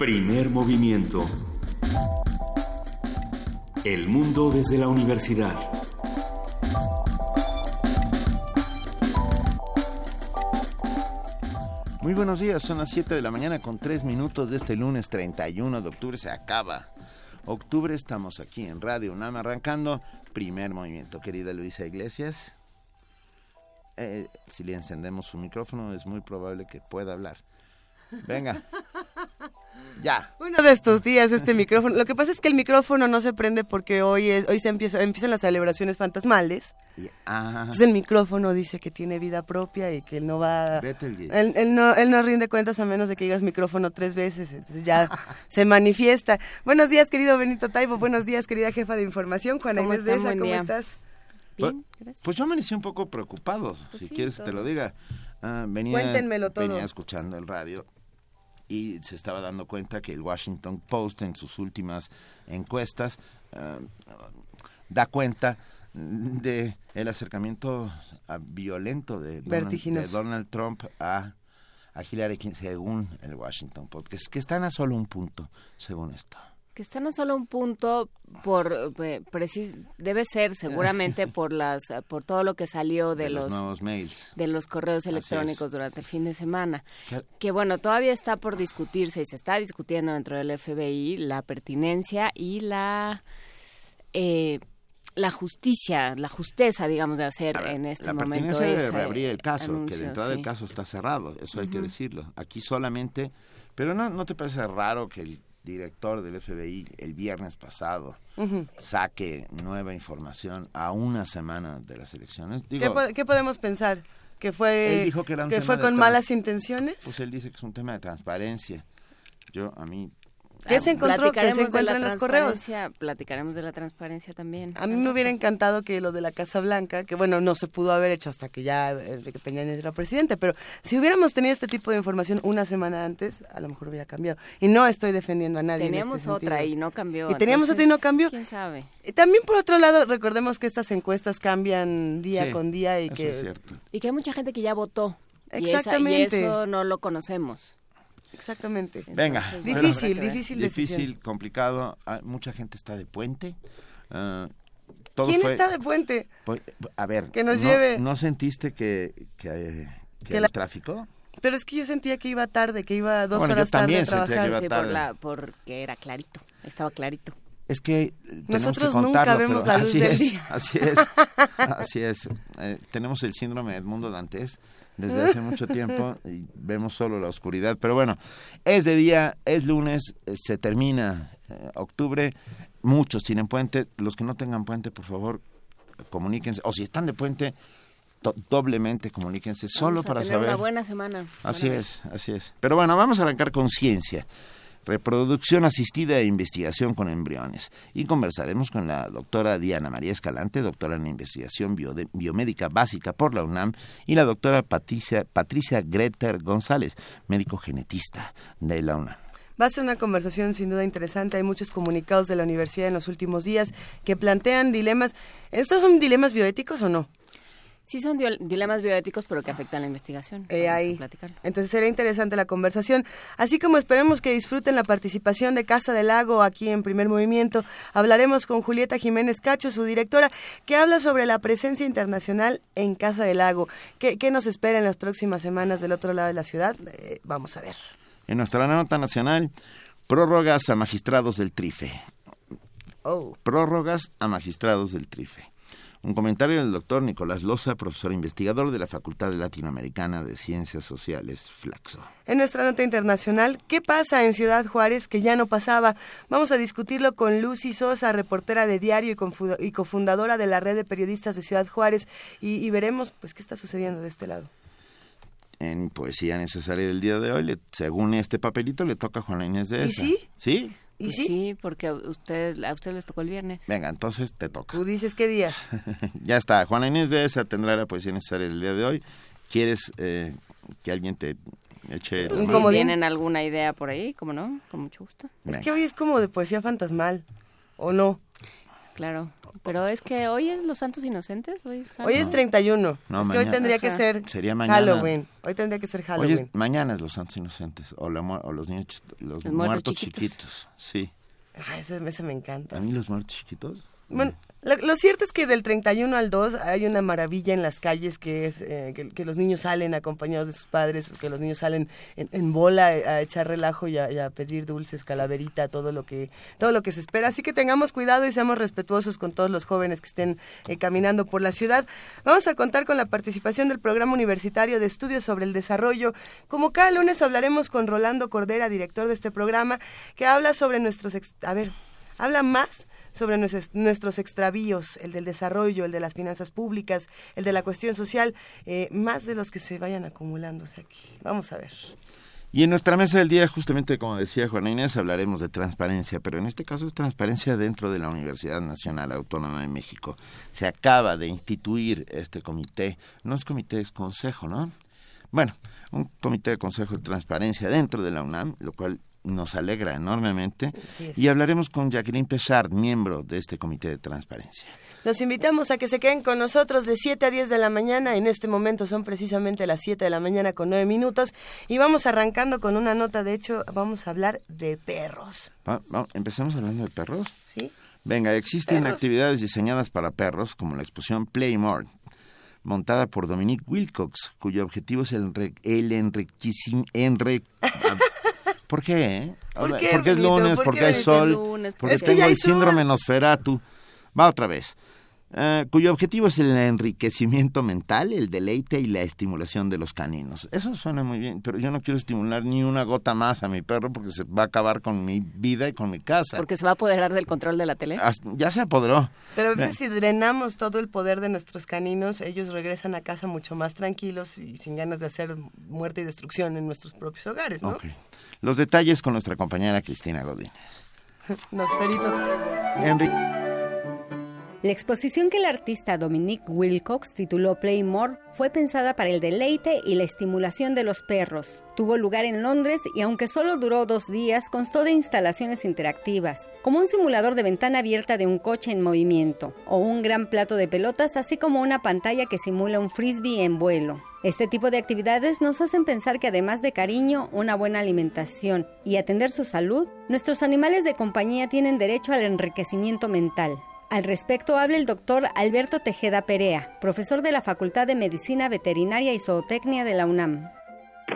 Primer movimiento. El mundo desde la universidad. Muy buenos días, son las 7 de la mañana con 3 minutos de este lunes 31 de octubre, se acaba. Octubre estamos aquí en Radio UNAM arrancando primer movimiento. Querida Luisa Iglesias, eh, si le encendemos su micrófono es muy probable que pueda hablar. Venga. Ya. Uno de estos días este micrófono. Lo que pasa es que el micrófono no se prende porque hoy es, hoy se empieza, empiezan las celebraciones fantasmales. Ah, Entonces el micrófono dice que tiene vida propia y que él no va. Él, él no, él no rinde cuentas a menos de que digas micrófono tres veces. Entonces ya se manifiesta. Buenos días, querido Benito Taibo. Buenos días, querida jefa de información. Juana ¿Cómo Inés de esa, ¿cómo día. estás? Bien, Pues- gracias. Pues yo amanecí un poco preocupado, Pues si sí, quieres te todo. lo diga. Ah, venía, Cuéntenmelo todo. venía escuchando el radio y se estaba dando cuenta que el Washington Post en sus últimas encuestas ah, da cuenta de el acercamiento violento de Donald, de. Donald Trump a, a Hillary Clinton, según el Washington Post, que, es, que están a solo un punto, según esto. Que están a solo un punto por eh, precis- debe ser seguramente por las por todo lo que salió de, de los, nuevos mails. de los correos electrónicos durante el fin de semana. Que- Que bueno, todavía está por discutirse y se está discutiendo dentro del FBI la pertinencia y la eh, la justicia, la justeza, digamos, de hacer ver, en este la momento pertinencia de reabrir el caso, anuncio, que de entrada sí. el caso está cerrado, eso hay que decirlo. Aquí solamente, pero no, ¿no te parece raro que el director del FBI el viernes pasado saque nueva información a una semana de las elecciones? ¿Qué, Digo, po- qué podemos pensar? ¿Que fue, Él dijo que era un tema fue con malas intenciones? pues él dice que es un tema de transparencia. Yo, a mí, ¿Qué se encontró? ¿Qué se encuentra en los correos? transparencia, Platicaremos de la transparencia también. A mí me hubiera encantado que lo de la Casa Blanca, que bueno, no se pudo haber hecho hasta que ya Enrique Peña Nieto era presidente, pero si hubiéramos tenido este tipo de información una semana antes, a lo mejor hubiera cambiado. Y no estoy defendiendo a nadie. en Teníamos este otra sentido. y no cambió. Y teníamos otra y no cambió. ¿Quién sabe? Y también por otro lado, recordemos que estas encuestas cambian día sí, con día y eso que es cierto. Y que hay mucha gente que ya votó. Y esa- Exactamente. Y, eso no lo conocemos. Exactamente. Venga. Entonces, Difícil, bueno, difícil Difícil, decisión. complicado. ah, mucha gente está de puente. ah, todo ¿Quién fue- está de puente? Pues, a ver, Que nos ¿no, lleve. ¿no sentiste que, que, eh, que Que el la- tráfico? Pero es que yo sentía que iba tarde, que iba dos Bueno, yo horas tarde también a sentía que trabajar. iba Sí, por tarde. la, porque era clarito. Estaba clarito. Es que eh, tenemos Nosotros que nunca contarlo, vemos pero la luz así del es, día. así es, así es. Eh, tenemos el síndrome de Edmundo Dantes desde hace mucho tiempo y vemos solo la oscuridad. Pero bueno, es de día, es lunes, eh, se termina eh, octubre. Muchos tienen puente. Los que no tengan puente, por favor, comuníquense. O si están de puente, do- doblemente comuníquense solo Vamos a para tener saber. una buena semana. Así es, así es. Pero bueno, vamos a arrancar con ciencia, reproducción asistida e investigación con embriones. Y conversaremos con la doctora Diana María Escalante, doctora en investigación biomédica básica por la UNAM, y la doctora Patricia, Patricia Greter González, médico genetista de la UNAM. Va a ser una conversación sin duda interesante. Hay muchos comunicados de la universidad en los últimos días que plantean dilemas. ¿Estos son dilemas bioéticos o no? Sí son dilemas bioéticos, pero que afectan la investigación. Eh, ahí. Entonces será interesante la conversación. Así como esperemos que disfruten la participación de Casa del Lago aquí en Primer Movimiento, hablaremos con Julieta Jiménez Cacho, su directora, que habla sobre la presencia internacional en Casa del Lago. ¿Qué, qué nos espera en las próximas semanas del otro lado de la ciudad? Eh, vamos a ver. En nuestra nota nacional, prórrogas a magistrados del TRIFE. Oh. Prórrogas a magistrados del TRIFE. Un comentario del doctor Nicolás Loza, profesor investigador de la Facultad Latinoamericana de Ciencias Sociales, Flaxo. En nuestra nota internacional, ¿qué pasa en Ciudad Juárez que ya no pasaba? Vamos a discutirlo con Lucy Sosa, reportera de Diario y, y cofundadora de la red de periodistas de Ciudad Juárez, y, y veremos pues qué está sucediendo de este lado. En Poesía Necesaria del día de hoy, le- según este papelito, le toca a Juana Inés de ¿Y esa. sí? ¿Sí? ¿Y Pues sí? sí, porque a ustedes, a ustedes les tocó el viernes. Venga, entonces te toca. Tú dices qué día. ya está, Juana Inés de esa tendrá la Poesía Necesaria del día de hoy. ¿Quieres eh, que alguien te eche... Si comodín. tienen alguna idea por ahí, ¿cómo no? Con mucho gusto. Es que hoy es como de poesía fantasmal, ¿o no? Claro. Pero es que hoy es los Santos Inocentes, hoy es, hoy es 31. No, es que hoy mañana. tendría que ser Sería mañana. Halloween. Hoy tendría que ser Halloween. mañana es los santos inocentes o, la mu- o los niños los, Los muertos, muertos chiquitos. chiquitos. Sí. Ah, ese, ese me encanta. A mí los muertos chiquitos. Bueno, lo, cierto es que del 31 al 2 hay una maravilla en las calles que es eh, que, los niños salen acompañados de sus padres, que los niños salen en, bola a, echar relajo y a, pedir dulces, calaverita, todo lo que todo lo que se espera. Así que tengamos cuidado y seamos respetuosos con todos los jóvenes que estén eh, caminando por la ciudad. Vamos a contar con la participación del programa universitario de estudios sobre el desarrollo. Como cada lunes hablaremos con Rolando Cordera, director de este programa, que habla sobre nuestros a ver, habla más sobre nuestros, extravíos, el del desarrollo, el de las finanzas públicas, el de la cuestión social, eh, más de los que se vayan acumulándose aquí. Vamos a ver. Y en nuestra mesa del día, justamente como decía Juana Inés, hablaremos de transparencia, pero en este caso es transparencia dentro de la Universidad Nacional Autónoma de México. Se acaba de instituir este comité, no es comité, es consejo, ¿no? Bueno, un comité de consejo de transparencia dentro de la UNAM, lo cual nos alegra enormemente. Así es. Y hablaremos con Jacqueline Pechard, miembro de este comité de transparencia. Los invitamos a que se queden con nosotros de 7 a 10 de la mañana. En este momento son precisamente las 7 de la mañana con 9 minutos. Y vamos arrancando con una nota. De hecho, vamos a hablar de perros. ¿Empezamos hablando de perros? ¿Sí? Venga, existen Perros. actividades diseñadas para perros, como la exposición Play More, montada por Dominique Wilcox, cuyo objetivo es el, enre- el enriquecimiento... ¿Por qué? eh? ¿Por qué, porque es lunes, ¿Por porque hay sol, lunes, porque Es tengo el síndrome. Nosferatu. Va otra vez. Eh, cuyo objetivo es el enriquecimiento mental, el deleite y la estimulación de los caninos. Eso suena muy bien, pero yo no quiero estimular ni una gota más a mi perro porque se va a acabar con mi vida y con mi casa. Porque se va a apoderar del control de la tele. Ya se apoderó. Pero a Ve. veces si drenamos todo el poder de nuestros caninos, ellos regresan a casa mucho más tranquilos y sin ganas de hacer muerte y destrucción en nuestros propios hogares, ¿no? Ok. Los detalles con nuestra compañera Cristina Godínez. Nosferito. Enrique. La exposición que el artista Dominique Wilcox tituló Play More fue pensada para el deleite y la estimulación de los perros. Tuvo lugar en Londres y aunque solo duró dos días, constó de instalaciones interactivas, como un simulador de ventana abierta de un coche en movimiento, o un gran plato de pelotas, así como una pantalla que simula un frisbee en vuelo. Este tipo de actividades nos hacen pensar que además de cariño, una buena alimentación y atender su salud, nuestros animales de compañía tienen derecho al enriquecimiento mental. Al respecto habla el doctor Alberto Tejeda Perea, profesor de la Facultad de Medicina Veterinaria y Zootecnia de la UNAM.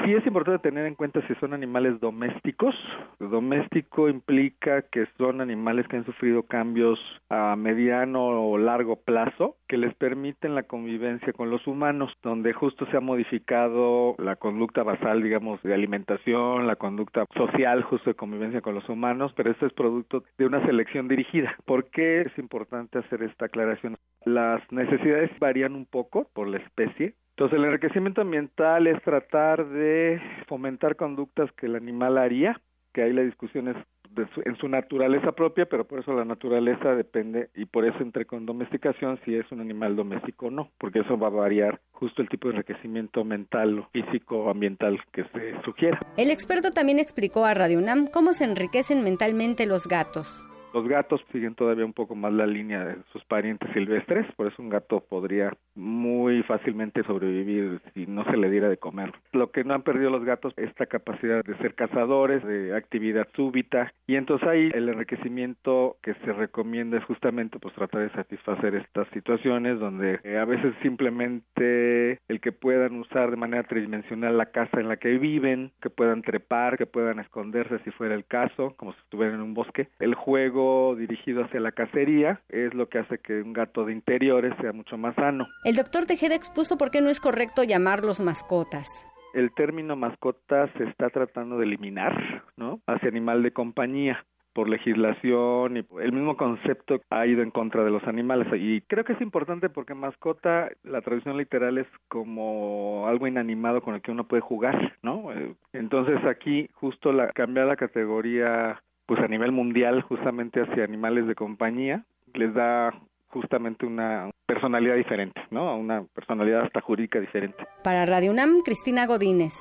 Sí es importante tener en cuenta si son animales domésticos. Doméstico implica que son animales que han sufrido cambios a mediano o largo plazo que les permiten la convivencia con los humanos, donde justo se ha modificado la conducta basal, digamos, de alimentación, la conducta social, justo de convivencia con los humanos, pero esto es producto de una selección dirigida. ¿Por qué es importante hacer esta aclaración? Las necesidades varían un poco por la especie, entonces, el enriquecimiento ambiental es tratar de fomentar conductas que el animal haría, que ahí la discusión es de su- en su naturaleza propia, pero por eso la naturaleza depende y por eso entre con domesticación si es un animal doméstico o no, porque eso va a variar justo el tipo de enriquecimiento mental físico ambiental que se sugiera. El experto también explicó a Radio UNAM cómo se enriquecen mentalmente los gatos. Los gatos siguen todavía un poco más la línea de sus parientes silvestres, por eso un gato podría muy fácilmente sobrevivir si no se le diera de comer. Lo que no han perdido los gatos es esta capacidad de ser cazadores, de actividad súbita, y entonces ahí el enriquecimiento que se recomienda es justamente pues tratar de satisfacer estas situaciones donde eh, a veces simplemente el que puedan usar de manera tridimensional la casa en la que viven, que puedan trepar, que puedan esconderse si fuera el caso, como si estuvieran en un bosque. El juego dirigido hacia la cacería es lo que hace que un gato de interiores sea mucho más sano. El doctor Tejeda expuso por qué no es correcto llamarlos mascotas. El término mascota se está tratando de eliminar, ¿no? Hacia animal de compañía por legislación y el mismo concepto ha ido en contra de los animales y creo que es importante porque mascota la traducción literal es como algo inanimado con el que uno puede jugar, ¿no? Eh, Entonces aquí justo la cambiar la categoría pues a nivel mundial justamente hacia animales de compañía, les da justamente una personalidad diferente, ¿no? Una personalidad hasta jurídica diferente. Para Radio UNAM, Cristina Godínez.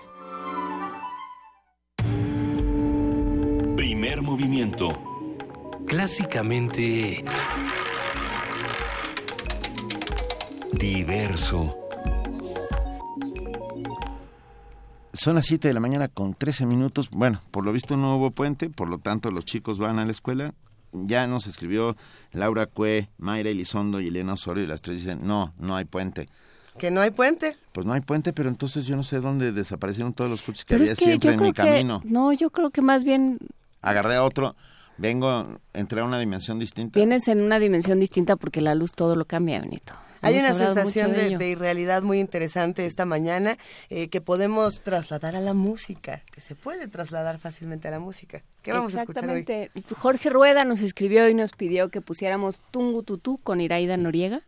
Primer movimiento. Clásicamente diverso. Son las 7 de la mañana con 13 minutos. Bueno, por lo visto no hubo puente, por lo tanto los chicos van a la escuela. Ya nos escribió Laura Cue, Mayra Elizondo y Elena Osorio y las tres dicen, no, no hay puente. Que no hay puente. Pues no hay puente, pero entonces yo no sé dónde desaparecieron todos los coches que había siempre en mi camino. no, yo creo que más bien... Agarré a otro, vengo, entré a una dimensión distinta. Vienes en una dimensión distinta porque la luz todo lo cambia, Benito. Hay una sensación de, irrealidad muy interesante esta mañana eh, que podemos trasladar a la música, que se puede trasladar fácilmente a la música. ¿Qué vamos a escuchar hoy? Jorge Rueda nos escribió y nos pidió que pusiéramos Tungu Tutú con Iraida Noriega.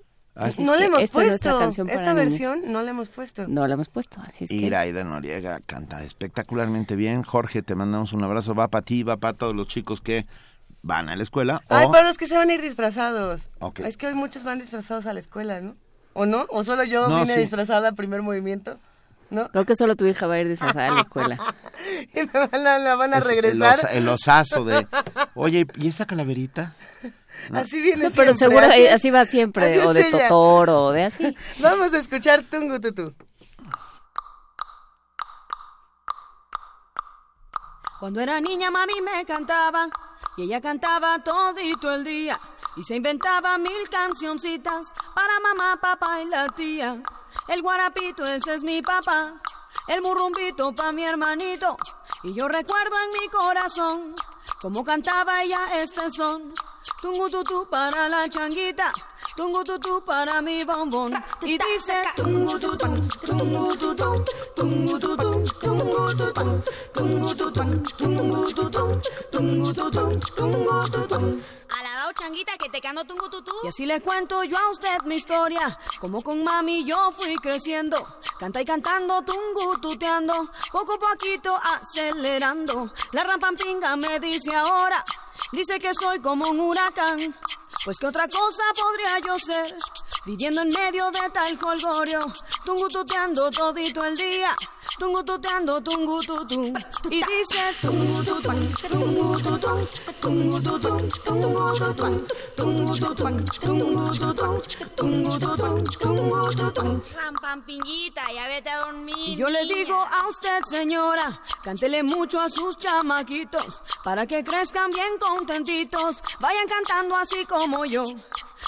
no le hemos puesto esta versión, no la hemos puesto. No la hemos puesto, así es Iraida Noriega canta espectacularmente bien. Jorge, te mandamos un abrazo. Va para ti, va para todos los chicos que van a la escuela. Ay, para los que se van a ir disfrazados. Es que hoy muchos van disfrazados a la escuela, ¿no? ¿O no? ¿O solo yo vine disfrazada al primer movimiento? ¿No? Creo que solo tu hija va a ir disfrazada a la escuela. y me van a, la van a regresar. El, osazo de, oye, ¿y esa calaverita? Así viene Pero seguro así, va siempre, o de Totoro, o de así. Vamos a escuchar Tungu Tutu. Cuando era niña mami me cantaba y ella cantaba todito el día y se inventaba mil cancioncitas para mamá, papá y la tía. El guarapito, ese es mi papá, el murrumbito pa' mi hermanito. Y yo recuerdo en mi corazón cómo cantaba ella este son. Tungu tutu para la changuita, tungu tutu para mi bombón. Y dice tungu tutu, tungu tutu, tungu tutu, tungu tutu, tungu tutu, tungu. Alabao changuita que te cano tungu tutu. Y así le cuento yo a usted mi historia, como con mami yo fui creciendo. Canta y cantando, tungu tuteando, poco a poquito acelerando. La rampampinga me dice ahora Dice que soy como un huracán. Pues que otra cosa podría yo ser, viviendo en medio de tal jolgorio, tungututeando todito el día, tungututeando tungututum. Y dice tungututum, tungututum, tungututum, tungututum, tungututum, tungututum, tungututum, tungututum. Rampampiñita, ya vete a dormir. Y yo le digo a usted, señora, cántele mucho a sus chamaquitos, para que crezcan bien contentitos, vayan cantando así como yo.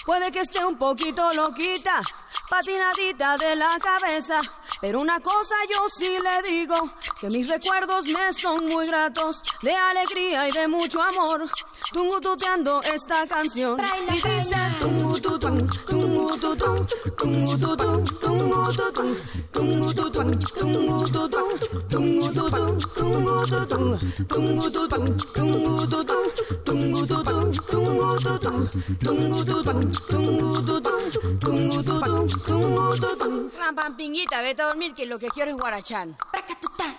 Puede que esté un poquito loquita, patinadita de la cabeza, pero una cosa yo sí le digo, que mis recuerdos me son muy gratos, de alegría y de mucho amor. Tungututeando esta canción y dice tungututum, tungututum, tungututum, tungututum, tungututum, tungututum, Rampampinguita, vete a dormir que lo que quiero es guarachán.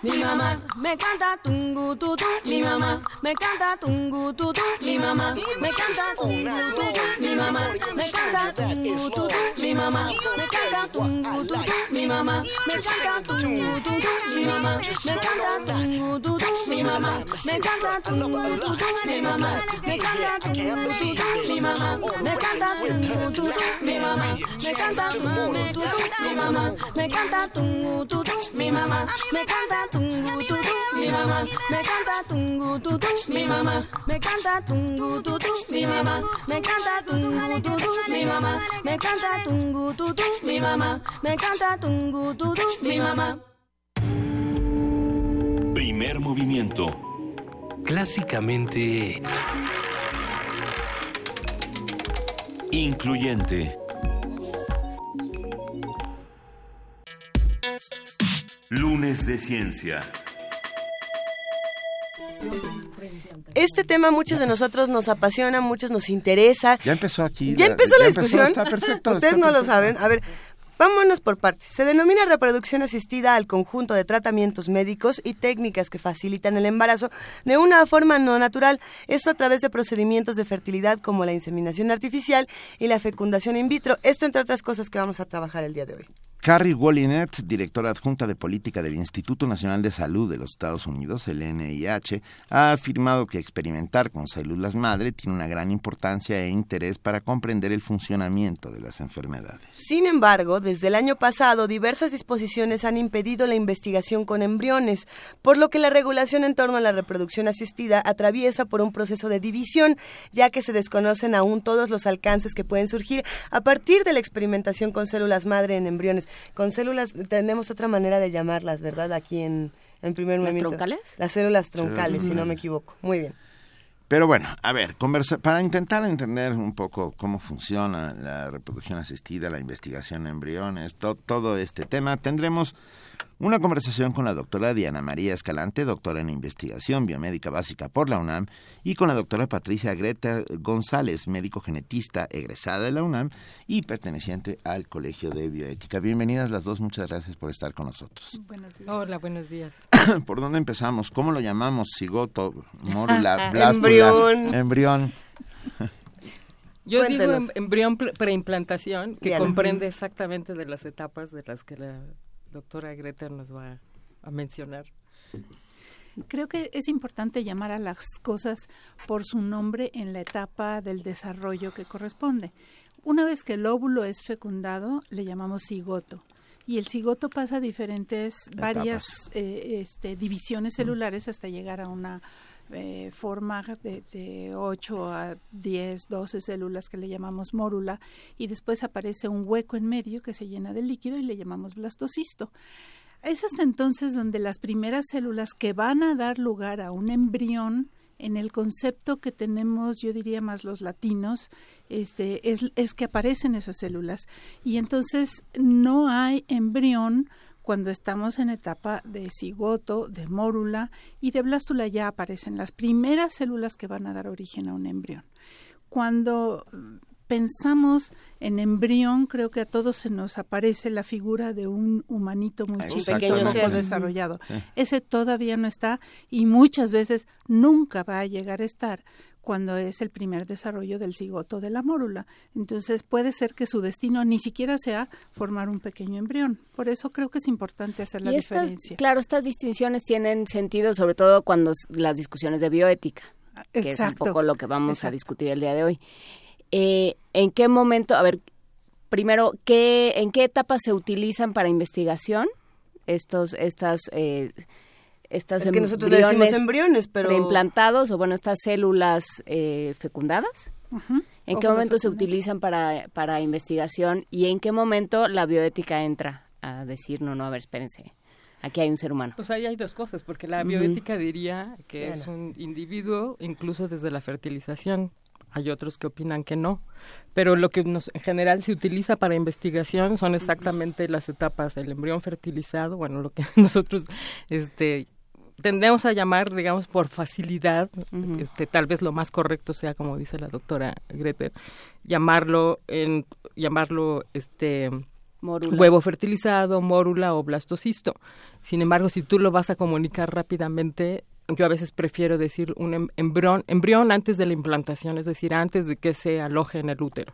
Mi mamá me canta tungututum, mi mamá me canta tungututum, mi mamá me canta tungututum, mi mamá me canta tungututum, mi mamá me canta tungututum, mi mamá me canta tungututum, mi mamá me canta tungututum, mi mamá me canta tungututum, mi mamá me canta tungututum, mi mamá me canta tungututum, mi mamá me canta tungututum, mi mamá me canta tungututum, mi mamá me canta canta tungu tu tu, mi mamá. Me canta tungu tu tu, mi mamá. Me canta tungu tu tu, mi mamá. Me canta tungu tu tu, mi mamá. Me canta tungu tu tu, mi mamá. Me canta tungu tu mi mamá. Primer movimiento. Clásicamente incluyente. Lunes de Ciencia. Este tema a muchos de nosotros nos apasiona, muchos nos interesa. Ya empezó aquí. Ya empezó la discusión. está perfecto. Ustedes no lo saben. A ver, vámonos por partes. Se denomina reproducción asistida al conjunto de tratamientos médicos y técnicas que facilitan el embarazo de una forma no natural. Esto a través de procedimientos de fertilidad como la inseminación artificial y la fecundación in vitro. Esto entre otras cosas que vamos a trabajar el día de hoy. Carrie Wallinet, directora adjunta de política del Instituto Nacional de Salud de los Estados Unidos, el NIH, ha afirmado que experimentar con células madre tiene una gran importancia e interés para comprender el funcionamiento de las enfermedades. Sin embargo, desde el año pasado, diversas disposiciones han impedido la investigación con embriones, por lo que la regulación en torno a la reproducción asistida atraviesa por un proceso de división, ya que se desconocen aún todos los alcances que pueden surgir a partir de la experimentación con células madre en embriones. Con células tenemos otra manera de llamarlas, ¿verdad? Aquí en, en primer ¿Las momento. troncales? Las células troncales, si no me equivoco. Muy bien. Pero bueno, a ver, conversa para intentar entender un poco cómo funciona la reproducción asistida, la investigación en embriones, to- todo este tema, tendremos una conversación con la doctora Diana María Escalante, doctora en investigación biomédica básica por la UNAM, y con la doctora Patricia Greta González, médico genetista egresada de la UNAM y perteneciente al Colegio de Bioética. Bienvenidas las dos, muchas gracias por estar con nosotros. Hola, buenos días. ¿Por dónde empezamos? ¿Cómo lo llamamos? Cigoto, mórula, blástula, Embrión. embrión. Yo digo em- embrión pre- preimplantación, que comprende exactamente de las etapas de las que la doctora Greta nos va a mencionar. Creo que es importante llamar a las cosas por su nombre en la etapa del desarrollo que corresponde. Una vez que el óvulo es fecundado, le llamamos cigoto. Y el cigoto pasa a diferentes, varias eh, este, divisiones celulares hasta llegar a una eh, forma de, de 8 a 10, 12 células que le llamamos mórula. Y después aparece un hueco en medio que se llena de líquido y le llamamos blastocisto. Es hasta entonces donde las primeras células que van a dar lugar a un embrión, en el concepto que tenemos, yo diría más los latinos, este, es, es que aparecen esas células. Y entonces no hay embrión cuando estamos en etapa de cigoto, de mórula y de blástula ya aparecen las primeras células que van a dar origen a un embrión. Cuando pensamos en embrión, creo que a todos se nos aparece la figura de un humanito muy chiquito, pequeño poco desarrollado. Ese todavía no está y muchas veces nunca va a llegar a estar cuando es el primer desarrollo del cigoto de la mórula. Entonces puede ser que su destino ni siquiera sea formar un pequeño embrión. Por eso creo que es importante hacer la y estas, diferencia. claro, estas distinciones tienen sentido sobre todo cuando las discusiones de bioética, que es un poco lo que vamos a discutir el día de hoy. Eh, ¿En qué momento, a ver, primero, ¿qué, ¿en qué etapa se utilizan para investigación estos, estas, eh, estas Es que nosotros le decimos embriones pero... reimplantados o bueno, estas células eh, fecundadas? ¿En qué momento se utilizan para, para investigación y en qué momento la bioética entra a decir, no, no, a ver, espérense, aquí hay un ser humano? Pues ahí hay dos cosas, porque la bioética diría que es un individuo incluso desde la fertilización. Hay otros que opinan que no. Pero lo que nos, en general se utiliza para investigación son exactamente las etapas del embrión fertilizado, bueno, lo que nosotros este, tendemos a llamar, digamos, por facilidad, este, tal vez lo más correcto sea, como dice la doctora Greter, llamarlo, en, llamarlo este, huevo fertilizado, mórula o blastocisto. Sin embargo, si tú lo vas a comunicar rápidamente, yo a veces prefiero decir un em- embrión, embrión antes de la implantación, es decir, antes de que se aloje en el útero.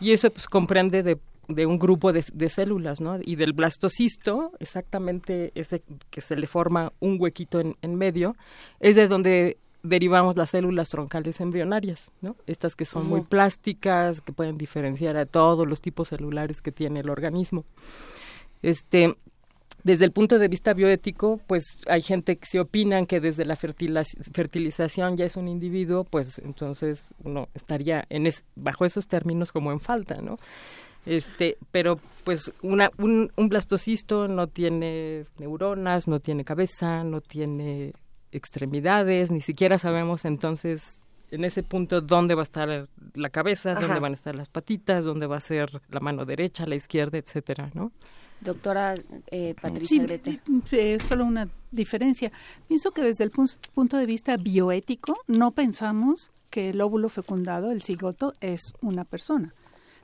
Y eso pues comprende de, de un grupo de, de células, ¿no? Y del blastocisto, exactamente ese que se le forma un huequito en, en medio, es de donde derivamos las células troncales embrionarias, ¿no? Estas que son muy plásticas, que pueden diferenciar a todos los tipos celulares que tiene el organismo. Este, desde el punto de vista bioético, pues hay gente que se opinan que desde la fertilización ya es un individuo, pues entonces uno estaría en es- bajo esos términos como en falta, ¿no? Este, pero pues una, un, un blastocisto no tiene neuronas, no tiene cabeza, no tiene extremidades, ni siquiera sabemos entonces en ese punto dónde va a estar la cabeza, Ajá. dónde van a estar las patitas, dónde va a ser la mano derecha, la izquierda, etcétera, ¿no? Doctora eh, Patricia Sí, Grete. eh, solo una diferencia. Pienso que desde el pun- punto de vista bioético no pensamos que el óvulo fecundado, el cigoto, es una persona.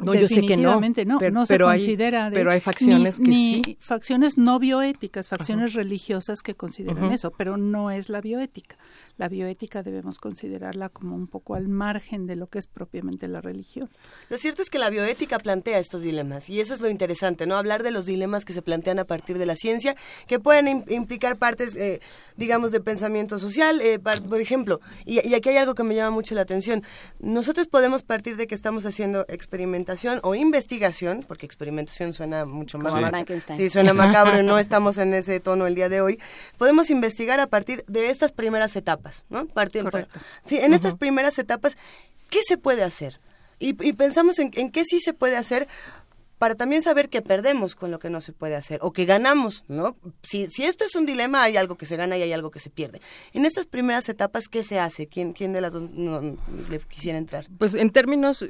No, yo sé que no, Definitivamente no, pero- no se pero hay- considera de- pero hay facciones ni, que ni sí. facciones no bioéticas, facciones religiosas que consideran eso, pero no es la bioética. La bioética debemos considerarla como un poco al margen de lo que es propiamente la religión. Lo cierto es que la bioética plantea estos dilemas y eso es lo interesante, ¿no? Hablar de los dilemas que se plantean a partir de la ciencia, que pueden im- implicar partes, eh, digamos, de pensamiento social, eh, par- por ejemplo, y, y aquí hay algo que me llama mucho la atención. Nosotros podemos partir de que estamos haciendo experimentación o investigación, porque experimentación suena mucho más... Frankenstein. Sí, suena macabro no estamos en ese tono el día de hoy. Podemos investigar a partir de estas primeras etapas, ¿no? Partir- Correcto. Sí, en estas primeras etapas, ¿qué se puede hacer? Y, y pensamos en, en qué sí se puede hacer para también saber que perdemos con lo que no se puede hacer o que ganamos, ¿no? Si, si esto es un dilema, hay algo que se gana y hay algo que se pierde. En estas primeras etapas, ¿qué se hace? ¿Quién, quién de las dos no, le quisiera entrar? Pues en términos,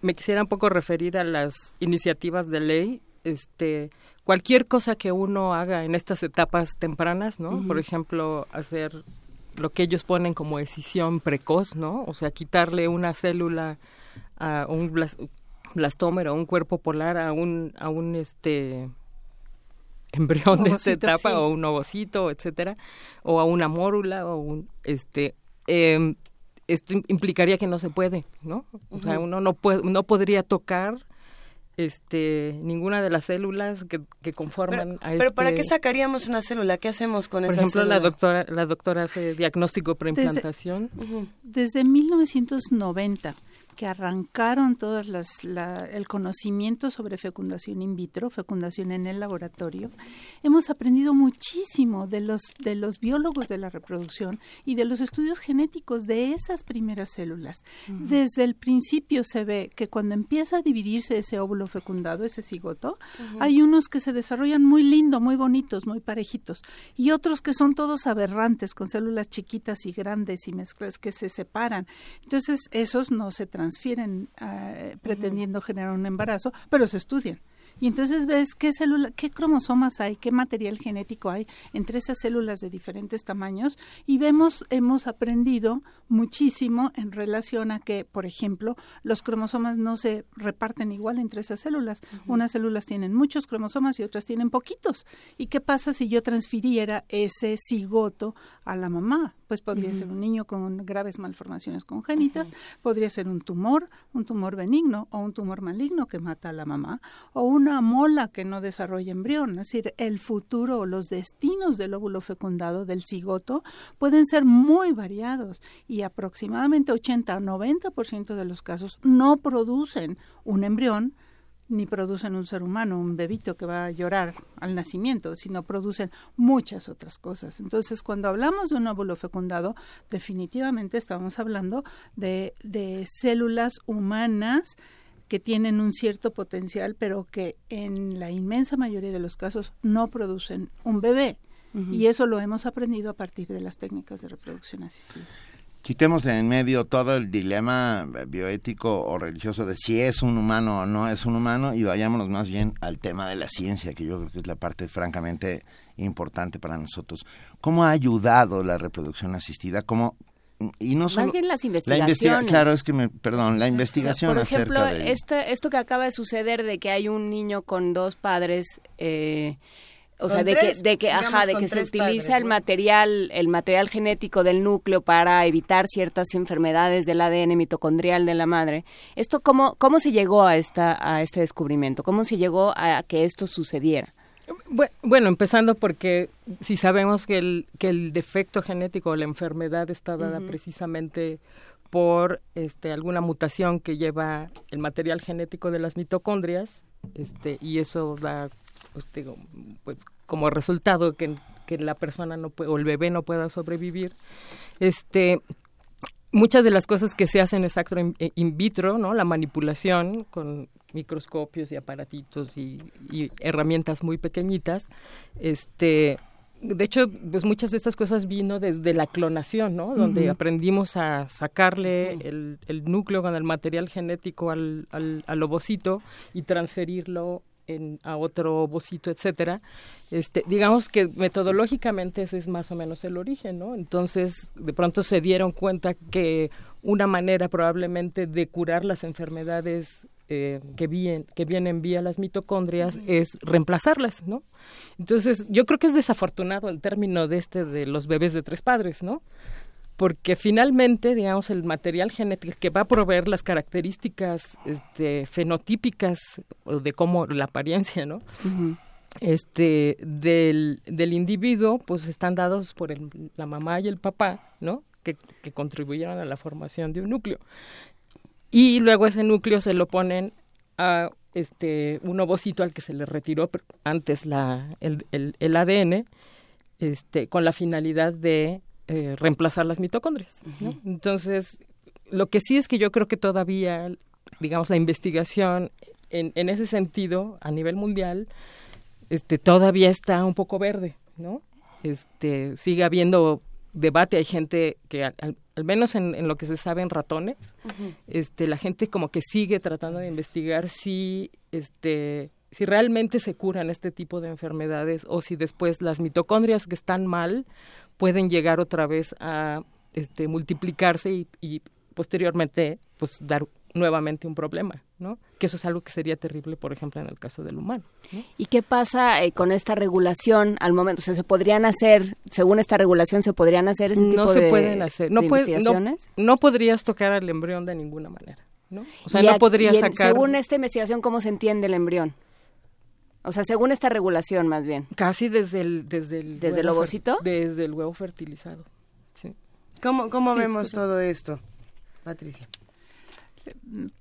me quisiera un poco referir a las iniciativas de ley, este, cualquier cosa que uno haga en estas etapas tempranas, ¿no? Por ejemplo, hacer lo que ellos ponen como decisión precoz, ¿no? O sea, quitarle una célula a un blastómero, a un cuerpo polar, a un, a un este embrión de esta Ovocito, etapa sí. o un ovocito, etcétera, o a una mórula o un este em, esto im- implicaría que no se puede, ¿no? O sea, Ujú. uno no puede, no podría tocar este ninguna de las células que, que conforman a Pero este ¿para qué sacaríamos una célula? ¿Qué hacemos con por esa ejemplo, célula? la doctora la doctora hace diagnóstico preimplantación. Ujú. Desde 1990 que arrancaron todas las la- el conocimiento sobre fecundación in vitro, fecundación en el laboratorio, hemos aprendido muchísimo de los de los biólogos de la reproducción y de los estudios genéticos de esas primeras células. Desde el principio se ve que cuando empieza a dividirse ese óvulo fecundado, ese cigoto, hay unos que se desarrollan muy lindo, muy bonitos, muy parejitos, y otros que son todos aberrantes, con células chiquitas y grandes y mezclas que se separan. Entonces, esos no se transfieren eh, pretendiendo generar un embarazo, pero se estudian. Y entonces ves qué célula, qué cromosomas hay, qué material genético hay entre esas células de diferentes tamaños y vemos, hemos aprendido muchísimo en relación a que, por ejemplo, los cromosomas no se reparten igual entre esas células. Unas células tienen muchos cromosomas y otras tienen poquitos. ¿Y qué pasa si yo transfiriera ese cigoto a la mamá? Pues podría ser un niño con graves malformaciones congénitas, podría ser un tumor, un tumor benigno o un tumor maligno que mata a la mamá, o una mola que no desarrolla embrión. Es decir, el futuro o los destinos del óvulo fecundado, del cigoto, pueden ser muy variados y aproximadamente 80 o 90% de los casos no producen un embrión ni producen un ser humano, un bebito que va a llorar al nacimiento, sino producen muchas otras cosas. Entonces, cuando hablamos de un óvulo fecundado, definitivamente estamos hablando de, de células humanas que tienen un cierto potencial, pero que en la inmensa mayoría de los casos no producen un bebé. Y eso lo hemos aprendido a partir de las técnicas de reproducción asistida. Quitemos de en medio todo el dilema bioético o religioso de si es un humano o no es un humano y vayámonos más bien al tema de la ciencia, que yo creo que es la parte francamente importante para nosotros. ¿Cómo ha ayudado la reproducción asistida? ¿Cómo, y no solo Más bien las la investigaciones. investiga claro, es que me, perdón, la investigación Por ejemplo, acerca de este, esto que acaba de suceder de que hay un niño con dos padres, eh, o sea, de tres, que, de que, digamos, ajá, de que se utiliza padres, el ¿no? material, el material genético del núcleo para evitar ciertas enfermedades del ADN mitocondrial de la madre. Esto, cómo, cómo se llegó a esta, a este descubrimiento, cómo se llegó a que esto sucediera. Bue- Bueno, empezando porque si sabemos que el, que el defecto genético o la enfermedad está dada precisamente por este, alguna mutación que lleva el material genético de las mitocondrias, este, y eso da, pues, digo, pues, como resultado que, que la persona no puede, o el bebé no pueda sobrevivir. Este, muchas de las cosas que se hacen exacto in, eh, in vitro, ¿no? La manipulación con microscopios y aparatitos y, y herramientas muy pequeñitas, este de hecho, pues muchas de estas cosas vino desde la clonación, ¿no? Donde Ujú. aprendimos a sacarle el, el núcleo con el material genético al, al, al ovocito y transferirlo en, a otro ovocito, etcétera. Este, digamos que metodológicamente ese es más o menos el origen, ¿no? Entonces, de pronto se dieron cuenta que una manera probablemente de curar las enfermedades eh, que, bien, que vienen vía las mitocondrias es reemplazarlas, ¿no? Entonces, yo creo que es desafortunado el término de este de los bebés de tres padres, ¿no? Porque finalmente, digamos, el material genético que va a proveer las características este, fenotípicas o de cómo la apariencia, ¿no? Este del, del individuo, pues están dados por el, la mamá y el papá, ¿no? Que, que contribuyeron a la formación de un núcleo y luego ese núcleo se lo ponen a este un ovocito al que se le retiró antes la el, el, el ADN este con la finalidad de eh, reemplazar las mitocondrias ¿no? entonces lo que sí es que yo creo que todavía digamos la investigación en, en ese sentido a nivel mundial este todavía está un poco verde no este sigue habiendo debate hay gente que al, al menos en, en, lo que se sabe en ratones, uh -huh. este, la gente como que sigue tratando de investigar si, este, si realmente se curan este tipo de enfermedades o si después las mitocondrias que están mal pueden llegar otra vez a este, multiplicarse y, y posteriormente pues dar nuevamente un problema, ¿no? Que eso es algo que sería terrible, por ejemplo, en el caso del humano. ¿no? ¿Y qué pasa eh, con esta regulación al momento? O sea, ¿se podrían hacer, según esta regulación, se podrían hacer ese tipo no de se pueden hacer. No, puede, investigaciones? no, no, podrías tocar al embrión de ninguna manera, ¿no? O sea, no podrías en, sacar... Según esta investigación, ¿cómo se entiende el embrión? O sea, según esta regulación, más bien. Casi desde el... ¿Desde el, ¿Desde el ovocito? Desde el huevo fertilizado, sí. ¿Cómo, cómo sí, vemos todo esto, Patricia?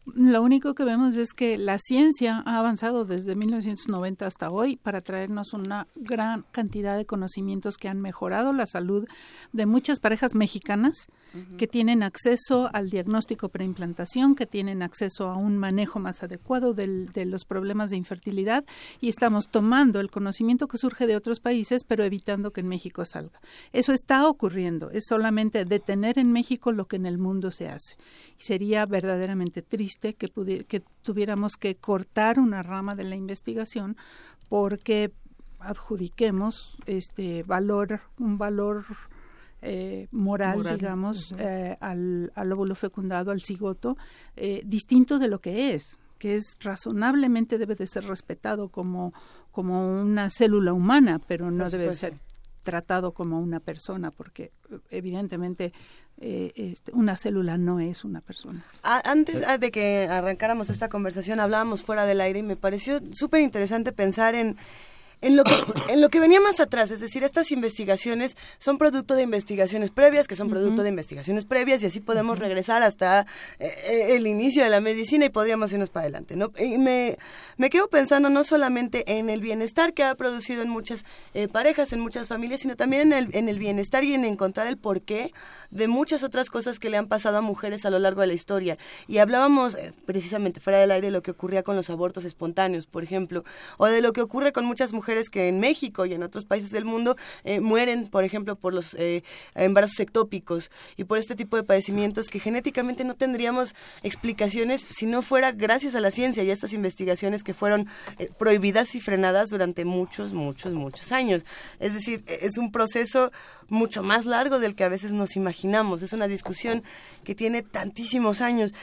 lo único que vemos es que la ciencia ha avanzado desde 1990 hasta hoy para traernos una gran cantidad de conocimientos que han mejorado la salud de muchas parejas mexicanas que tienen acceso al diagnóstico preimplantación, que tienen acceso a un manejo más adecuado de los problemas de infertilidad y estamos tomando el conocimiento que surge de otros países pero evitando que en México salga. Eso está ocurriendo, es solamente detener en México lo que en el mundo se hace. Y sería verdaderamente triste que, que tuviéramos que cortar una rama de la investigación porque adjudiquemos este valor, un valor eh, moral, moral, digamos, uh -huh. eh, al, al, óvulo fecundado, al cigoto, eh, distinto de lo que es, que es razonablemente debe de ser respetado como, como una célula humana, pero no debe de ser tratado como una persona, porque evidentemente eh, este, una célula no es una persona. Antes de que arrancáramos esta conversación, hablábamos fuera del aire y me pareció súper interesante pensar en en lo, que, en lo que venía más atrás, es decir, estas investigaciones son producto de investigaciones previas, que son producto uh -huh. de investigaciones previas, y así podemos uh -huh. regresar hasta eh, el inicio de la medicina y podríamos irnos para adelante. ¿no? Y me, me quedo pensando no solamente en el bienestar que ha producido en muchas eh, parejas, en muchas familias, sino también en el, en el bienestar y en encontrar el porqué de muchas otras cosas que le han pasado a mujeres a lo largo de la historia. Y hablábamos eh, precisamente fuera del aire de lo que ocurría con los abortos espontáneos, por ejemplo, o de lo que ocurre con muchas mujeres que en México y en otros países del mundo eh, mueren, por ejemplo, por los eh, embarazos ectópicos y por este tipo de padecimientos que genéticamente no tendríamos explicaciones si no fuera gracias a la ciencia y a estas investigaciones que fueron eh, prohibidas y frenadas durante muchos, muchos, muchos años. Es decir, es un proceso mucho más largo del que a veces nos imaginamos. Es una discusión que tiene tantísimos años.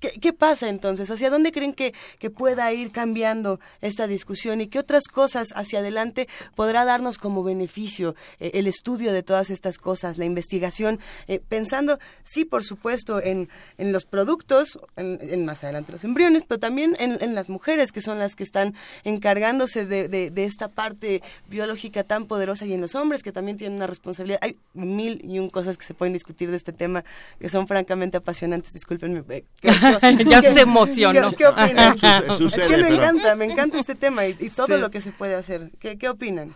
¿Qué, ¿Qué, pasa entonces? ¿Hacia dónde creen que, que, pueda ir cambiando esta discusión y qué otras cosas hacia adelante podrá darnos como beneficio eh, el estudio de todas estas cosas, la investigación, eh, pensando, sí, por supuesto, en, en los productos, en, en, más adelante los embriones, pero también en, las mujeres que son las que están encargándose de, de, de, esta parte biológica tan poderosa y en los hombres que también tienen una responsabilidad. Hay mil y un cosas que se pueden discutir de este tema que son francamente apasionantes. Discúlpenme. ya se emocionó. ¿Qué, qué opinan? Sucede, es que me pero... encanta, me encanta este tema y, y todo sí. lo que se puede hacer. ¿Qué, qué opinan?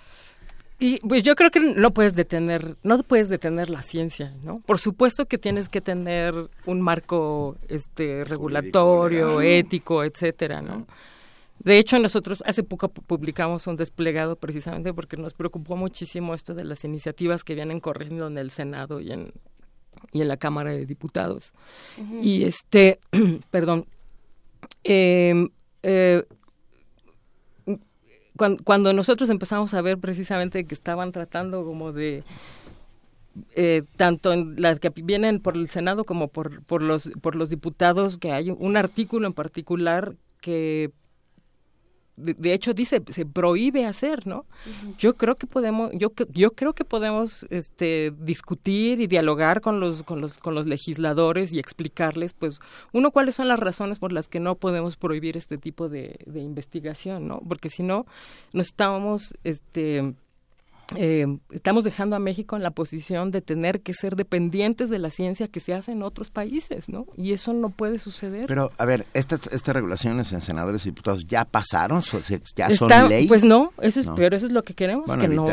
Y pues yo creo que no puedes detener, no puedes detener la ciencia, ¿no? Por supuesto que tienes que tener un marco este regulatorio, ético, etcétera, ¿no? De hecho, nosotros hace poco publicamos un desplegado precisamente porque nos preocupó muchísimo esto de las iniciativas que vienen corriendo en el Senado y en, y en la Cámara de Diputados. Uh -huh. Y este, perdón, eh, eh, cuando, cuando, nosotros empezamos a ver precisamente que estaban tratando como de eh, tanto en las que vienen por el Senado como por, por, los, por los diputados, que hay un artículo en particular que de, hecho dice se prohíbe hacer no yo creo que podemos yo yo creo que podemos este discutir y dialogar con los con los con los legisladores y explicarles pues uno cuáles son las razones por las que no podemos prohibir este tipo de, de investigación no porque si no nos estamos este eh, estamos dejando a México en la posición de tener que ser dependientes de la ciencia que se hace en otros países, ¿no? Y eso no puede suceder. Pero, a ver, estas, estas regulaciones en senadores y diputados ya pasaron, ya son ley. Pues no, eso es, pero eso es lo que queremos, que, no,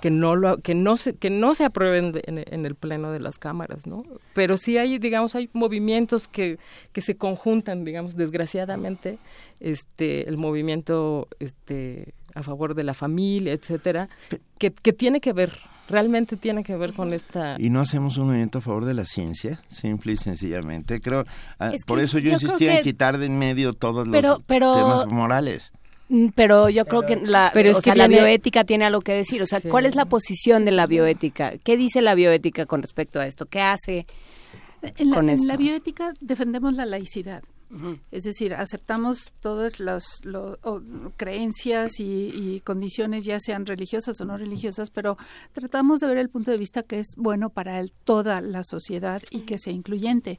que, no lo, que no se, que no se aprueben en, el pleno de las cámaras, ¿no? Pero sí hay, digamos, hay movimientos que, que se conjuntan, digamos, desgraciadamente, este, el movimiento, este a favor de la familia, etcétera, que, tiene que ver realmente tiene que ver con esta y no hacemos un movimiento a favor de la ciencia simple y sencillamente creo ah, por eso yo, insistía en quitar de en medio todos los temas morales mm, pero yo creo que la, pero es que la bioética tiene algo que decir. O sea, ¿cuál es la posición de la bioética? ¿Qué dice la bioética con respecto a esto? ¿Qué hace en la, con esto? En la bioética defendemos la laicidad. Es decir, aceptamos todas las creencias y, condiciones, ya sean religiosas o no religiosas, pero tratamos de ver el punto de vista que es bueno para toda la sociedad y que sea incluyente.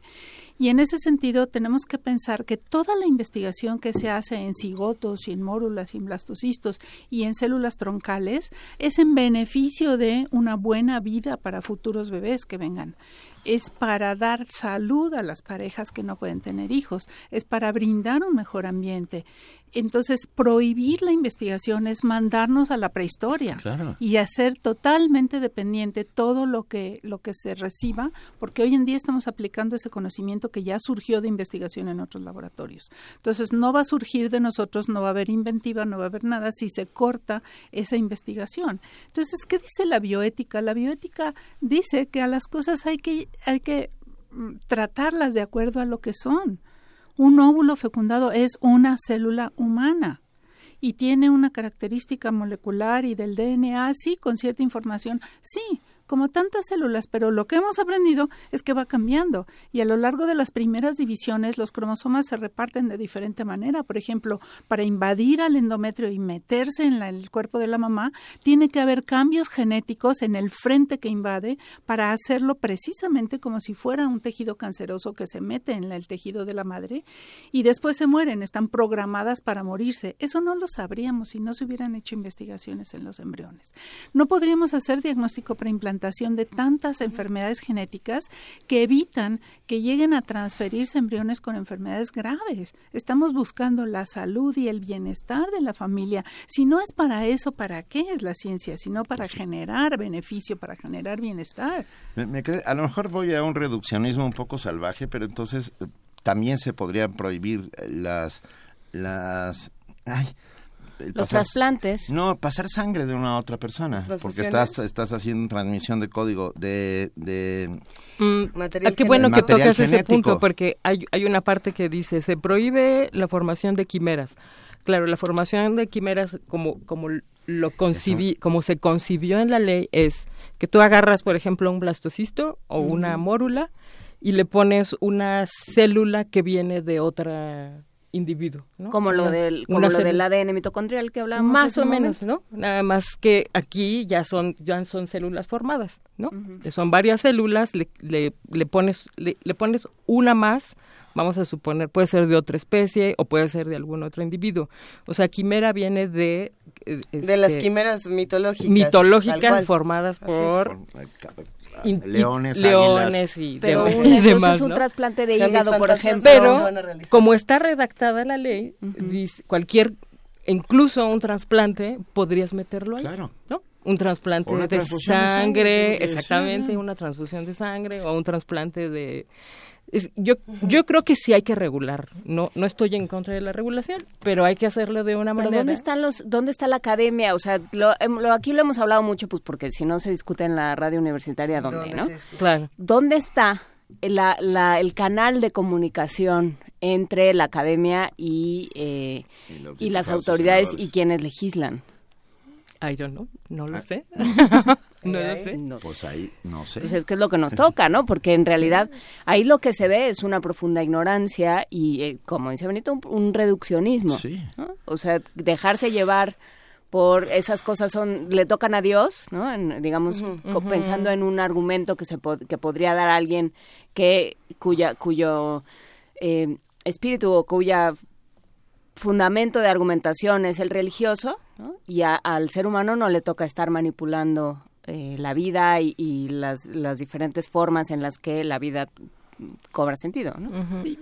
Y en ese sentido tenemos que pensar que toda la investigación que se hace en cigotos y en mórulas y en blastocistos y en células troncales es en beneficio de una buena vida para futuros bebés que vengan es para dar salud a las parejas que no pueden tener hijos, es para brindar un mejor ambiente, entonces, prohibir la investigación es mandarnos a la prehistoria y hacer totalmente dependiente todo lo que, lo que se reciba, porque hoy en día estamos aplicando ese conocimiento que ya surgió de investigación en otros laboratorios. Entonces, no va a surgir de nosotros, no va a haber inventiva, no va a haber nada si se corta esa investigación. Entonces, ¿qué dice la bioética? La bioética dice que a las cosas hay que, hay que mm, tratarlas de acuerdo a lo que son. Un óvulo fecundado es una célula humana y tiene una característica molecular y del DNA, sí, con cierta información, sí, como tantas células, pero lo que hemos aprendido es que va cambiando y a lo largo de las primeras divisiones los cromosomas se reparten de diferente manera. Por ejemplo, para invadir al endometrio y meterse en el cuerpo de la mamá, tiene que haber cambios genéticos en el frente que invade para hacerlo precisamente como si fuera un tejido canceroso que se mete en el tejido de la madre y después se mueren, están programadas para morirse. Eso no lo sabríamos si no se hubieran hecho investigaciones en los embriones. No podríamos hacer diagnóstico de tantas enfermedades genéticas que evitan que lleguen a transferirse embriones con enfermedades graves. Estamos buscando la salud y el bienestar de la familia. Si no es para eso, ¿para qué es la ciencia? Sino para generar beneficio, para generar bienestar. a lo mejor voy a un reduccionismo un poco salvaje, pero entonces eh, también se podrían prohibir las las ay, los trasplantes. No, pasar sangre de una a otra persona, porque estás estás haciendo transmisión de código de de mm, material qué bueno que tocas ese punto porque hay hay una parte que dice se prohíbe la formación de quimeras. Claro, la formación de quimeras como como lo concibí, como se concibió en la ley es que tú agarras, por ejemplo, un blastocisto o una mórula y le pones una célula que viene de otra individuo. ¿no? Como lo del, como lo del ADN mitocondrial que hablábamos. Más o menos, ¿no? Nada más que aquí ya son, ya son células formadas, ¿no? Son varias células, le, le, pones, le, pones una más, vamos a suponer, puede ser de otra especie o puede ser de algún otro individuo. O sea, quimera viene de... de las este, quimeras mitológicas. Mitológicas formadas por leones, leones y, pero demás, es un trasplante de hígado, por ejemplo. Pero como está redactada la ley, dice, cualquier, incluso un trasplante, podrías meterlo ahí, claro. ¿no? Un trasplante de sangre, exactamente, una transfusión de sangre o un trasplante de yo, yo creo que sí hay que regular. No, no estoy en contra de la regulación, pero hay que hacerlo de una manera. ¿Dónde están los, dónde está la academia? O sea, em, lo, aquí lo hemos hablado mucho, pues porque si no se discute en la radio universitaria, ¿dónde, no? Claro. ¿Dónde está la, la, el canal de comunicación entre la academia y, eh, y las autoridades y quienes legislan? I don't know, no lo Ah. sé. no lo sé. Pues ahí, no sé. Pues es que es lo que nos toca, ¿no? Porque en realidad ahí lo que se ve es una profunda ignorancia y, eh, como dice Benito, un, un reduccionismo. Sí. ¿no? O sea, dejarse llevar por esas cosas son le tocan a Dios, ¿no? En- digamos, pensando en un argumento que se pod- que podría dar alguien que cuya cuyo eh, espíritu o cuya fundamento de argumentación es el religioso, ¿no? y a- al ser humano no le toca estar manipulando eh, la vida y, y las, las diferentes formas en las que la vida cobra sentido. ¿no?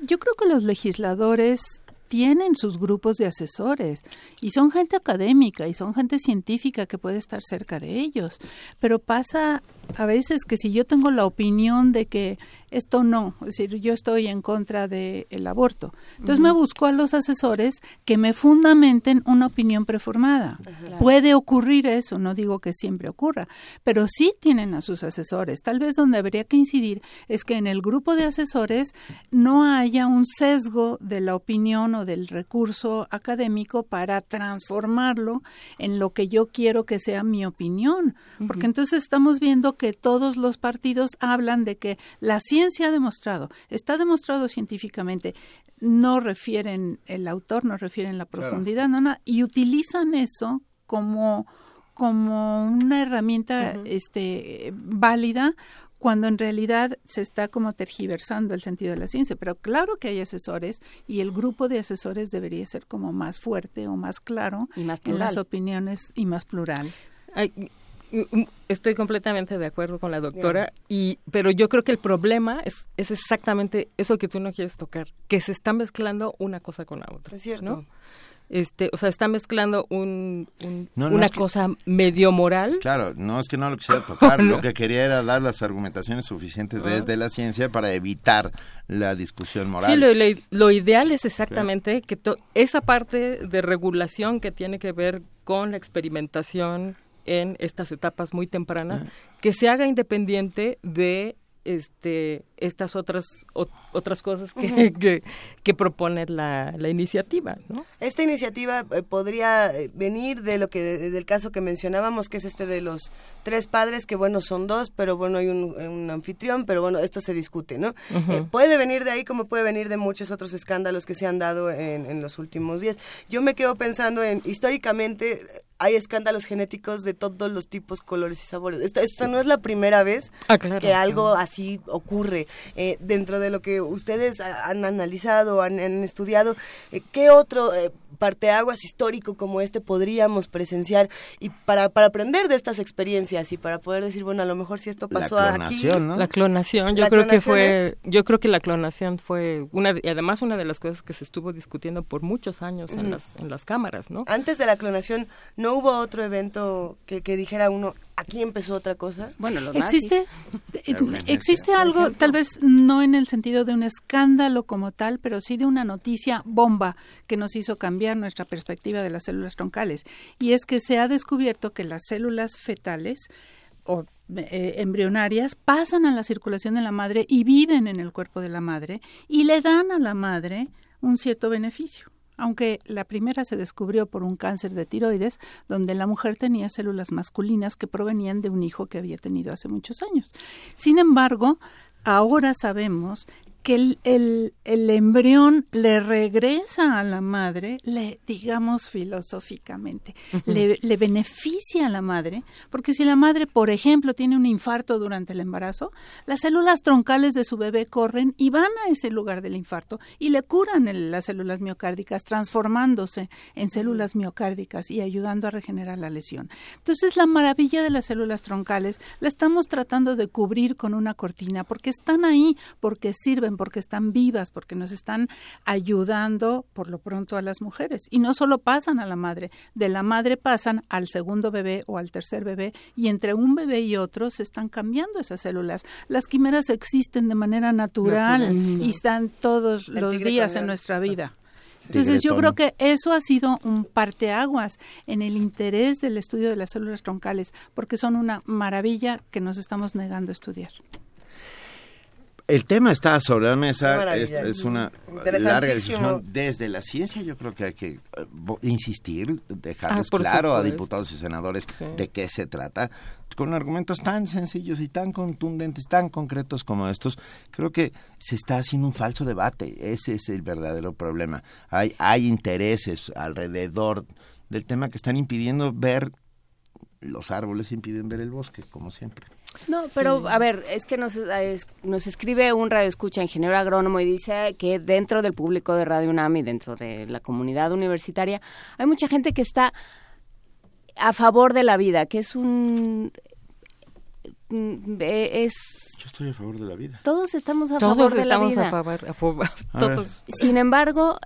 Yo creo que los legisladores tienen sus grupos de asesores y son gente académica y son gente científica que puede estar cerca de ellos. Pero pasa a veces que si yo tengo la opinión de que esto no, es decir, yo estoy en contra del aborto, entonces me busco a los asesores que me fundamenten una opinión preformada. Claro. Puede ocurrir eso, no digo que siempre ocurra, pero sí tienen a sus asesores. Tal vez donde habría que incidir es que en el grupo de asesores no haya un sesgo de la opinión o del recurso académico para transformarlo en lo que yo quiero que sea mi opinión, porque entonces estamos viendo que todos los partidos hablan de que la ciencia ha demostrado, está demostrado científicamente, no refieren el autor, no refieren la Claro. profundidad, no, no, y utilizan eso como como una herramienta este válida cuando en realidad se está como tergiversando el sentido de la ciencia. Pero claro que hay asesores y el grupo de asesores debería ser como más fuerte o más claro Y más en las plural. opiniones y más plural. Ay, estoy completamente de acuerdo con la doctora, y pero yo creo que el problema es, es exactamente eso que tú no quieres tocar, que se está mezclando una cosa con la otra. Es cierto. ¿no? Este, o sea, está mezclando un, un- No, no, una es que- cosa medio moral. Claro, no es que no lo quisiera tocar, lo que quería era dar las argumentaciones suficientes desde la ciencia para evitar la discusión moral. Sí, lo, lo- lo ideal es exactamente que to- esa parte de regulación que tiene que ver con la experimentación en estas etapas muy tempranas, que se haga independiente de este estas otras ot- otras cosas que, que, que propone la, la iniciativa, ¿no? Esta iniciativa eh, podría eh, venir de lo que de- del caso que mencionábamos, que es este de los tres padres, que bueno, son dos, pero bueno, hay un, un anfitrión, pero bueno, esto se discute, ¿no? Eh, puede venir de ahí como puede venir de muchos otros escándalos que se han dado en, en los últimos días. Yo me quedo pensando en, históricamente, hay escándalos genéticos de todos los tipos, colores y sabores. Esto, esto no es la primera vez Ah, claro. que algo así ocurre. Eh, dentro de lo que ustedes ha- han analizado, han, han estudiado, eh, ¿qué otro eh, parteaguas histórico como este podríamos presenciar y para, para aprender de estas experiencias y para poder decir, bueno, a lo mejor si esto pasó aquí... La clonación, yo La creo que clonación fue, es- yo creo que la clonación fue una, de- y además una de las cosas que se estuvo discutiendo por muchos años en las, en las cámaras, ¿no? Antes de la clonación, ¿no hubo otro evento que, que dijera uno, aquí empezó otra cosa? Bueno, los Existe, existe algo, tal vez no en el sentido de un escándalo como tal, pero sí de una noticia bomba que nos hizo cambiar nuestra perspectiva de las células troncales. Y es que se ha descubierto que las células fetales o eh, embrionarias pasan a la circulación de la madre y viven en el cuerpo de la madre y le dan a la madre un cierto beneficio. Aunque la primera se descubrió por un cáncer de tiroides, donde la mujer tenía células masculinas que provenían de un hijo que había tenido hace muchos años. Sin embargo, ahora sabemos que el, el, el embrión le regresa a la madre, le digamos filosóficamente, le, le beneficia a la madre, porque si la madre, por ejemplo, tiene un infarto durante el embarazo, las células troncales de su bebé corren y van a ese lugar del infarto y le curan el- las células miocárdicas, transformándose en células miocárdicas y ayudando a regenerar la lesión. Entonces, la maravilla de las células troncales la estamos tratando de cubrir con una cortina, porque están ahí, porque sirven, porque están vivas, porque nos están ayudando por lo pronto a las mujeres. Y no solo pasan a la madre, de la madre pasan al segundo bebé o al tercer bebé, y entre un bebé y otro se están cambiando esas células. Las quimeras existen de manera natural Natural. y están todos El los días en nuestra vida. Entonces yo creo que eso ha sido un parteaguas en el interés del estudio de las células troncales, porque son una maravilla que nos estamos negando a estudiar. El tema está sobre la mesa, es, es una larga discusión desde la ciencia. Yo creo que hay que eh, insistir, dejarles Ah, claro a diputados y senadores Sí. de qué se trata, con argumentos tan sencillos y tan contundentes, tan concretos como estos. Creo que se está haciendo un falso debate. Ese es el verdadero problema. Hay, hay intereses alrededor del tema que están impidiendo ver los árboles, impiden ver el bosque, como siempre. No, pero a ver, es que nos, es- nos escribe un radioescucha, ingeniero agrónomo, y dice que dentro del público de Radio UNAM y dentro de la comunidad universitaria hay mucha gente que está a favor de la vida, que es un... mm, eh, es Yo estoy a favor de la vida. todos estamos a Todos favor de la estamos vida. a favor, a favor- A todos. Sin embargo,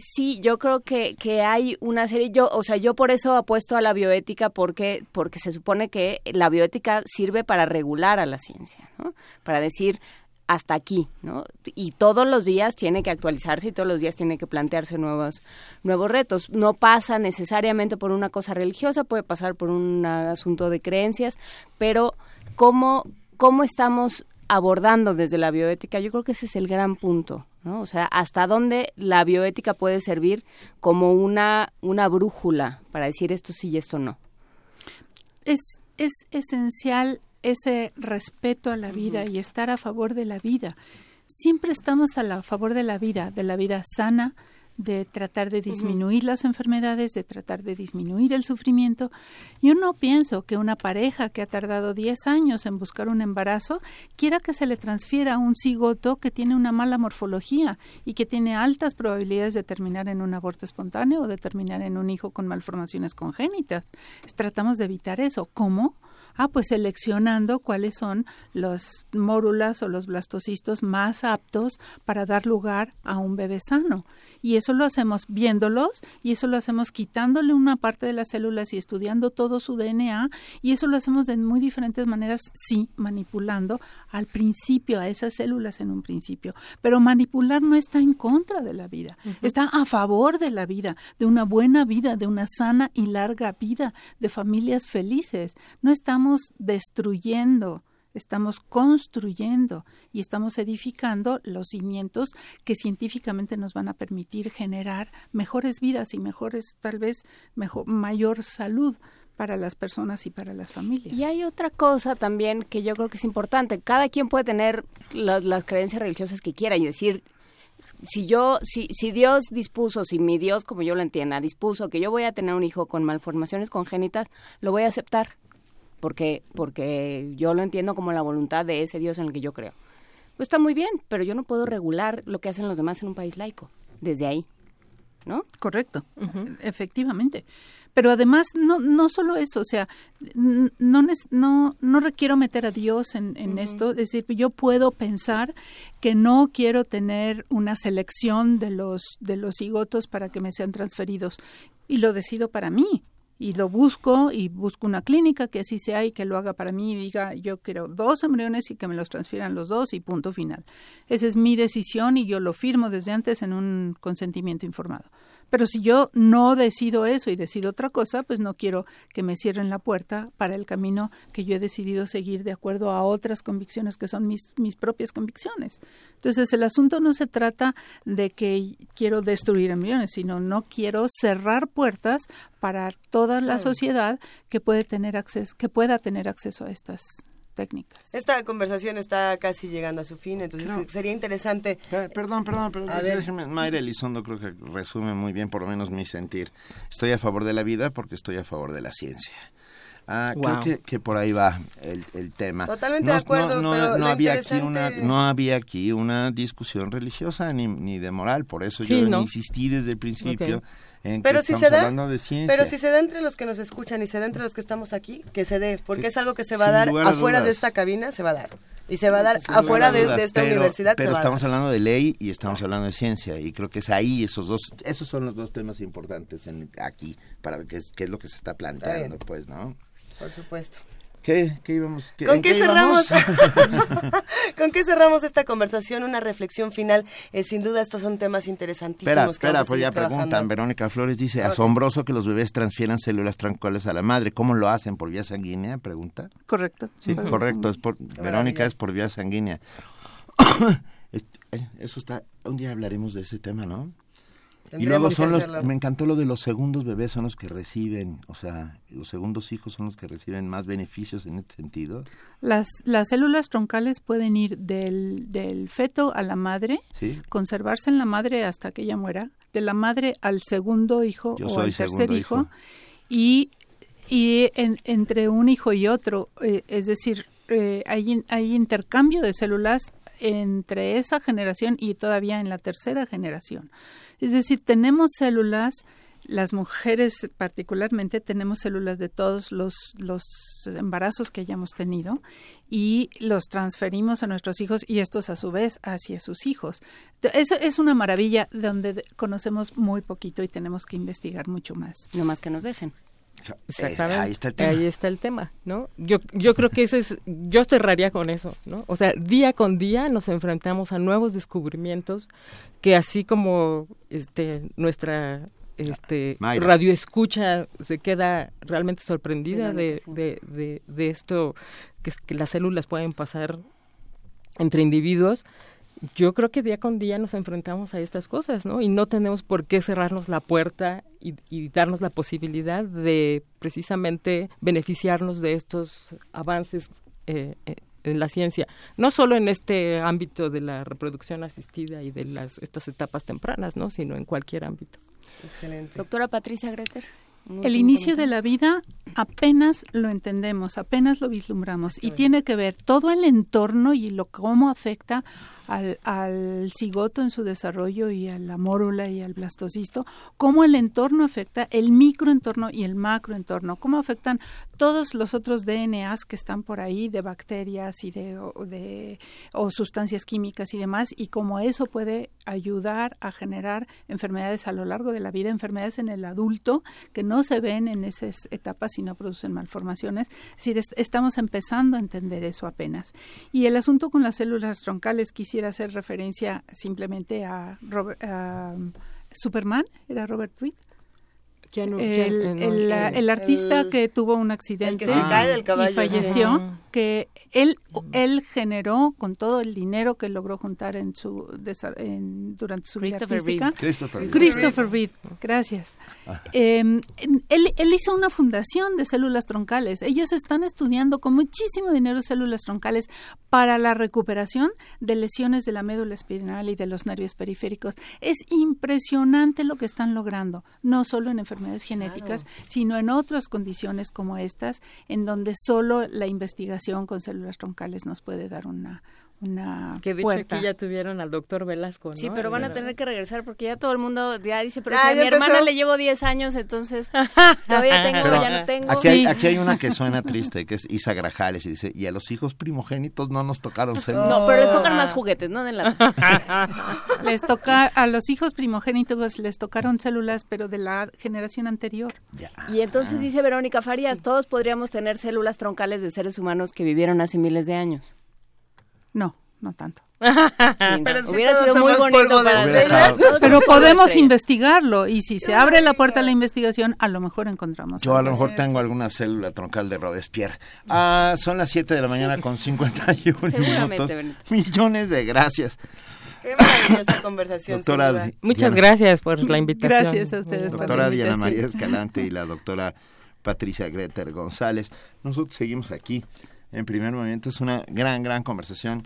sí, yo creo que, que hay una serie, yo, o sea, yo por eso apuesto a la bioética porque, porque se supone que la bioética sirve para regular a la ciencia, ¿no? Para decir hasta aquí, ¿no? Y todos los días tiene que actualizarse y todos los días tiene que plantearse nuevos, nuevos retos. No pasa necesariamente por una cosa religiosa, puede pasar por un asunto de creencias, pero cómo, cómo estamos abordando desde la bioética, yo creo que ese es el gran punto, ¿no? O sea, hasta dónde la bioética puede servir como una, una brújula para decir esto sí y esto no. es, es esencial ese respeto a la vida y estar a favor de la vida. Siempre estamos a, la, a favor de la vida, de la vida sana, de tratar de disminuir las enfermedades, de tratar de disminuir el sufrimiento. Yo no pienso que una pareja que ha tardado 10 años en buscar un embarazo quiera que se le transfiera un cigoto que tiene una mala morfología y que tiene altas probabilidades de terminar en un aborto espontáneo o de terminar en un hijo con malformaciones congénitas. Tratamos de evitar eso. ¿Cómo? Ah, pues seleccionando cuáles son los mórulas o los blastocistos más aptos para dar lugar a un bebé sano. Y eso lo hacemos viéndolos y eso lo hacemos quitándole una parte de las células y estudiando todo su DNA y eso lo hacemos de muy diferentes maneras, sí, manipulando al principio a esas células en un principio. Pero manipular no está en contra de la vida, está a favor de la vida, de una buena vida, de una sana y larga vida, de familias felices. No estamos destruyendo, estamos construyendo y estamos edificando los cimientos que científicamente nos van a permitir generar mejores vidas y mejores, tal vez, mejor, mayor salud para las personas y para las familias. Y hay otra cosa también que yo creo que es importante. Cada quien puede tener la- las creencias religiosas que quiera y decir, si yo, si, si Dios dispuso, si mi Dios, como yo lo entienda, dispuso que yo voy a tener un hijo con malformaciones congénitas, lo voy a aceptar. Porque, porque yo lo entiendo como la voluntad de ese Dios en el que yo creo. Pues está muy bien, pero yo no puedo regular lo que hacen los demás en un país laico, desde ahí. ¿No? Correcto, efectivamente. Pero además, no, no solo eso, o sea, no, no, no requiero meter a Dios en, en esto, es decir, yo puedo pensar que no quiero tener una selección de los, de los cigotos para que me sean transferidos y lo decido para mí. Y lo busco y busco una clínica que así sea y que lo haga para mí y diga yo quiero dos embriones y que me los transfieran los dos y punto final. Esa es mi decisión y yo lo firmo desde antes en un consentimiento informado. Pero si yo no decido eso y decido otra cosa, pues no quiero que me cierren la puerta para el camino que yo he decidido seguir de acuerdo a otras convicciones que son mis, mis propias convicciones. Entonces el asunto no se trata de que quiero destruir embriones, sino no quiero cerrar puertas para toda la Claro. sociedad que puede tener acceso, que pueda tener acceso a estas técnicas. Esta conversación está casi llegando a su fin, entonces Claro. sería interesante. Pe- Perdón, perdón, perdón. A ver. déjeme- Mayra Elizondo creo que resume muy bien, por lo menos mi sentir. Estoy a favor de la vida porque estoy a favor de la ciencia. Ah, Wow. Creo que, que por ahí va el, el tema. Totalmente no, de acuerdo, no, no, pero no lo había aquí una, no había aquí una discusión religiosa ni, ni de moral, por eso Sí, yo ¿no? insistí desde el principio. En Pero que si estamos se da, hablando de ciencia. pero si se da entre los que nos escuchan y se da entre los que estamos aquí, que se dé, porque Que- es algo que se va a dar afuera de esta cabina, se va a dar. Y se va a dar Sin afuera de, dudas, de esta pero- universidad. Pero se va a estamos dar. hablando de ley y estamos hablando de ciencia y creo que es ahí esos dos, esos son los dos temas importantes en, aquí para que es, qué es lo que se está planteando, pues, ¿no? Por supuesto. ¿Qué, qué íbamos? ¿Con qué íbamos? cerramos? ¿Con qué cerramos esta conversación? Una reflexión final. Eh, sin duda estos son temas interesantísimos. Espera, que espera, pues ya preguntan. Verónica Flores dice, asombroso que los bebés transfieran células trancuales a la madre. ¿Cómo lo hacen? ¿Por vía sanguínea? Pregunta. Correcto. Sí, Por- correcto. Es por, maravilla. Verónica es por vía sanguínea. Eh, eso está, un día hablaremos de ese tema, ¿no? Y luego son los, me encantó lo de los segundos bebés son los que reciben, o sea, los segundos hijos son los que reciben más beneficios en este sentido. Las, las células troncales pueden ir del, del feto a la madre, Sí. conservarse en la madre hasta que ella muera, de la madre al segundo hijo Yo o al tercer hijo, hijo. y, y en- entre un hijo y otro, eh, es decir, eh, hay, hay intercambio de células entre esa generación y todavía en la tercera generación. Es decir, tenemos células, las mujeres particularmente tenemos células de todos los, los embarazos que hayamos tenido y los transferimos a nuestros hijos y estos a su vez hacia sus hijos. Eso es una maravilla donde de- conocemos muy poquito y tenemos que investigar mucho más. No más que nos dejen. Exactamente. ahí está el tema. Ahí está el tema, ¿no? Yo, yo creo que ese es, yo cerraría con eso, ¿no? O sea, día con día nos enfrentamos a nuevos descubrimientos que así como este nuestra este Mayra. radio escucha se queda realmente sorprendida de, de, de, de esto que, es que las células pueden pasar entre individuos yo creo que día con día nos enfrentamos a estas cosas, ¿no? Y no tenemos por qué cerrarnos la puerta y, y darnos la posibilidad de precisamente beneficiarnos de estos avances eh, eh, en la ciencia, no solo en este ámbito de la reproducción asistida y de las estas etapas tempranas, ¿no? Sino en cualquier ámbito. Excelente. Doctora Patricia Greter. El inicio de la vida apenas lo entendemos, apenas lo vislumbramos y tiene que ver todo el entorno y lo cómo afecta al, al cigoto en su desarrollo y a la mórula y al blastocisto, cómo el entorno afecta el microentorno y el macroentorno, cómo afectan todos los otros DNAs que están por ahí de bacterias y de, o, de o sustancias químicas y demás y cómo eso puede ayudar a generar enfermedades a lo largo de la vida, enfermedades en el adulto que no se ven en esas etapas y no producen malformaciones. Es decir, est- estamos empezando a entender eso apenas. Y el asunto con las células troncales, quisiera hacer referencia simplemente a, Robert- a um, Superman, era Robert Reed. El, el- artista El- que tuvo un accidente el que se cae del caballo, y falleció, sí. Que él él generó con todo el dinero que logró juntar en su en- durante su vida Christopher artística. Christopher. Reeve. Christopher Reeve, gracias. Eh, él, él hizo una fundación de células troncales. Ellos están estudiando con muchísimo dinero células troncales para la recuperación de lesiones de la médula espinal y de los nervios periféricos. Es impresionante lo que están logrando, no solo en enfermedades genéticas, sino en otras condiciones como estas, en donde solo la investigación con células troncales nos puede dar una, una Que de hecho aquí ya tuvieron al doctor Velasco, ¿no? Sí, pero van a tener que regresar porque ya todo el mundo ya dice, pero Ah, si a mi hermana le llevo 10 años, entonces todavía tengo, Pero ya no tengo. Aquí, hay, aquí hay una que suena triste, que es Isa Grajales, y dice, y a los hijos primogénitos no nos tocaron células. No, pero les tocan más juguetes, ¿no? De la... Les toca a los hijos primogénitos les tocaron células, pero de la generación anterior. Ya. Y entonces dice Verónica Farías, todos podríamos tener células troncales de seres humanos que vivieron hace miles de años. No, no tanto. Sí, no, Pero sí hubiera sido muy bonito para Hubiera Pero podemos investigarlo y si se abre la puerta a la investigación, a lo mejor encontramos. Yo a lo mejor tengo alguna célula troncal de Robespierre. Ah, son las 7 de la mañana con 51 Seguramente, minutos. Benito. Millones de gracias. Qué maravillosa conversación. Doctora. Muchas gracias por la invitación. Gracias a ustedes por Doctora la Diana. María Escalante y la doctora Patricia Greter González. Nosotros seguimos aquí en primer momento. Es una gran, gran conversación.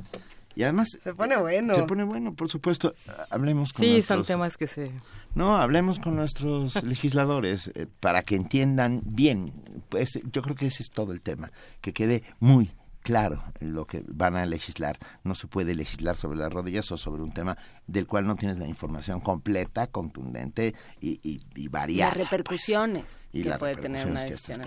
Y además... Se pone bueno. Se pone bueno, por supuesto. Hablemos con Sí, nuestros... son temas que se... No, hablemos con nuestros legisladores eh, para que entiendan bien. Pues yo creo que ese es todo el tema, que quede muy claro lo que van a legislar. No se puede legislar sobre las rodillas o sobre un tema del cual no tienes la información completa, contundente y, y, y variada. Las repercusiones Y que las puede tener una decisión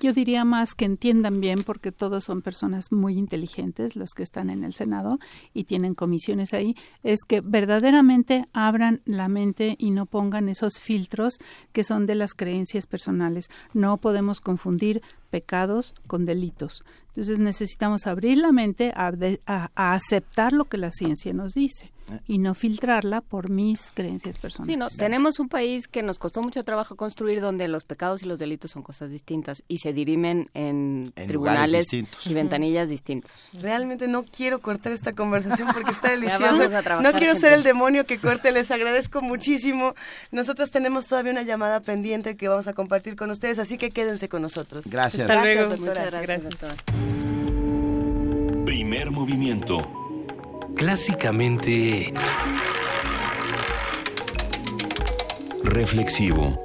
yo diría más que entiendan bien, porque todos son personas muy inteligentes los que están en el Senado y tienen comisiones ahí, es que verdaderamente abran la mente y no pongan esos filtros que son de las creencias personales. No podemos confundir pecados con delitos. Entonces necesitamos abrir la mente a, a- a aceptar lo que la ciencia nos dice. Y no filtrarla por mis creencias personales. Sí, no, tenemos un país que nos costó mucho trabajo construir donde los pecados y los delitos son cosas distintas y se dirimen en, En tribunales y ventanillas distintos. Realmente no quiero cortar esta conversación porque está deliciosa. a trabajar, No quiero gente. ser el demonio que corte, les agradezco muchísimo. Nosotros tenemos todavía una llamada pendiente que vamos a compartir con ustedes, así que quédense con nosotros. Gracias. Hasta luego. doctora. Muchas gracias, doctora. Primer movimiento. Clásicamente Reflexivo.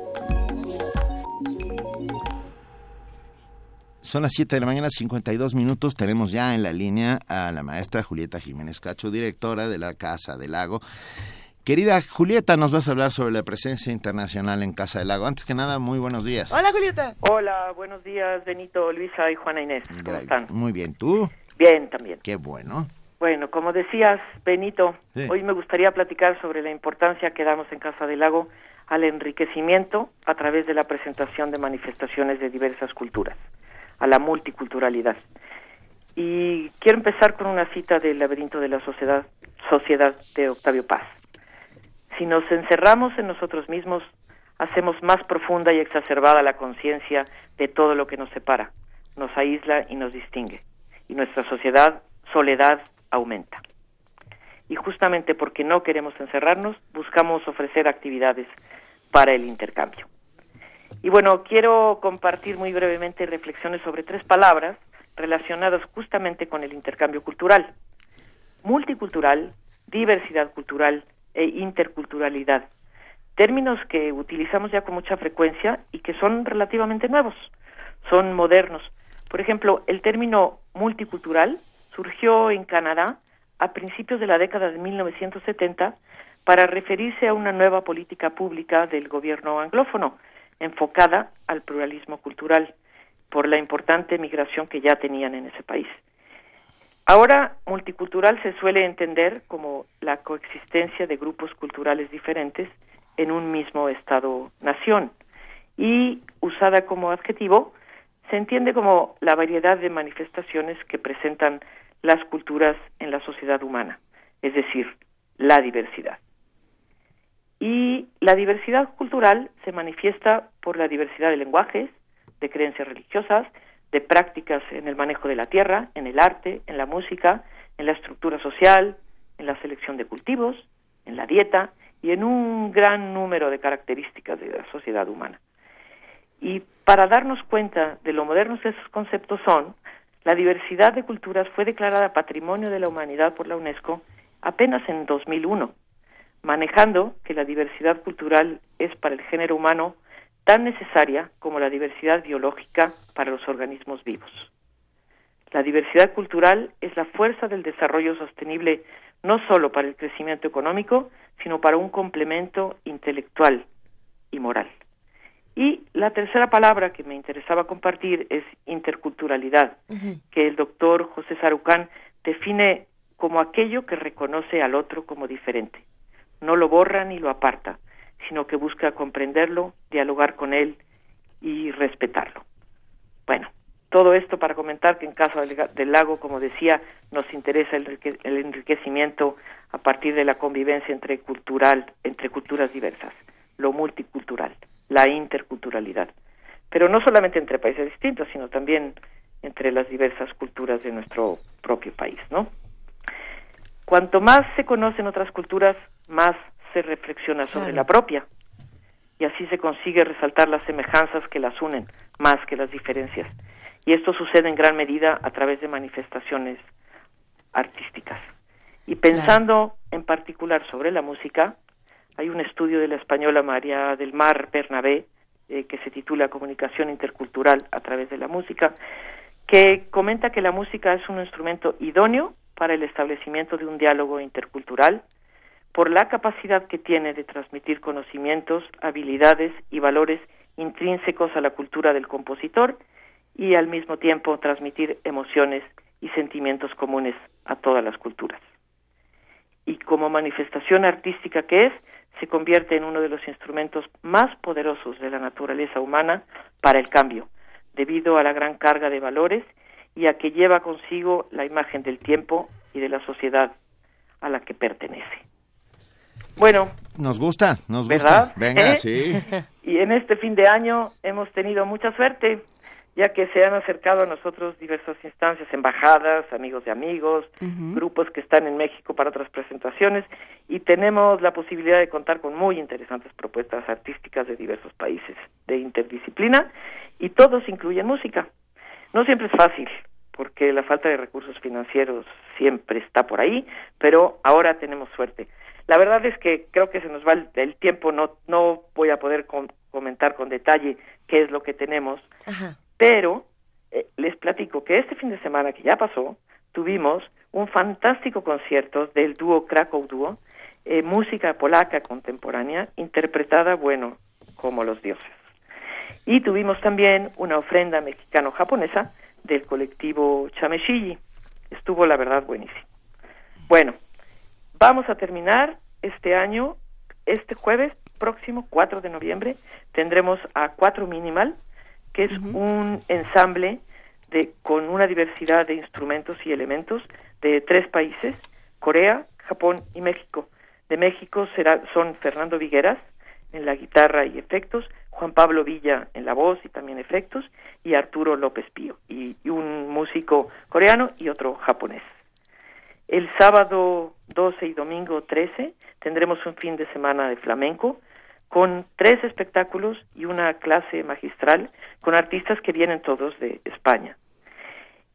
Son las 7 de la mañana, 52 minutos. Tenemos ya en la línea a la maestra Julieta Jiménez Cacho, directora de la Casa del Lago. Querida Julieta, nos vas a hablar sobre la presencia internacional en Casa del Lago. Antes que nada, muy buenos días. Hola Julieta. Hola, buenos días, Benito, Luisa y Juana Inés. ¿Cómo están? Muy bien, ¿tú? Bien, también. Qué bueno. Bueno, como decías, Benito, Sí. hoy me gustaría platicar sobre la importancia que damos en Casa del Lago al enriquecimiento a través de la presentación de manifestaciones de diversas culturas, a la multiculturalidad. Y quiero empezar con una cita del laberinto de la sociedad, sociedad de Octavio Paz. Si nos encerramos en nosotros mismos, hacemos más profunda y exacerbada la conciencia de todo lo que nos separa, nos aísla y nos distingue. Y nuestra sociedad, soledad, aumenta. Y justamente porque no queremos encerrarnos, buscamos ofrecer actividades para el intercambio. Y bueno, quiero compartir muy brevemente reflexiones sobre tres palabras relacionadas justamente con el intercambio cultural. Multicultural, diversidad cultural e interculturalidad. Términos que utilizamos ya con mucha frecuencia y que son relativamente nuevos, son modernos. Por ejemplo, el término multicultural surgió en Canadá a principios de la década de 1970 para referirse a una nueva política pública del gobierno anglófono enfocada al pluralismo cultural por la importante migración que ya tenían en ese país. Ahora, multicultural se suele entender como la coexistencia de grupos culturales diferentes en un mismo Estado-nación y usada como adjetivo se entiende como la variedad de manifestaciones que presentan las culturas en la sociedad humana, es decir, la diversidad. Y la diversidad cultural se manifiesta por la diversidad de lenguajes, de creencias religiosas, de prácticas en el manejo de la tierra, en el arte, en la música, en la estructura social, en la selección de cultivos, en la dieta y en un gran número de características de la sociedad humana. Y para darnos cuenta de lo modernos esos conceptos son, la diversidad de culturas fue declarada Patrimonio de la Humanidad por la UNESCO apenas en 2001, manejando que la diversidad cultural es para el género humano tan necesaria como la diversidad biológica para los organismos vivos. La diversidad cultural es la fuerza del desarrollo sostenible no solo para el crecimiento económico, sino para un complemento intelectual y moral. Y la tercera palabra que me interesaba compartir es interculturalidad, que el doctor José Sarucán define como aquello que reconoce al otro como diferente. No lo borra ni lo aparta, sino que busca comprenderlo, dialogar con él y respetarlo. Bueno, todo esto para comentar que en caso del, lago, como decía, nos interesa el enriquecimiento a partir de la convivencia entre cultural, entre culturas diversas, lo multicultural, la interculturalidad. Pero no solamente entre países distintos, sino también entre las diversas culturas de nuestro propio país, ¿no? Cuanto más se conocen otras culturas, más se reflexiona sobre Claro. la propia. Y así se consigue resaltar las semejanzas que las unen, más que las diferencias. Y esto sucede en gran medida a través de manifestaciones artísticas. Y pensando en particular sobre la música, hay un estudio de la española María del Mar Bernabé, eh, que se titula Comunicación Intercultural a través de la música, que comenta que la música es un instrumento idóneo para el establecimiento de un diálogo intercultural por la capacidad que tiene de transmitir conocimientos, habilidades y valores intrínsecos a la cultura del compositor y al mismo tiempo transmitir emociones y sentimientos comunes a todas las culturas. Y como manifestación artística que es, se convierte en uno de los instrumentos más poderosos de la naturaleza humana para el cambio, debido a la gran carga de valores y a que lleva consigo la imagen del tiempo y de la sociedad a la que pertenece. Bueno. Nos gusta, nos gusta. Venga, ¿Eh? sí. Y en este fin de año hemos tenido mucha suerte, ya que se han acercado a nosotros diversas instancias, embajadas, amigos de amigos, grupos que están en México para otras presentaciones, y tenemos la posibilidad de contar con muy interesantes propuestas artísticas de diversos países de interdisciplina, y todos incluyen música. No siempre es fácil, porque la falta de recursos financieros siempre está por ahí, pero ahora tenemos suerte. La verdad es que creo que se nos va el, el tiempo, no, no voy a poder com- comentar con detalle qué es lo que tenemos, pero eh, les platico que este fin de semana que ya pasó, tuvimos un fantástico concierto del dúo Krakow Duo, eh, música polaca contemporánea, interpretada, bueno, como los dioses. Y tuvimos también una ofrenda mexicano-japonesa del colectivo Chameshiji. Estuvo, la verdad, buenísimo. Bueno, vamos a terminar este año, este jueves próximo, 4 de noviembre, tendremos a Cuatro Minimal, que es un ensamble de, con una diversidad de instrumentos y elementos de tres países, Corea, Japón y México. De México será, son Fernando Vigueras en la guitarra y efectos, Juan Pablo Villa en la voz y también efectos, y Arturo López Pío, y, y un músico coreano y otro japonés. El sábado 12 y domingo 13 tendremos un fin de semana de flamenco con tres espectáculos y una clase magistral con artistas que vienen todos de España.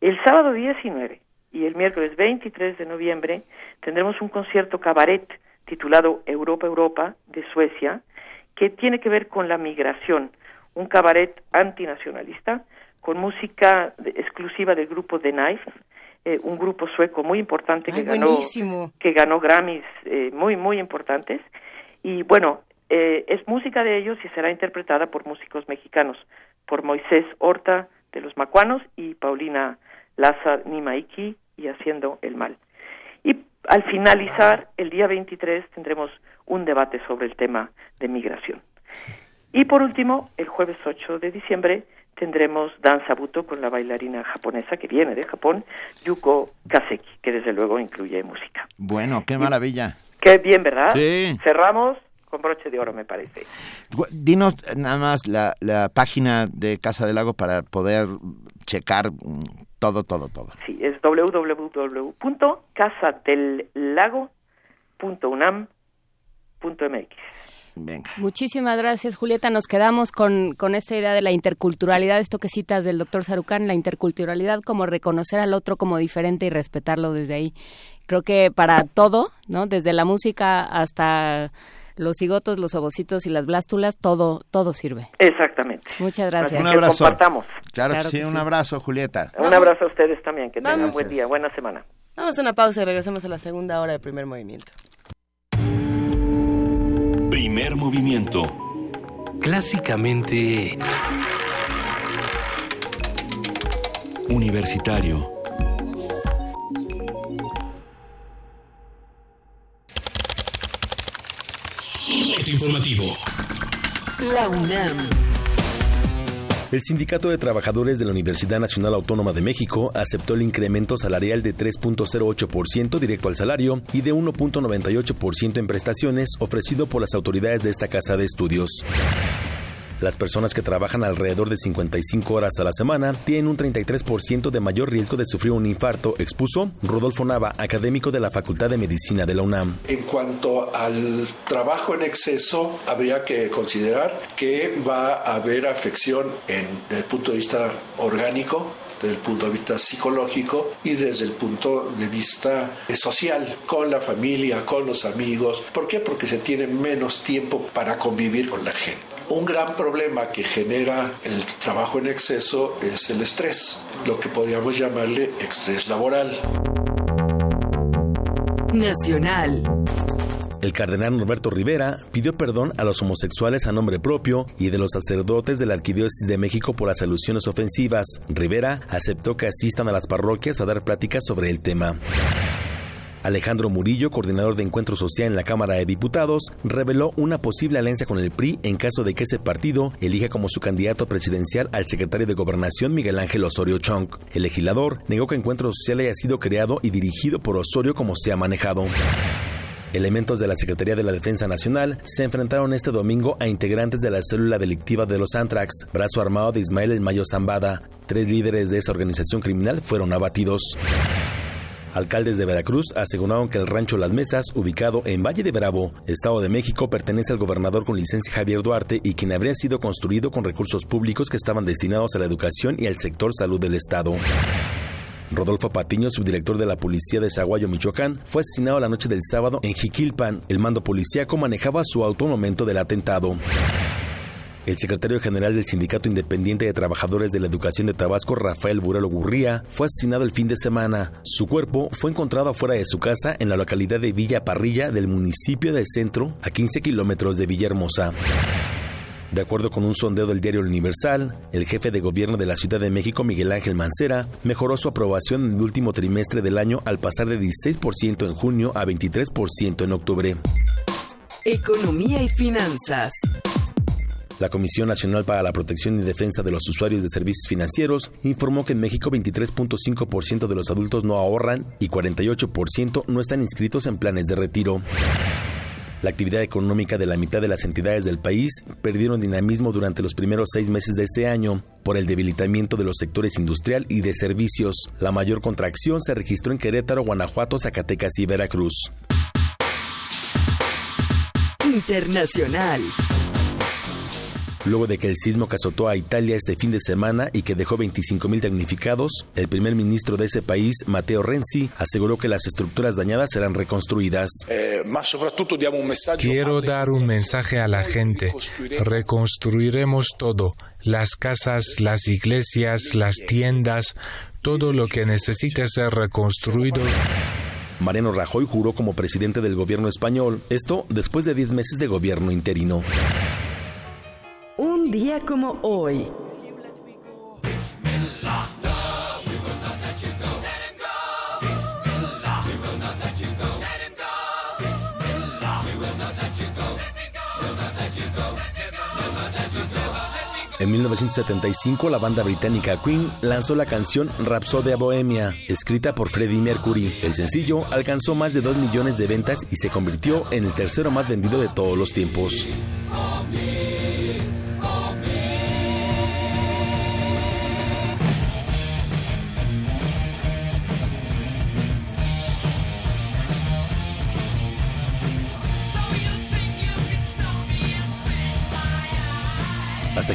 El sábado 19 y el miércoles 23 de noviembre tendremos un concierto cabaret titulado Europa Europa de Suecia que tiene que ver con la migración, un cabaret antinacionalista con música de- exclusiva del grupo The Knife, eh, un grupo sueco muy importante que ganó que ganó Grammys eh, muy muy importantes y bueno eh, es música de ellos y será interpretada por músicos mexicanos por Moisés Horta de los Macuanos y Paulina Lázar Nimaiki y Haciendo el Mal y al finalizar el día 23 tendremos un debate sobre el tema de migración y por último el jueves 8 de diciembre tendremos danza buto con la bailarina japonesa que viene de Japón, Yuko Kaseki, que desde luego incluye música. Bueno, qué maravilla. Qué bien, ¿verdad? Sí. Cerramos con broche de oro, me parece. Dinos nada más la, la página de Casa del Lago para poder checar mm, todo, todo, todo. Sí, es www.casadellago.unam.mx. Venga. Muchísimas gracias, Julieta. Nos quedamos con, con esta idea de la interculturalidad, esto que citas del doctor Sarucán, la interculturalidad como reconocer al otro como diferente y respetarlo desde ahí. Creo que para todo, ¿no? Desde la música hasta los cigotos, los ovocitos y las blástulas, todo, todo sirve. Exactamente. Muchas gracias. Un abrazo. compartamos. Claro, Claro que sí, que un sí. abrazo, Julieta. Un abrazo a ustedes también, que tengan Vamos. buen día, buena semana. Vamos a una pausa y regresamos a la segunda hora de primer movimiento. Primer movimiento. Clásicamente Universitario. Corte informativo. La UNAM. El Sindicato de Trabajadores de la Universidad Nacional Autónoma de México aceptó el incremento salarial de 3.08% directo al salario y de 1.98% en prestaciones ofrecido por las autoridades de esta casa de estudios. Las personas que trabajan alrededor de 55 horas a la semana tienen un 33% de mayor riesgo de sufrir un infarto, expuso Rodolfo Nava, académico de la Facultad de Medicina de la UNAM. En cuanto al trabajo en exceso, habría que considerar que va a haber afección en, desde el punto de vista orgánico, desde el punto de vista psicológico y desde el punto de vista eh, social, con la familia, con los amigos. ¿Por qué? Porque se tiene menos tiempo para convivir con la gente. Un gran problema que genera el trabajo en exceso es el estrés, lo que podríamos llamarle estrés laboral. Nacional. El cardenal Norberto Rivera pidió perdón a los homosexuales a nombre propio y de los sacerdotes de la Arquidiócesis de México por las alusiones ofensivas. Rivera aceptó que asistan a las parroquias a dar pláticas sobre el tema. Alejandro Murillo, coordinador de Encuentro Social en la Cámara de Diputados, reveló una posible alianza con el PRI en caso de que ese partido elija como su candidato presidencial al secretario de Gobernación Miguel Ángel Osorio Chong. El legislador negó que Encuentro Social haya sido creado y dirigido por Osorio como se ha manejado. Elementos de la Secretaría de la Defensa Nacional se enfrentaron este domingo a integrantes de la célula delictiva de los Antrax, brazo armado de Ismael El Mayo Zambada. Tres líderes de esa organización criminal fueron abatidos. Alcaldes de Veracruz aseguraron que el rancho Las Mesas, ubicado en Valle de Bravo, Estado de México, pertenece al gobernador con licencia Javier Duarte y quien habría sido construido con recursos públicos que estaban destinados a la educación y al sector salud del Estado. Rodolfo Patiño, subdirector de la policía de Zaguayo, Michoacán, fue asesinado la noche del sábado en Jiquilpan. El mando policíaco manejaba su auto al momento del atentado. El secretario general del Sindicato Independiente de Trabajadores de la Educación de Tabasco, Rafael Burelo Gurría, fue asesinado el fin de semana. Su cuerpo fue encontrado afuera de su casa en la localidad de Villa Parrilla del municipio del centro, a 15 kilómetros de Villahermosa. De acuerdo con un sondeo del diario Universal, el jefe de gobierno de la Ciudad de México, Miguel Ángel Mancera, mejoró su aprobación en el último trimestre del año al pasar de 16% en junio a 23% en octubre. Economía y finanzas. La Comisión Nacional para la Protección y Defensa de los Usuarios de Servicios Financieros informó que en México 23.5% de los adultos no ahorran y 48% no están inscritos en planes de retiro. La actividad económica de la mitad de las entidades del país perdieron dinamismo durante los primeros seis meses de este año por el debilitamiento de los sectores industrial y de servicios. La mayor contracción se registró en Querétaro, Guanajuato, Zacatecas y Veracruz. Internacional. Luego de que el sismo que azotó a Italia este fin de semana y que dejó 25.000 damnificados, el primer ministro de ese país, Matteo Renzi, aseguró que las estructuras dañadas serán reconstruidas. Quiero dar un mensaje a la gente. Reconstruiremos todo, las casas, las iglesias, las tiendas, todo lo que necesite ser reconstruido. Mariano Rajoy juró como presidente del gobierno español, esto después de 10 meses de gobierno interino. Día como hoy. En 1975, la banda británica Queen lanzó la canción Rhapsodia Bohemia, escrita por Freddie Mercury. El sencillo alcanzó más de 2 millones de ventas y se convirtió en el tercero más vendido de todos los tiempos.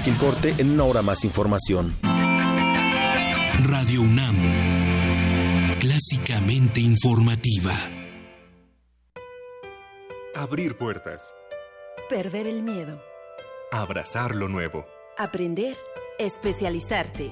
Aquí el corte, en una hora más información. Radio UNAM, clásicamente informativa. Abrir puertas. Perder el miedo. Abrazar lo nuevo. Aprender. Especializarte.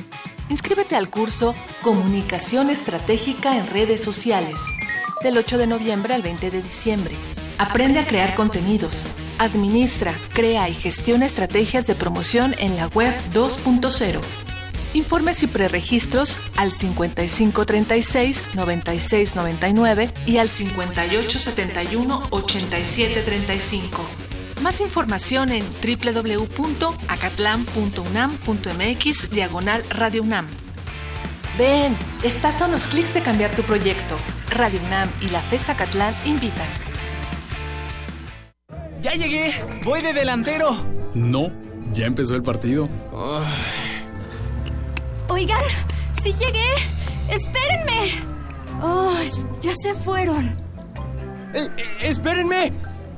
Inscríbete al curso Comunicación Estratégica en Redes Sociales, del 8 de noviembre al 20 de diciembre. Aprende a crear contenidos. Administra, crea y gestiona estrategias de promoción en la web 2.0. Informes y preregistros al 5536-9699 y al 5871-8735. Más información en www.acatlan.unam.mx diagonal Radio UNAM. Ven, estás a unos clics de cambiar tu proyecto. Radio UNAM y la FES Acatlán invitan. ¡Ya llegué! ¡Voy de delantero! No, ya empezó el partido. Oigan, sí llegué. Espérenme. Oh, ya se fueron. Eh, eh, ¡Espérenme!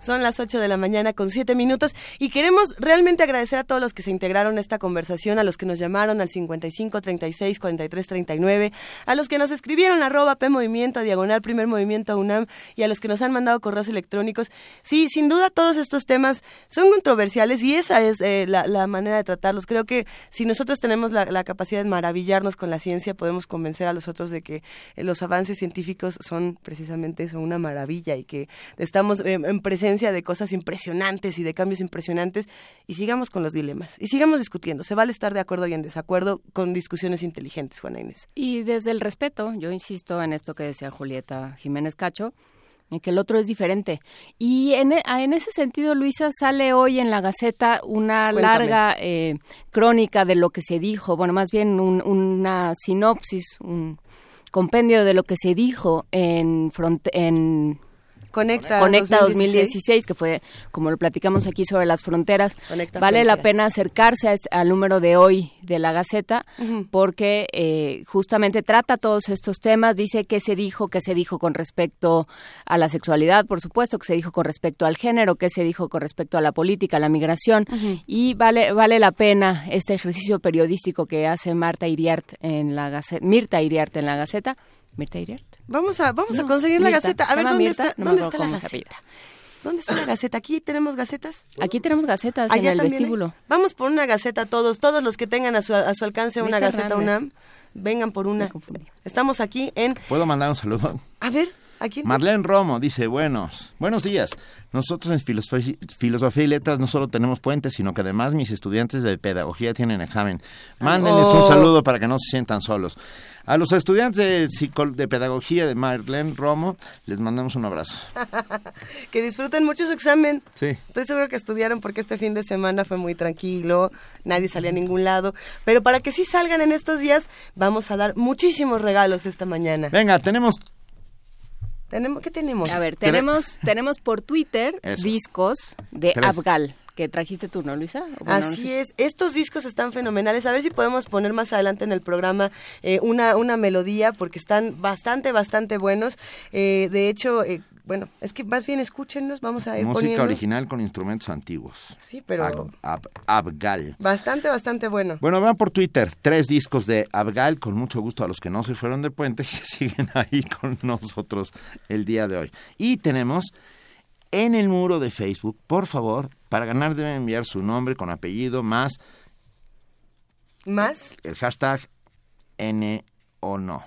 Son las 8 de la mañana con 7 minutos y queremos realmente agradecer a todos los que se integraron a esta conversación, a los que nos llamaron al 55 36 43 39, a los que nos escribieron arroba P Movimiento, Diagonal Primer Movimiento UNAM y a los que nos han mandado correos electrónicos. Sí, sin duda todos estos temas son controversiales y esa es eh, la, manera de tratarlos. Creo que si nosotros tenemos la, la, capacidad de maravillarnos con la ciencia, podemos convencer a los otros de que eh, los avances científicos son precisamente eso, una maravilla y que estamos eh, en presencia de cosas impresionantes y de cambios impresionantes y sigamos con los dilemas y sigamos discutiendo. Se vale estar de acuerdo y en desacuerdo con discusiones inteligentes, Juana Inés. Y desde el respeto, yo insisto en esto que decía Julieta Jiménez Cacho, en que el otro es diferente. Y en, en, ese sentido, Luisa, sale hoy en la Gaceta una Cuéntame. larga eh, crónica de lo que se dijo, bueno, más bien un, una sinopsis, un compendio de lo que se dijo en, front, en Conecta, Conecta 2016. 2016. que fue, como lo platicamos aquí sobre las fronteras. Conecta vale fronteras. la pena acercarse a este, al número de hoy de la Gaceta, uh -huh. porque eh, justamente trata todos estos temas, dice qué se dijo, qué se dijo con respecto a la sexualidad, por supuesto, qué se dijo con respecto al género, qué se dijo con respecto a la política, a la migración, uh -huh. y vale, vale la pena este ejercicio periodístico que hace Marta Iriart en la Gaceta, Mirta Iriart en la Gaceta. Mirta Iriart. Vamos a, vamos no, a conseguir Mirta. la Gaceta. A ver, ¿dónde Mirta? está, no ¿dónde está la Gaceta? ¿Dónde está la Gaceta? ¿Aquí tenemos Gacetas? Aquí tenemos Gacetas Allá en el también vestíbulo. Hay? Vamos por una Gaceta todos, todos los que tengan a su, a su alcance una Mirta Gaceta Rames. UNAM, vengan por una. Estamos aquí en... ¿Puedo mandar un saludo? A ver, Marlene Romo dice, buenos, buenos días. Nosotros en filosofía, filosofía, y letras no solo tenemos puentes, sino que además mis estudiantes de pedagogía tienen examen. Mándenles Oh. un saludo para que no se sientan solos. A los estudiantes de, de pedagogía de Marlene Romo les mandamos un abrazo. que disfruten mucho su examen. Sí. Estoy seguro que estudiaron porque este fin de semana fue muy tranquilo, nadie salía a ningún lado. Pero para que sí salgan en estos días, vamos a dar muchísimos regalos esta mañana. Venga, tenemos ¿Tenemos, ¿Qué tenemos? A ver, tenemos, tenemos por Twitter Eso. discos de Tres. Abgal, que trajiste tú, ¿no, Luisa? No Así sé. es, estos discos están fenomenales. A ver si podemos poner más adelante en el programa eh, una, una melodía, porque están bastante, bastante buenos. Eh, de hecho, eh, bueno, es que más bien escúchenlos, vamos a ir música poniendo. original con instrumentos antiguos. Sí, pero Ab- Ab- Abgal. bastante, bastante bueno. Bueno, vean por Twitter, tres discos de Abgal, con mucho gusto a los que no se fueron de puente, que siguen ahí con nosotros el día de hoy. Y tenemos en el muro de Facebook, por favor, para ganar deben enviar su nombre con apellido más ¿Más? el hashtag N o no.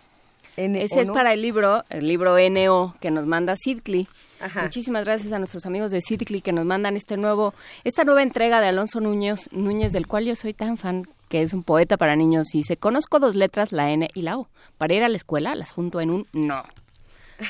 N Ese es para el libro, el libro NO que nos manda Sidcli. Ajá. Muchísimas gracias a nuestros amigos de Sidcli que nos mandan este nuevo, esta nueva entrega de Alonso Núñez, Núñez, del cual yo soy tan fan, que es un poeta para niños y dice, conozco dos letras, la N y la O. Para ir a la escuela las junto en un no.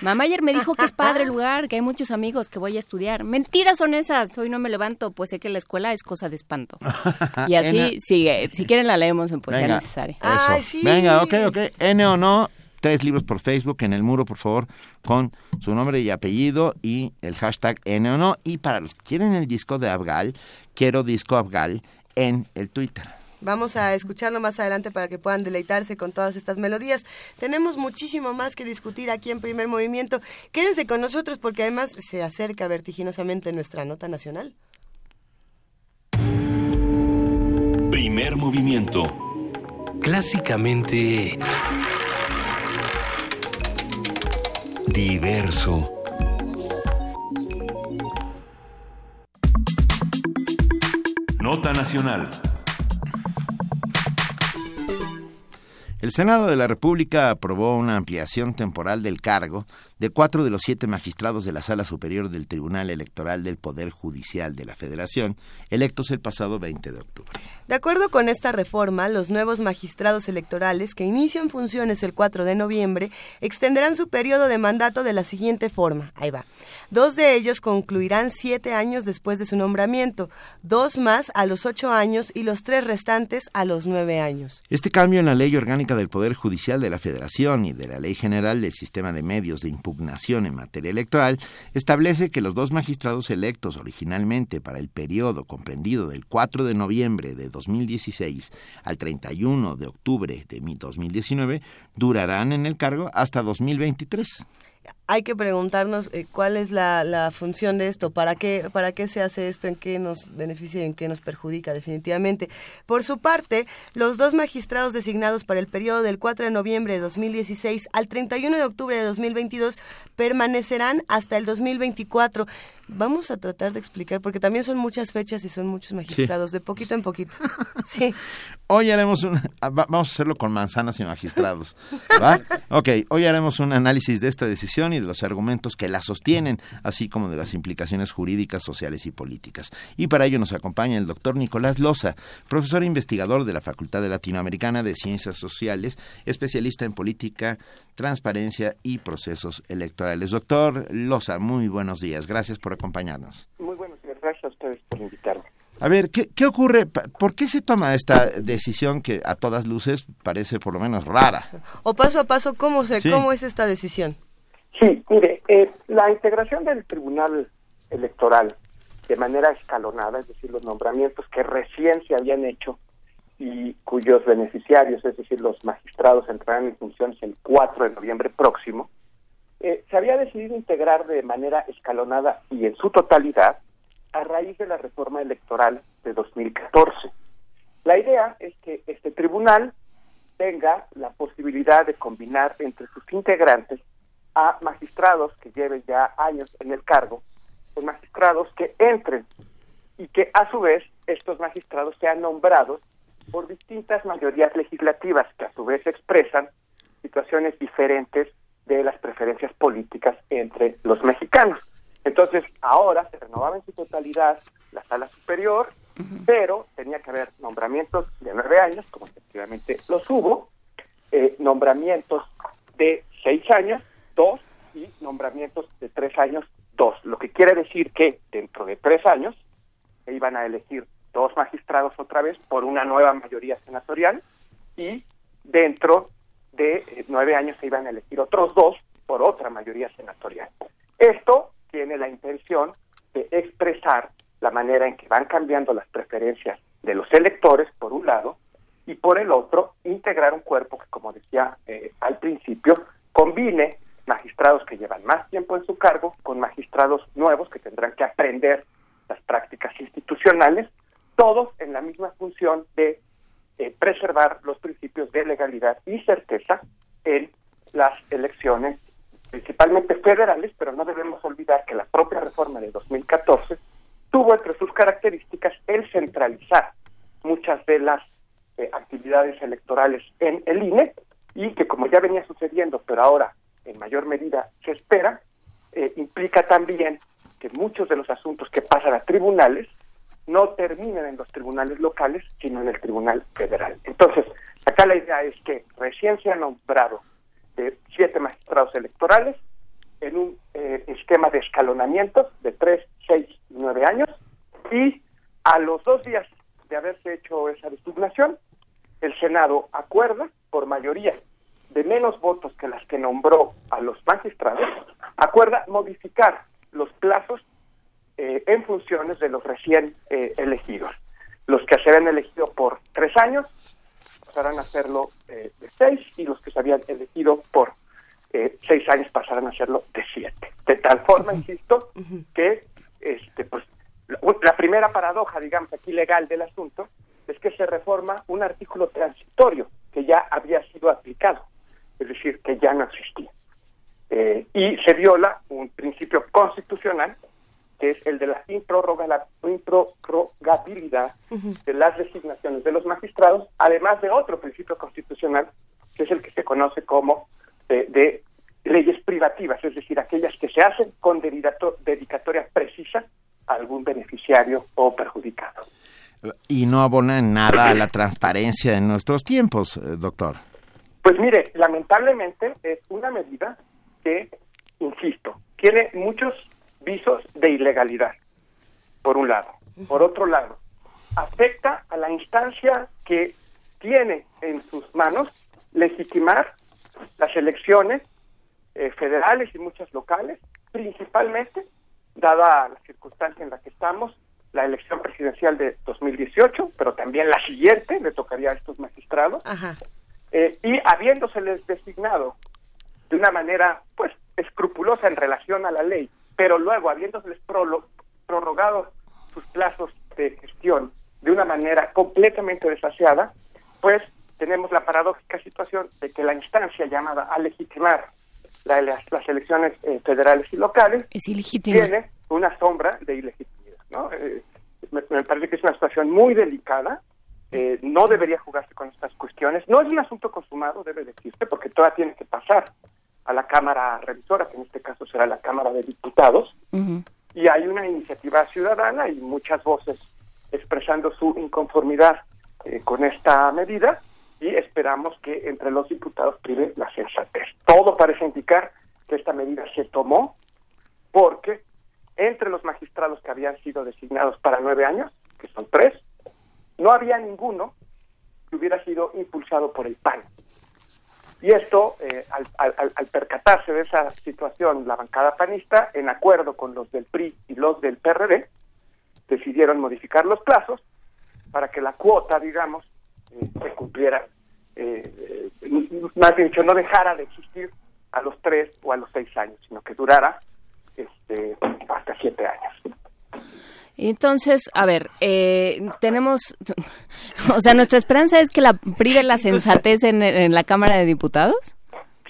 Mamá ayer me dijo que es padre el lugar, que hay muchos amigos, que voy a estudiar. Mentiras son esas, hoy no me levanto, pues sé que la escuela es cosa de espanto. Y así N- sigue. Si quieren la leemos en poesía Venga, necesaria. Eso. Ay, sí. Venga, ok, ok. N o no, tres libros por Facebook en el muro, por favor, con su nombre y apellido y el hashtag N o no. Y para los que quieren el disco de Abgal, quiero disco Abgal en el Twitter. Vamos a escucharlo más adelante para que puedan deleitarse con todas estas melodías. Tenemos muchísimo más que discutir aquí en Primer Movimiento. Quédense con nosotros porque además se acerca vertiginosamente nuestra nota nacional. Primer movimiento. Clásicamente diverso. Nota Nacional. El Senado de la República aprobó una ampliación temporal del cargo de cuatro de los siete magistrados de la Sala Superior del Tribunal Electoral del Poder Judicial de la Federación, electos el pasado 20 de octubre. De acuerdo con esta reforma, los nuevos magistrados electorales que inician funciones el 4 de noviembre extenderán su periodo de mandato de la siguiente forma. Ahí va. Dos de ellos concluirán siete años después de su nombramiento, dos más a los ocho años y los tres restantes a los nueve años. Este cambio en la Ley Orgánica del Poder Judicial de la Federación y de la Ley General del Sistema de Medios de impugnación en materia electoral, establece que los dos magistrados electos originalmente para el periodo comprendido del 4 de noviembre de 2016 al 31 de octubre de 2019 durarán en el cargo hasta 2023 hay que preguntarnos eh, cuál es la, la, función de esto, para qué, para qué se hace esto, en qué nos beneficia y en qué nos perjudica definitivamente. Por su parte, los dos magistrados designados para el periodo del 4 de noviembre de 2016 al 31 de octubre de 2022 permanecerán hasta el 2024. Vamos a tratar de explicar, porque también son muchas fechas y son muchos magistrados, de poquito en poquito. Sí. Hoy haremos un... Ah, vamos a hacerlo con manzanas y magistrados. ¿va? Ok, hoy haremos un análisis de esta decisión y de los argumentos que la sostienen, así como de las implicaciones jurídicas, sociales y políticas. Y para ello nos acompaña el doctor Nicolás Loza, profesor e investigador de la Facultad de Latinoamericana de Ciencias Sociales, especialista en política, transparencia y procesos electorales. Doctor Loza, muy buenos días. Gracias por acompañarnos. Muy buenos días. Gracias a ustedes por invitarme. A ver, ¿qué, ¿qué, ocurre? ¿Por qué se toma esta decisión que a todas luces parece por lo menos rara? O paso a paso, ¿cómo, se, sí. cómo es esta decisión? Sí, mire, eh, la integración del Tribunal Electoral de manera escalonada, es decir, los nombramientos que recién se habían hecho y cuyos beneficiarios, es decir, los magistrados entrarán en funciones el 4 de noviembre próximo, eh, se había decidido integrar de manera escalonada y en su totalidad a raíz de la reforma electoral de 2014. La idea es que este tribunal tenga la posibilidad de combinar entre sus integrantes a magistrados que lleven ya años en el cargo, con magistrados que entren y que a su vez estos magistrados sean nombrados por distintas mayorías legislativas que a su vez expresan situaciones diferentes de las preferencias políticas entre los mexicanos. Entonces, ahora se renovaba en su totalidad la sala superior, uh -huh. pero tenía que haber nombramientos de nueve años, como efectivamente los hubo, eh, nombramientos de seis años, dos, y nombramientos de tres años, dos. Lo que quiere decir que dentro de tres años se iban a elegir dos magistrados otra vez por una nueva mayoría senatorial y dentro de eh, nueve años se iban a elegir otros dos por otra mayoría senatorial. Esto tiene la intención de expresar la manera en que van cambiando las preferencias de los electores, por un lado, y por el otro, integrar un cuerpo que, como decía eh, al principio, combine magistrados que llevan más tiempo en su cargo con magistrados nuevos que tendrán que aprender las prácticas institucionales, todos en la misma función de eh, preservar los principios de legalidad y certeza en las elecciones principalmente federales, pero no debemos olvidar que la propia reforma de 2014 tuvo entre sus características el centralizar muchas de las eh, actividades electorales en el INE y que como ya venía sucediendo, pero ahora en mayor medida se espera, eh, implica también que muchos de los asuntos que pasan a tribunales no terminen en los tribunales locales, sino en el tribunal federal. Entonces, acá la idea es que recién se han nombrado de siete magistrados electorales en un eh, esquema de escalonamientos de tres, seis nueve años y a los dos días de haberse hecho esa designación, el Senado acuerda por mayoría de menos votos que las que nombró a los magistrados, acuerda modificar los plazos eh, en funciones de los recién eh, elegidos. Los que se habían elegido por tres años pasarán a hacerlo eh, de seis y los que se habían elegido por eh, seis años pasarán a hacerlo de siete. De tal forma, insisto, que este, pues, la, la primera paradoja, digamos, aquí legal del asunto es que se reforma un artículo transitorio que ya había sido aplicado, es decir, que ya no existía. Eh, y se viola un principio constitucional que es el de la improrrogabilidad de las designaciones de los magistrados, además de otro principio constitucional, que es el que se conoce como de, de leyes privativas, es decir, aquellas que se hacen con dedicato- dedicatoria precisa a algún beneficiario o perjudicado. Y no abona en nada a la transparencia en nuestros tiempos, eh, doctor. Pues mire, lamentablemente es una medida que, insisto, tiene muchos visos de ilegalidad, por un lado. Por otro lado, afecta a la instancia que tiene en sus manos legitimar las elecciones eh, federales y muchas locales, principalmente, dada la circunstancia en la que estamos, la elección presidencial de 2018, pero también la siguiente, le tocaría a estos magistrados, eh, y habiéndoseles designado de una manera, pues, escrupulosa en relación a la ley, pero luego habiéndoseles prorrogado sus plazos de gestión de una manera completamente desasiada, pues tenemos la paradójica situación de que la instancia llamada a legitimar la- las, las elecciones eh, federales y locales tiene una sombra de ilegitimidad. ¿no? Eh, me, me parece que es una situación muy delicada, eh, no debería jugarse con estas cuestiones. No es un asunto consumado, debe decirse, porque todavía tiene que pasar a la Cámara Revisora, que en este caso será la Cámara de Diputados, y hay una iniciativa ciudadana y muchas voces expresando su inconformidad eh, con esta medida y esperamos que entre los diputados prive la sensatez. Todo parece indicar que esta medida se tomó porque entre los magistrados que habían sido designados para nueve años, que son tres, no había ninguno que hubiera sido impulsado por el PAN. Y esto, eh, al, percatarse de esa situación, la bancada panista, en acuerdo con los del PRI y los del PRD, decidieron modificar los plazos para que la cuota, digamos, eh, se cumpliera, eh, más bien dicho, no dejara de existir a los tres o a los seis años, sino que durara este, hasta siete años. Entonces, a ver, eh, tenemos, o sea, nuestra esperanza es que la prive la sensatez en, en la Cámara de Diputados.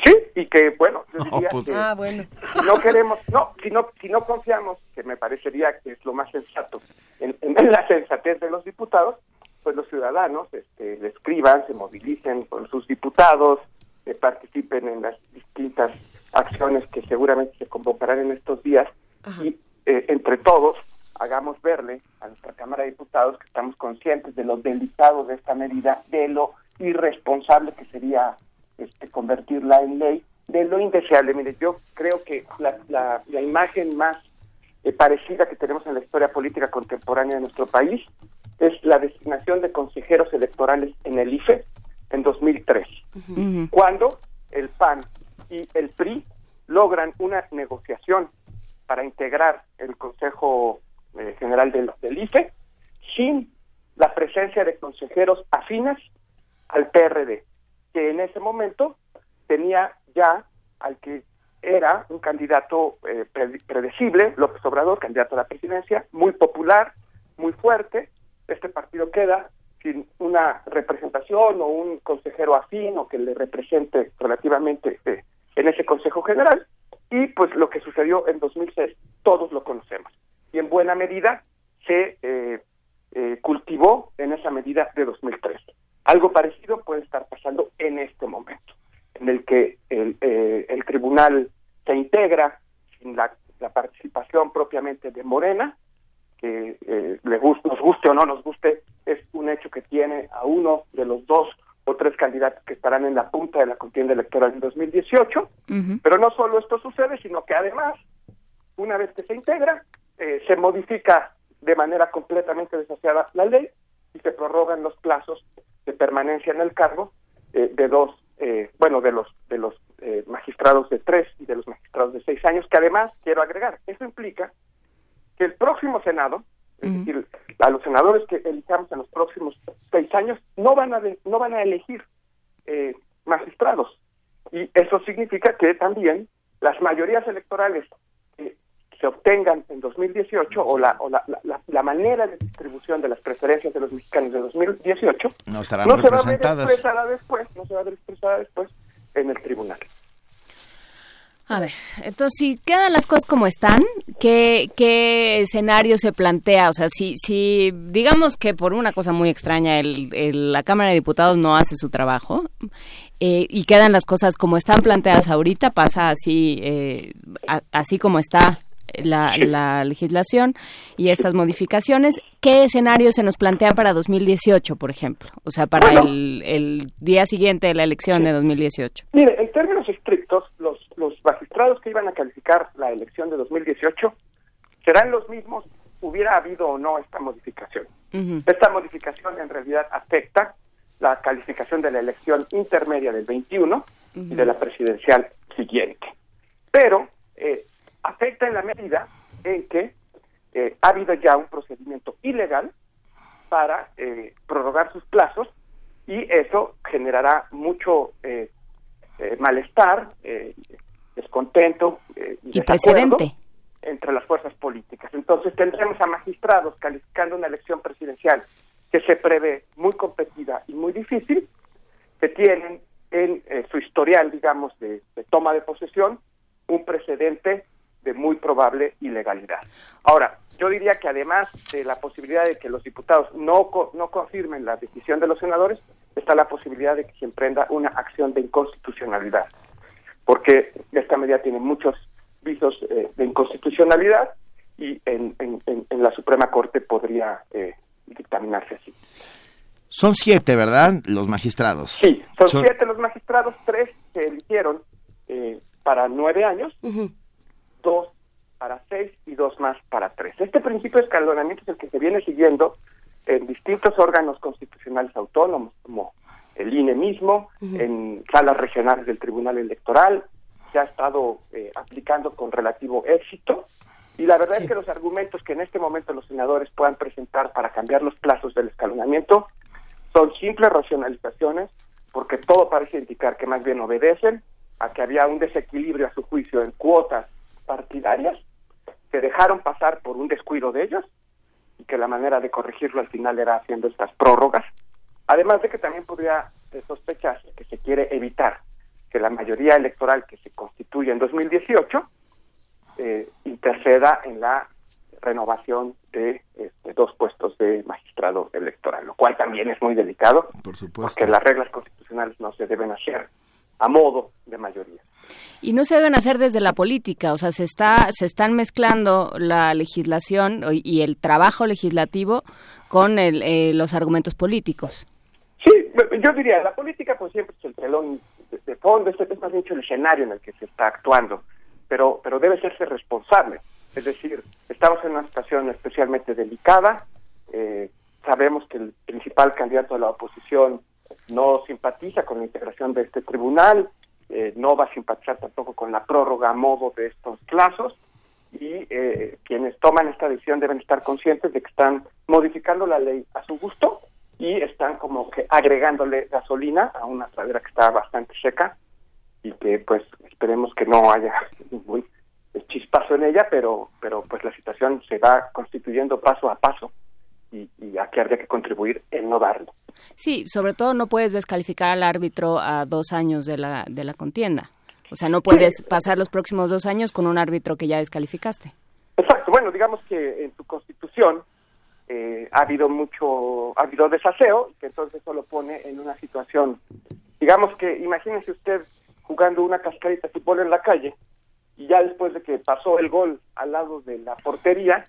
Sí, y que, bueno, yo diría pues- que Ah, bueno. si no queremos, no, si no, si no confiamos, que me parecería que es lo más sensato, en, en la sensatez de los diputados, pues los ciudadanos este, le escriban, se movilicen con sus diputados, eh, participen en las distintas acciones que seguramente se convocarán en estos días y eh, entre todos hagamos verle a nuestra Cámara de Diputados que estamos conscientes de lo delicado de esta medida, de lo irresponsable que sería este, convertirla en ley, de lo indeseable. Mire, yo creo que la, la, la imagen más eh, parecida que tenemos en la historia política contemporánea de nuestro país es la designación de consejeros electorales en el IFE en 2003 cuando el PAN y el PRI logran una negociación para integrar el Consejo eh, General del, del IFE sin la presencia de consejeros afines al PRD, que en ese momento tenía ya al que era un candidato eh, pre- predecible, López Obrador, candidato a la presidencia, muy popular, muy fuerte. Este partido queda sin una representación o un consejero afín o que le represente relativamente eh, en ese Consejo General. Y pues lo que sucedió en 2006, todos lo conocemos. Y en buena medida se eh, eh, cultivó en esa medida de 2003. Algo parecido puede estar pasando en este momento, en el que el, eh, el tribunal se integra sin la, la participación propiamente de Morena, que eh, le guste, nos guste o no nos guste, es un hecho que tiene a uno de los dos o tres candidatos que estarán en la punta de la contienda electoral en 2018. Pero no solo esto sucede, sino que además, una vez que se integra, eh, se modifica de manera completamente desasiada la ley y se prorrogan los plazos de permanencia en el cargo eh, de dos, eh, bueno, de los de los eh, magistrados de tres y de los magistrados de seis años, que además quiero agregar, eso implica que el próximo Senado, es decir, a los senadores que elijamos en los próximos seis años, no van a de- no van a elegir eh, magistrados. Y eso significa que también las mayorías electorales se obtengan en 2018 o la, o la, la, la manera de distribución de las preferencias de los mexicanos de 2018 No estarán no se va a ver expresada después, no se va a ver expresada después en el tribunal. A ver, entonces si quedan las cosas como están, ¿qué, qué escenario se plantea? O sea, si, si digamos que por una cosa muy extraña el, el- la Cámara de Diputados no hace su trabajo eh, y quedan las cosas como están planteadas ahorita, pasa así, eh, a- así como está la, la legislación y estas modificaciones, ¿qué escenario se nos plantea para 2018, por ejemplo? O sea, para Bueno. el, el día siguiente de la elección de 2018. Mire, en términos estrictos, los, los magistrados que iban a calificar la elección de 2018 serán los mismos, hubiera habido o no esta modificación. Esta modificación en realidad afecta la calificación de la elección intermedia del 21 y de la presidencial siguiente. Pero eh, afecta en la medida en que eh, ha habido ya un procedimiento ilegal para eh, prorrogar sus plazos y eso generará mucho eh, eh, malestar, eh, descontento Y precedente. entre las fuerzas políticas. Entonces tendremos a magistrados calificando una elección presidencial que se prevé muy competida y muy difícil, que tienen en su historial, digamos, de, de toma de posesión un precedente de muy probable ilegalidad. Ahora, yo diría que además de la posibilidad de que los diputados no, co- no confirmen la decisión de los senadores, está la posibilidad de que se emprenda una acción de inconstitucionalidad, porque esta medida tiene muchos visos eh, de inconstitucionalidad y en, en- en- en la Suprema Corte podría eh, dictaminarse así. Son siete, ¿verdad? Los magistrados. Sí, son, siete los magistrados, tres se eligieron eh, para nueve años, dos para seis y dos más para tres. Este principio de escalonamiento es el que se viene siguiendo en distintos órganos constitucionales autónomos, como el INE mismo, en salas regionales del Tribunal Electoral, se ha estado eh, aplicando con relativo éxito. Y la verdad es que los argumentos que en este momento los senadores puedan presentar para cambiar los plazos del escalonamiento son simples racionalizaciones, porque todo parece indicar que más bien obedecen a que había un desequilibrio a su juicio en cuotas partidarias que dejaron pasar por un descuido de ellos y que la manera de corregirlo al final era haciendo estas prórrogas. Además de que también podría sospecharse que se quiere evitar que la mayoría electoral que se constituye en 2018 eh, interceda en la renovación de este, dos puestos de magistrado electoral, lo cual también es muy delicado, Por supuesto. porque las reglas constitucionales no se deben hacer a modo de mayoría. Y no se deben hacer desde la política, o sea, se está se están mezclando la legislación y el trabajo legislativo con el, eh, los argumentos políticos. Sí, yo diría, la política pues siempre es el telón de, de fondo, este es más bien el escenario en el que se está actuando, pero, pero debe serse responsable. Es decir, estamos en una situación especialmente delicada, eh, sabemos que el principal candidato de la oposición no simpatiza con la integración de este tribunal, eh, no va a simpatizar tampoco con la prórroga a modo de estos plazos, y eh, quienes toman esta decisión deben estar conscientes de que están modificando la ley a su gusto y están como que agregándole gasolina a una pradera que está bastante seca y que pues esperemos que no haya ningún chispazo en ella, pero pero pues la situación se va constituyendo paso a paso y, y aquí habría que contribuir en no darlo. Sí, sobre todo no puedes descalificar al árbitro a dos años de la, de la contienda. O sea, no puedes pasar los próximos dos años con un árbitro que ya descalificaste. Exacto, bueno, digamos que en su constitución eh, ha habido mucho, ha habido desaseo, que entonces eso lo pone en una situación, digamos que imagínese usted jugando una cascarita de fútbol en la calle y ya después de que pasó el gol al lado de la portería,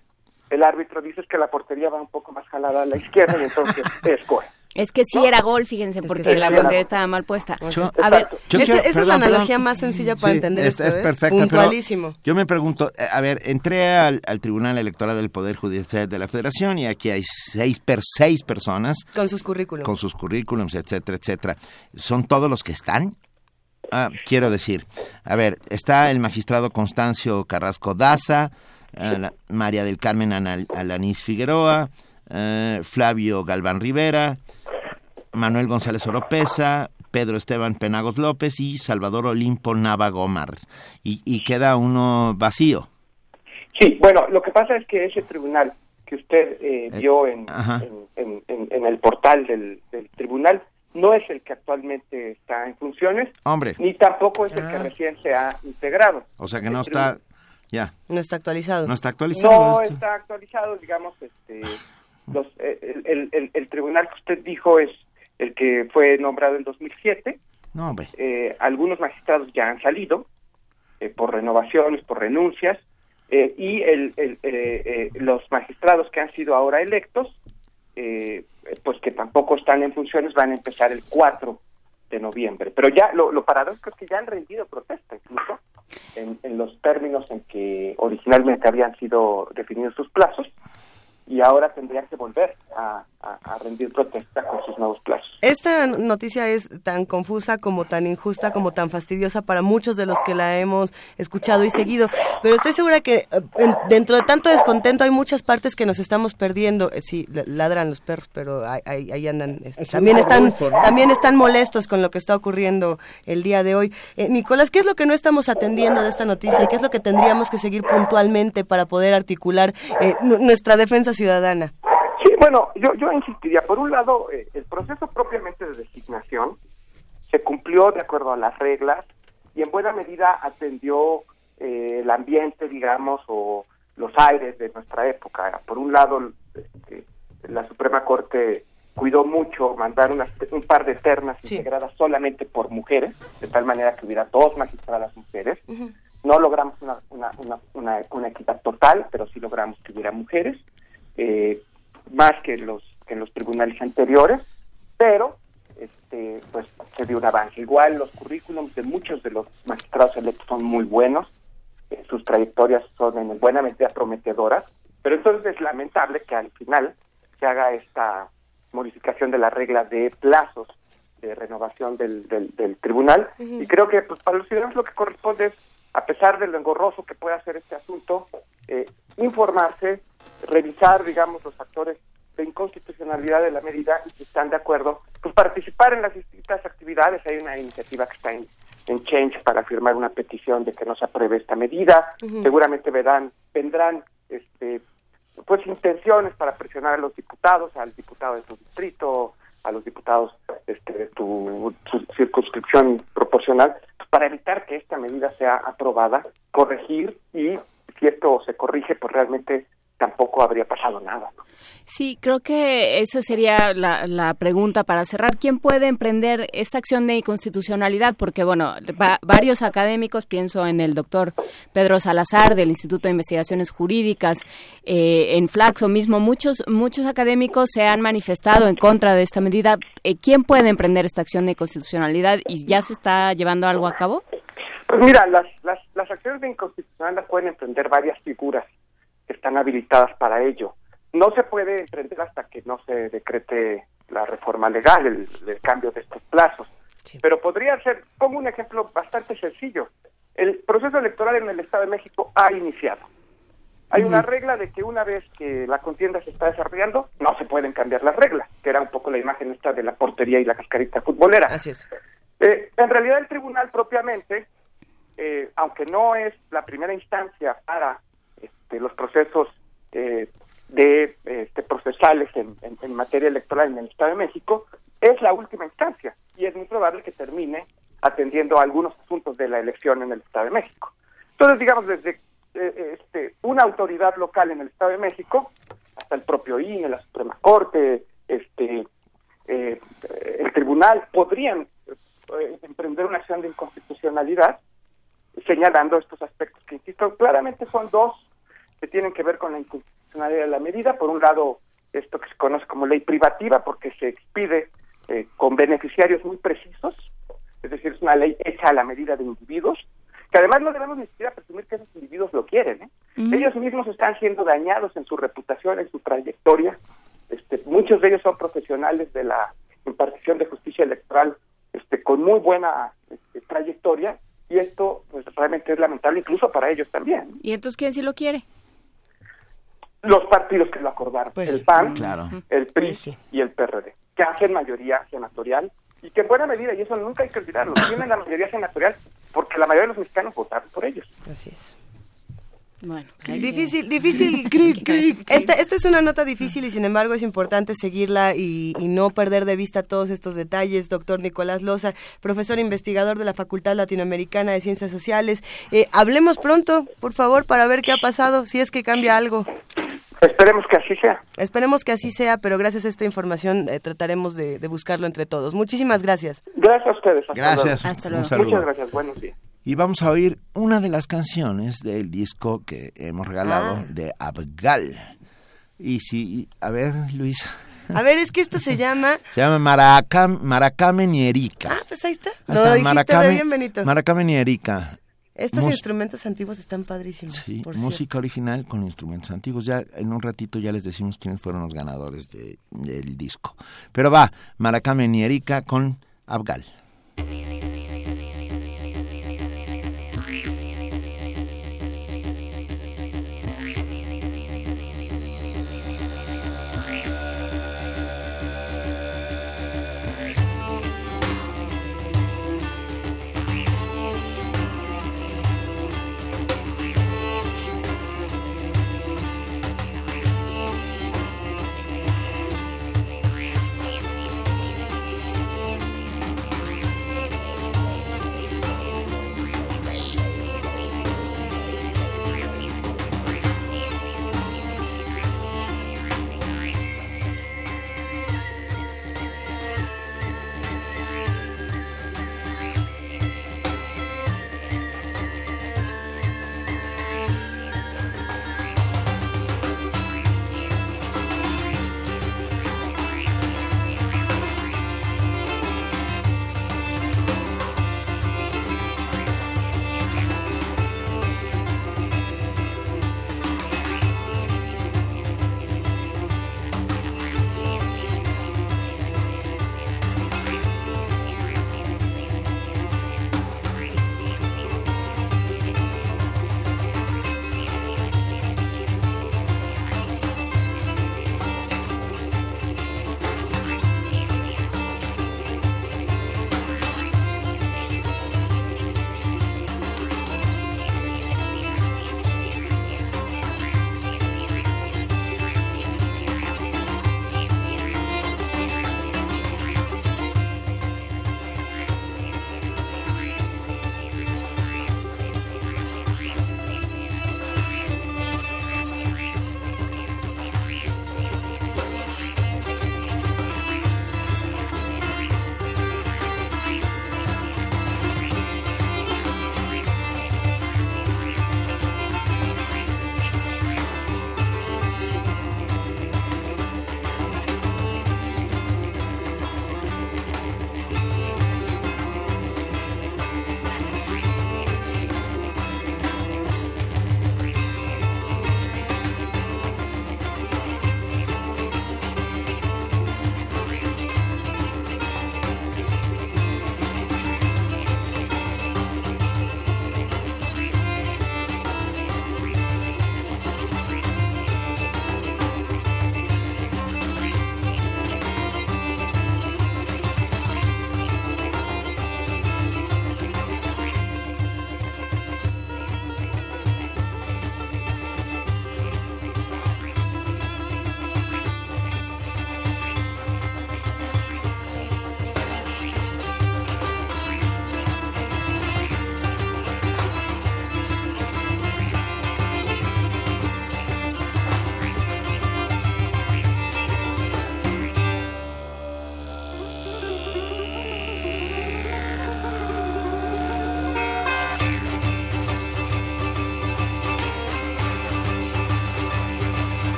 el árbitro dice que la portería va un poco más jalada a la izquierda y entonces es gol. Es que sí era gol, fíjense, porque sí la portería estaba mal puesta. Yo- a ver, Yo Esa- quiero- esa es la perdón. analogía más sencilla para Sí, entender es, esto, es ¿eh? perfecta, pero Puntualísimo. yo me pregunto, eh, a ver, entré al, al Tribunal Electoral del Poder Judicial de la Federación y aquí hay seis, per, seis personas Con sus currículums. con sus currículums, etcétera, etcétera. ¿Son todos los que están? Ah, quiero decir, a ver, está el magistrado Constancio Carrasco Daza, la- María del Carmen Anal- Alanís Figueroa, eh, Flavio Galván Rivera, Manuel González Oropesa, Pedro Esteban Penagos López y Salvador Olimpo Nava Gomar. Y, y queda uno vacío. Sí, bueno, lo que pasa es que ese tribunal que usted eh, vio en, ajá. en, en- en- en el portal del, del tribunal no es el que actualmente está en funciones, Hombre. ni tampoco es el Ah. que recién se ha integrado. O sea que no está, ya, No está actualizado. no está actualizado. No esto. está actualizado, digamos, este, los, eh, el, el- el- el tribunal que usted dijo es el que fue nombrado en 2007. No, hombre. Eh, algunos magistrados ya han salido eh, por renovaciones, por renuncias, eh, y el, el, eh, eh, los magistrados que han sido ahora electos, eh, pues que tampoco están en funciones, van a empezar el 4 de noviembre. Pero ya lo, lo paradójico es que ya han rendido protesta, incluso en, en los términos en que originalmente habían sido definidos sus plazos, y ahora tendrían que volver a, a- a rendir protesta con sus nuevos plazos. Esta noticia es tan confusa como tan injusta como tan fastidiosa para muchos de los que la hemos escuchado y seguido, pero estoy segura que eh, en- dentro de tanto descontento hay muchas partes que nos estamos perdiendo. Eh, Sí, la- ladran los perros, pero ahí, andan. este, Es también están también están molestos con lo que está ocurriendo el día de hoy. Eh, Nicolás, ¿qué es lo que no estamos atendiendo de esta noticia y qué es lo que tendríamos que seguir puntualmente para poder articular eh, nu- nuestra defensa ciudadana? Bueno, yo, yo insistiría, por un lado, eh, el proceso propiamente de designación se cumplió de acuerdo a las reglas y en buena medida atendió eh, el ambiente, digamos, o los aires de nuestra época. Por un lado, este, la Suprema Corte cuidó mucho mandar unas- un par de ternas integradas solamente por mujeres, de tal manera que hubiera dos magistradas mujeres. No logramos una, una, una, una, una equidad total, pero sí logramos que hubiera mujeres, eh, más que en los, que en los tribunales anteriores, pero este, pues se dio un avance. Igual los currículums de muchos de los magistrados electos son muy buenos, eh, sus trayectorias son en buena medida prometedoras, pero entonces es lamentable que al final se haga esta modificación de la regla de plazos de renovación del, del, del tribunal y creo que pues para los ciudadanos lo que corresponde es, a pesar de lo engorroso que pueda ser este asunto, eh, informarse, revisar, digamos, los factores de inconstitucionalidad de la medida y si están de acuerdo, pues participar en las distintas actividades. Hay una iniciativa que está en, en Change para firmar una petición de que no se apruebe esta medida. Seguramente verán, vendrán este, pues intenciones para presionar a los diputados, al diputado de tu distrito, a los diputados este, de tu, su circunscripción proporcional, pues, para evitar que esta medida sea aprobada, corregir y si esto se corrige, pues realmente tampoco habría pasado nada. ¿no? Sí, creo que esa sería la, la pregunta para cerrar. ¿Quién puede emprender esta acción de inconstitucionalidad? Porque, bueno, va- varios académicos, pienso en el doctor Pedro Salazar del Instituto de Investigaciones Jurídicas, eh, en Flaxo mismo, muchos, muchos académicos se han manifestado en contra de esta medida. Eh, ¿Quién puede emprender esta acción de inconstitucionalidad y ya se está llevando algo a cabo? Pues mira, las, las, las acciones de inconstitucionalidad las pueden emprender varias figuras están habilitadas para ello. No se puede emprender hasta que no se decrete la reforma legal, el, el cambio de estos plazos. Pero podría ser, pongo un ejemplo bastante sencillo. El proceso electoral en el Estado de México ha iniciado. Hay una regla de que una vez que la contienda se está desarrollando, no se pueden cambiar las reglas, que era un poco la imagen esta de la portería y la cascarita futbolera. Así es. Eh, en realidad el tribunal propiamente, eh, aunque no es la primera instancia para este, los procesos eh, de este, procesales en, en- materia electoral en el Estado de México, es la última instancia y es muy probable que termine atendiendo algunos asuntos de la elección en el Estado de México. Entonces, digamos, desde eh, este, una autoridad local en el Estado de México hasta el propio INE, la Suprema Corte, este, eh, el tribunal podrían eh, emprender una acción de inconstitucionalidad señalando estos aspectos que, insisto, claramente son dos que tienen que ver con la inconstitucionalidad de la medida. Por un lado, esto que se conoce como ley privativa, porque se expide eh, con beneficiarios muy precisos, es decir, es una ley hecha a la medida de individuos, que además no debemos ni siquiera presumir que esos individuos lo quieren. ¿eh? Ellos mismos están siendo dañados en su reputación, en su trayectoria. Este, muchos de ellos son profesionales de la impartición de justicia electoral este, con muy buena este, trayectoria y esto pues realmente es lamentable incluso para ellos también. ¿Y entonces quién sí lo quiere? Los partidos que lo acordaron, Pues el. PAN, Claro. el PRI y el PRD, que hacen mayoría senatorial y que en buena medida, y eso nunca hay que olvidarlo, tienen la mayoría senatorial porque la mayoría de los mexicanos votaron por ellos. Así es. Bueno, pues difícil, difícil. esta, esta es una nota difícil y sin embargo es importante seguirla y, y, no perder de vista todos estos detalles. Doctor Nicolás Loza, profesor investigador de la Facultad Latinoamericana de Ciencias Sociales. Eh, hablemos pronto, por favor, para ver qué ha pasado, si es que cambia algo. Esperemos que así sea. Esperemos que así sea, pero gracias a esta información eh, trataremos de, de, buscarlo entre todos. Muchísimas gracias. Gracias a ustedes. Hasta gracias. Luego. Hasta luego. Un saludo. Muchas gracias. Buenos días. Y vamos a oír una de las canciones del disco que hemos regalado Ah. de Abgal. Y si, a ver, Luisa. A ver, es que esto se llama... Se llama Maracam, Maracame ni Erika. Ah, pues ahí está. Ahí está, Maracame, bien, Benito. Maracame ni Erika. Estos Mus- instrumentos antiguos están padrísimos. Sí, por música original con instrumentos antiguos. Ya en un ratito ya les decimos quiénes fueron los ganadores de- del disco. Pero va, Maracame ni Erika con Abgal.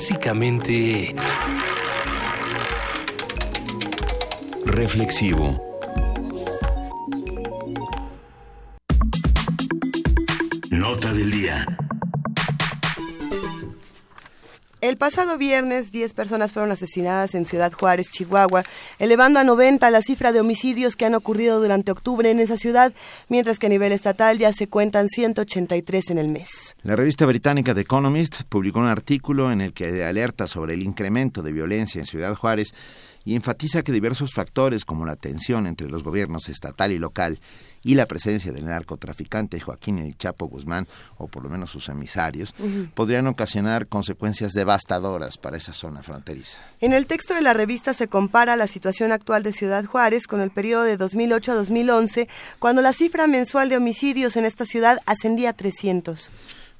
Clásicamente... Reflexivo. Nota del día. El pasado viernes, 10 personas fueron asesinadas en Ciudad Juárez, Chihuahua, elevando a 90 la cifra de homicidios que han ocurrido durante octubre en esa ciudad, mientras que a nivel estatal ya se cuentan 183 en el mes. La revista británica The Economist publicó un artículo en el que alerta sobre el incremento de violencia en Ciudad Juárez y enfatiza que diversos factores como la tensión entre los gobiernos estatal y local y la presencia del narcotraficante Joaquín El Chapo Guzmán, o por lo menos sus emisarios, podrían ocasionar consecuencias devastadoras para esa zona fronteriza. En el texto de la revista se compara la situación actual de Ciudad Juárez con el periodo de 2008 a 2011, cuando la cifra mensual de homicidios en esta ciudad ascendía a 300.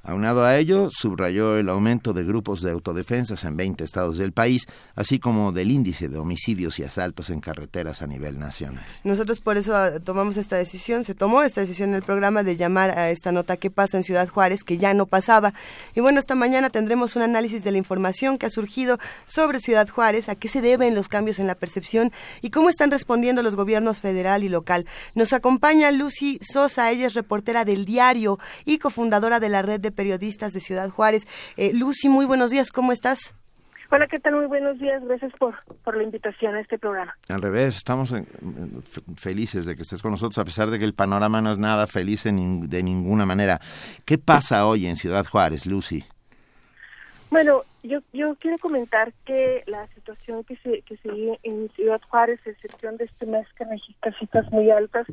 Aunado a ello, subrayó el aumento de grupos de autodefensas en 20 estados del país, así como del índice de homicidios y asaltos en carreteras a nivel nacional. Nosotros por eso ah, tomamos esta decisión, se tomó esta decisión en el programa de llamar a esta nota ¿Qué pasa en Ciudad Juárez? que ya no pasaba. Y bueno, esta mañana tendremos un análisis de la información que ha surgido sobre Ciudad Juárez, a qué se deben los cambios en la percepción y cómo están respondiendo los gobiernos federal y local. Nos acompaña Lucy Sosa, ella es reportera del diario y cofundadora de la red de periodistas de Ciudad Juárez. Eh, Lucy, muy buenos días, ¿cómo estás? Hola, ¿qué tal? Muy buenos días, gracias por, por la invitación a este programa. Al revés, estamos en- felices de que estés con nosotros, a pesar de que el panorama no es nada feliz en de ninguna manera. ¿Qué pasa hoy en Ciudad Juárez, Lucy? Bueno, yo, yo quiero comentar que la situación que se que se vive en Ciudad Juárez, excepción de este mes que registra cifras muy altas,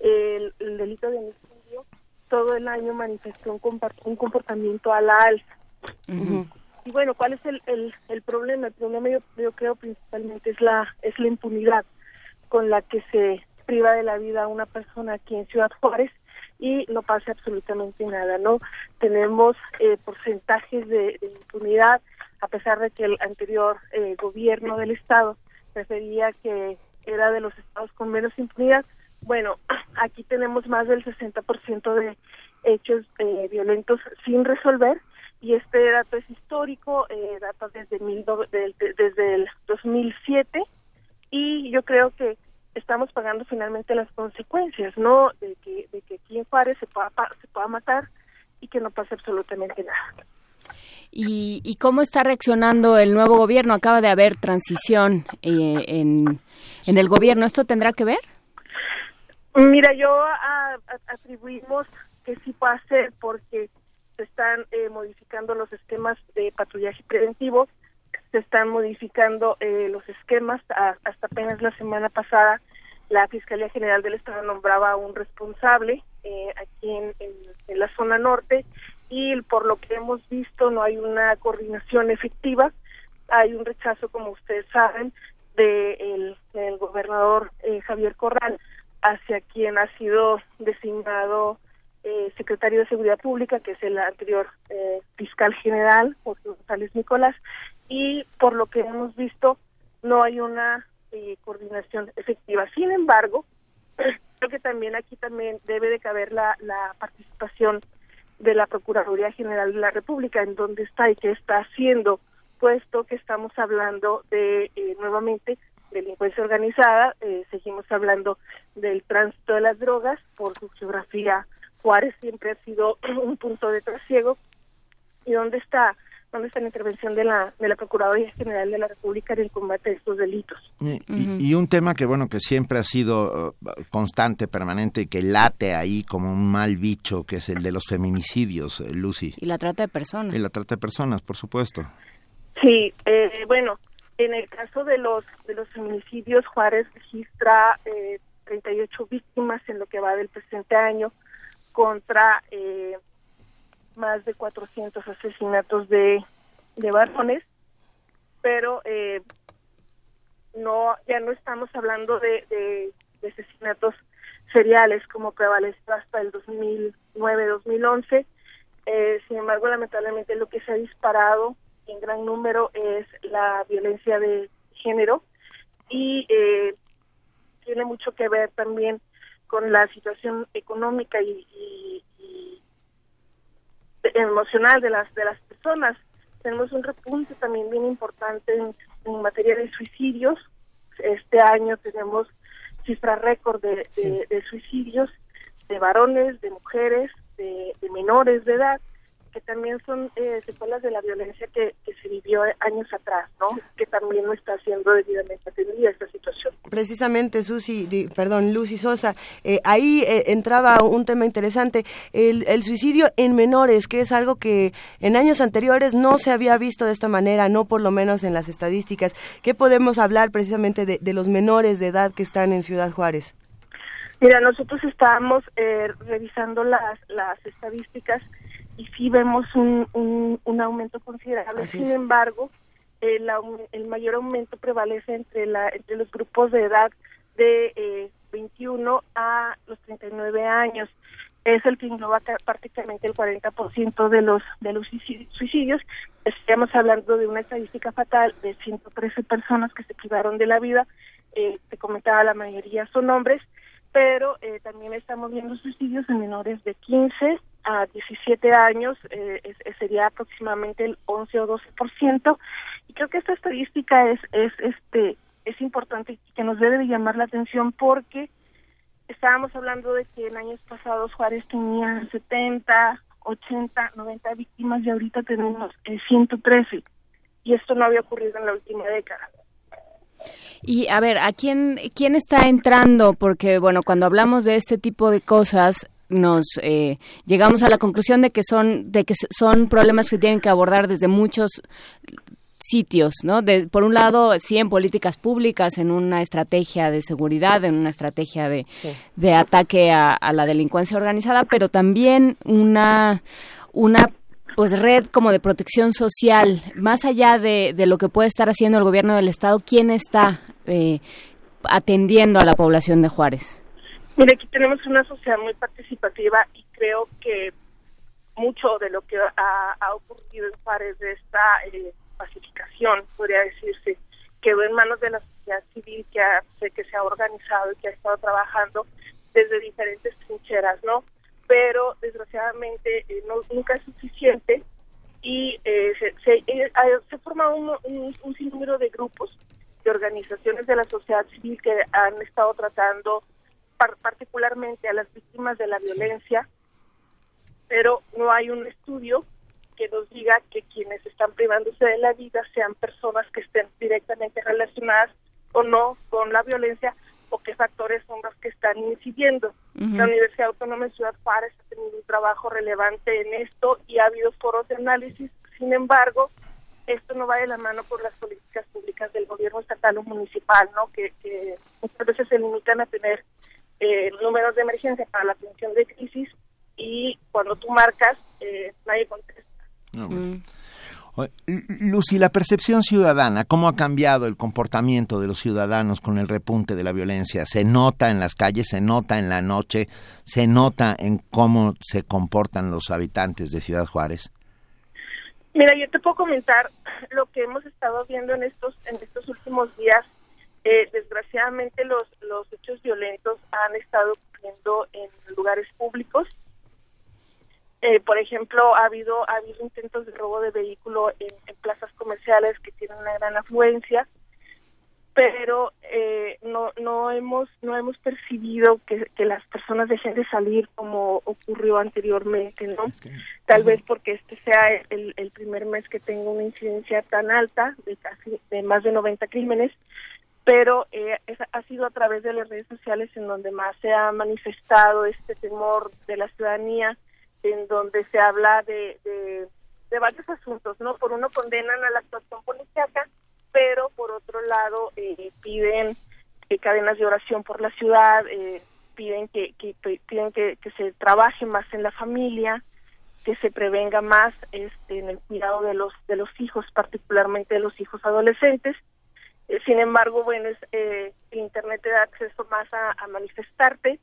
el, el delito de homicidio todo el año manifestó un, un comportamiento a la alza. Y bueno, ¿cuál es el, el, el problema? El problema yo, yo creo principalmente es la es la impunidad con la que se priva de la vida a una persona aquí en Ciudad Juárez y no pasa absolutamente nada, ¿no? Tenemos eh, porcentajes de, de impunidad, a pesar de que el anterior eh, gobierno del Estado prefería que era de los estados con menos impunidad. Bueno, aquí tenemos más del 60% de hechos eh, violentos sin resolver y este dato es histórico, eh, data desde, mil do- del- de- desde el 2007 y yo creo que estamos pagando finalmente las consecuencias, ¿no? De que, de que aquí en Juárez se pueda, se pueda matar y que no pase absolutamente nada. ¿Y, y cómo está reaccionando el nuevo gobierno? Acaba de haber transición eh, en, en el gobierno. ¿Esto tendrá que ver? Mira, yo a- a- atribuimos que sí puede ser porque se están eh, modificando los esquemas de patrullaje preventivo, se están modificando eh, los esquemas. A- hasta apenas la semana pasada la Fiscalía General del Estado nombraba a un responsable eh, aquí en, la zona norte y por lo que hemos visto no hay una coordinación efectiva, hay un rechazo, como ustedes saben, de el- del gobernador eh, Javier Corral hacia quien ha sido designado eh, secretario de Seguridad Pública, que es el anterior eh, fiscal general, Jorge González Nicolás, y por lo que hemos visto no hay una eh, coordinación efectiva. Sin embargo, creo que también aquí también debe de caber la, la participación de la Procuraduría General de la República, en dónde está y qué está haciendo, puesto que estamos hablando de, eh, nuevamente, delincuencia organizada, eh, seguimos hablando del tránsito de las drogas, por su geografía, Juárez siempre ha sido un punto de trasiego, y dónde está dónde está la intervención de la de la Procuraduría General de la República en el combate de estos delitos. Y, y- y un tema que bueno que siempre ha sido uh, constante, permanente y que late ahí como un mal bicho, que es el de los feminicidios, eh, Lucy. Y la trata de personas. Y la trata de personas, por supuesto. Sí, eh, bueno, en el caso de los de los feminicidios, Juárez registra eh, 38 víctimas en lo que va del presente año contra eh, más de 400 asesinatos de, de varones, pero eh, no ya no estamos hablando de, de- asesinatos seriales como prevaleció hasta el 2009-2011. Eh, sin embargo, lamentablemente lo que se ha disparado en gran número es la violencia de género y eh, tiene mucho que ver también con la situación económica y, y- y emocional de las de las personas. Tenemos un repunte también bien importante en, materia de suicidios. Este año tenemos cifra récord de, de suicidios de varones, de mujeres, de, menores de edad que también son eh, secuelas de la violencia que, se vivió años atrás, ¿no? Que también no está siendo debidamente atendida esta situación. Precisamente, Susi, perdón, Lucy Sosa, eh, ahí eh, entraba un tema interesante, el, suicidio en menores, que es algo que en años anteriores no se había visto de esta manera, no por lo menos en las estadísticas. ¿Qué podemos hablar precisamente de, de los menores de edad que están en Ciudad Juárez? Mira, nosotros estábamos eh, revisando las, las estadísticas y sí vemos un, un, aumento considerable. Sin embargo, el, el mayor aumento prevalece entre, la, entre los grupos de edad de eh, 21 a los 39 años. Es el que engloba prácticamente el 40% de los de los suicidios. Estamos hablando de una estadística fatal de 113 personas que se privaron de la vida. Eh, te comentaba, la mayoría son hombres pero eh, también estamos viendo suicidios en menores de 15 a 17 años, eh, sería aproximadamente el 11 o 12%, y creo que esta estadística es, es, este, es importante que nos debe de llamar la atención porque estábamos hablando de que en años pasados Juárez tenía 70, 80, 90 víctimas y ahorita tenemos 113, eh, y esto no había ocurrido en la última década. Y a ver, ¿a quién, quién está entrando? Porque, bueno, cuando hablamos de este tipo de cosas, nos eh, llegamos a la conclusión de que son de que son problemas que tienen que abordar desde muchos sitios, ¿no? De, por un lado, sí en políticas públicas, en una estrategia de seguridad, en una estrategia de, de ataque a, a, la delincuencia organizada, pero también una una pues red como de protección social, más allá de, de lo que puede estar haciendo el gobierno del estado, ¿quién está eh, atendiendo a la población de Juárez? Mire, aquí tenemos una sociedad muy participativa y creo que mucho de lo que ha, ocurrido en Juárez de esta eh, pacificación, podría decirse, quedó en manos de la sociedad civil que, que se ha organizado y que ha estado trabajando desde diferentes trincheras, ¿no? pero desgraciadamente eh, no, nunca es suficiente y eh, se, se, eh, forma un, un, sinnúmero de grupos, de organizaciones de la sociedad civil que han estado tratando particularmente a las víctimas de la violencia, pero no hay un estudio que nos diga que quienes están privándose de la vida sean personas que estén directamente relacionadas o no con la violencia o qué factores son los que están incidiendo. La Universidad Autónoma de Ciudad Juárez ha tenido un trabajo relevante en esto y ha habido foros de análisis. Sin embargo, esto no va de la mano por las políticas públicas del gobierno estatal o municipal, ¿no? Que, muchas veces se limitan a tener eh, números de emergencia para la atención de crisis y cuando tú marcas, eh, nadie contesta. Mm. Lucy, la percepción ciudadana, ¿cómo ha cambiado el comportamiento de los ciudadanos con el repunte de la violencia? ¿Se nota en las calles, se nota en la noche, se nota en cómo se comportan los habitantes de Ciudad Juárez? Mira, yo te puedo comentar lo que hemos estado viendo en estos en estos últimos días. Eh, desgraciadamente los los hechos violentos han estado ocurriendo en lugares públicos eh, por ejemplo, ha habido ha habido intentos de robo de vehículo en, plazas comerciales que tienen una gran afluencia, pero eh, no no hemos no hemos percibido que, las personas dejen de salir como ocurrió anteriormente, ¿no? Tal vez porque este sea el, el primer mes que tengo una incidencia tan alta de casi de más de 90 crímenes, pero eh, ha sido a través de las redes sociales en donde más se ha manifestado este temor de la ciudadanía en donde se habla de, de, varios asuntos, ¿no? Por uno condenan a la actuación policíaca, pero por otro lado eh, piden eh, cadenas de oración por la ciudad, eh, piden que, que piden que, que, se trabaje más en la familia, que se prevenga más este, en el cuidado de los de los hijos, particularmente de los hijos adolescentes. Sin embargo, bueno, es, el internet te da acceso más a manifestarte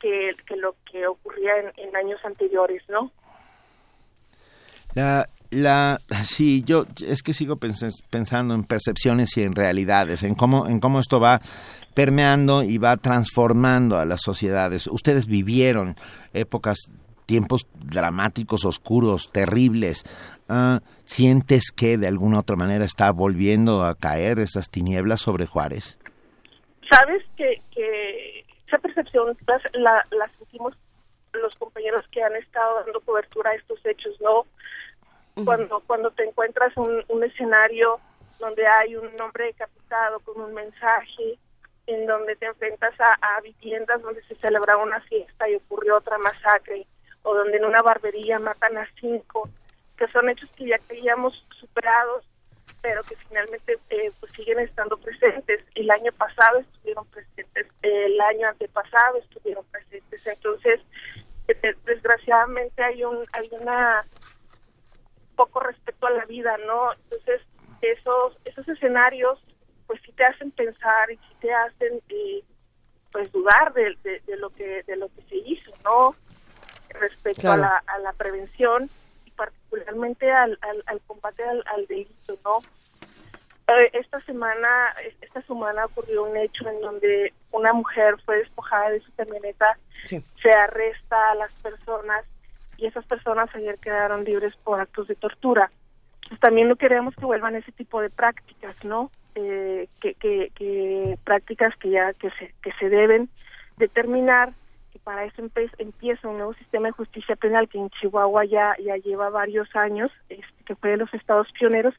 que, lo que ocurría en, años anteriores, ¿no? La, la, sí, yo es que sigo pensando en percepciones y en realidades, en cómo, en cómo esto va permeando y va transformando a las sociedades. Ustedes vivieron épocas tiempos dramáticos, oscuros, terribles. Ah, ¿Sientes que de alguna otra manera está volviendo a caer esas tinieblas sobre Juárez? Sabes que, que esa percepción la, la sentimos los compañeros que han estado dando cobertura a estos hechos, ¿no? Cuando, cuando te encuentras un, un escenario donde hay un hombre decapitado con un mensaje, en donde te enfrentas a, viviendas donde se celebra una fiesta y ocurrió otra masacre, o donde en una barbería matan a cinco, que son hechos que ya creíamos superados, pero que finalmente eh, pues siguen estando presentes. El año pasado estuvieron presentes, el año antepasado estuvieron presentes. Entonces, eh, desgraciadamente hay un hay una poco respeto a la vida, ¿no? Entonces, esos esos escenarios pues sí te hacen pensar y sí te hacen eh, pues dudar de, de, lo que de lo que se hizo, ¿no? Respecto a, la, a la prevención y particularmente al, al, combate al, delito, ¿no? Esta semana esta semana ocurrió un hecho en donde una mujer fue despojada de su camioneta, se arresta a las personas y esas personas ayer quedaron libres por actos de tortura. Pues también no queremos que vuelvan ese tipo de prácticas, ¿no? Eh, que, que, prácticas que ya que se, que se deben determinar que para eso empieza un nuevo sistema de justicia penal que en Chihuahua ya, ya lleva varios años, este, que fue de los estados pioneros,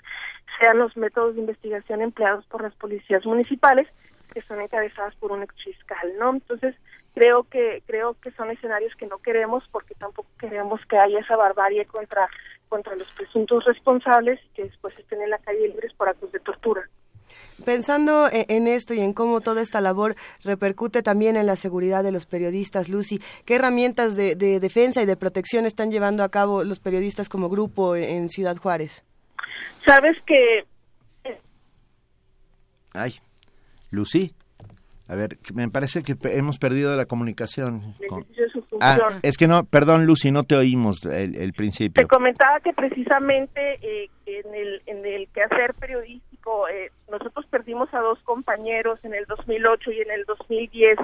sean los métodos de investigación empleados por las policías municipales que son encabezadas por un ex fiscal, ¿no? Entonces, creo que creo que son escenarios que no queremos porque tampoco queremos que haya esa barbarie contra contra los presuntos responsables que después estén en la calle libres por actos de tortura. Pensando e-, en esto y en cómo toda esta labor repercute también en la seguridad de los periodistas, Lucy, ¿qué herramientas de, defensa y de protección están llevando a cabo los periodistas como grupo en Ciudad Juárez? Sabes que... Ay, Lucy. A ver, me parece que hemos perdido la comunicación. Ah, es que no, perdón Lucy, no te oímos el, principio. Te comentaba que precisamente eh, en, el, en el quehacer periodístico eh, nosotros perdimos a dos compañeros en el 2008 y en el 2010.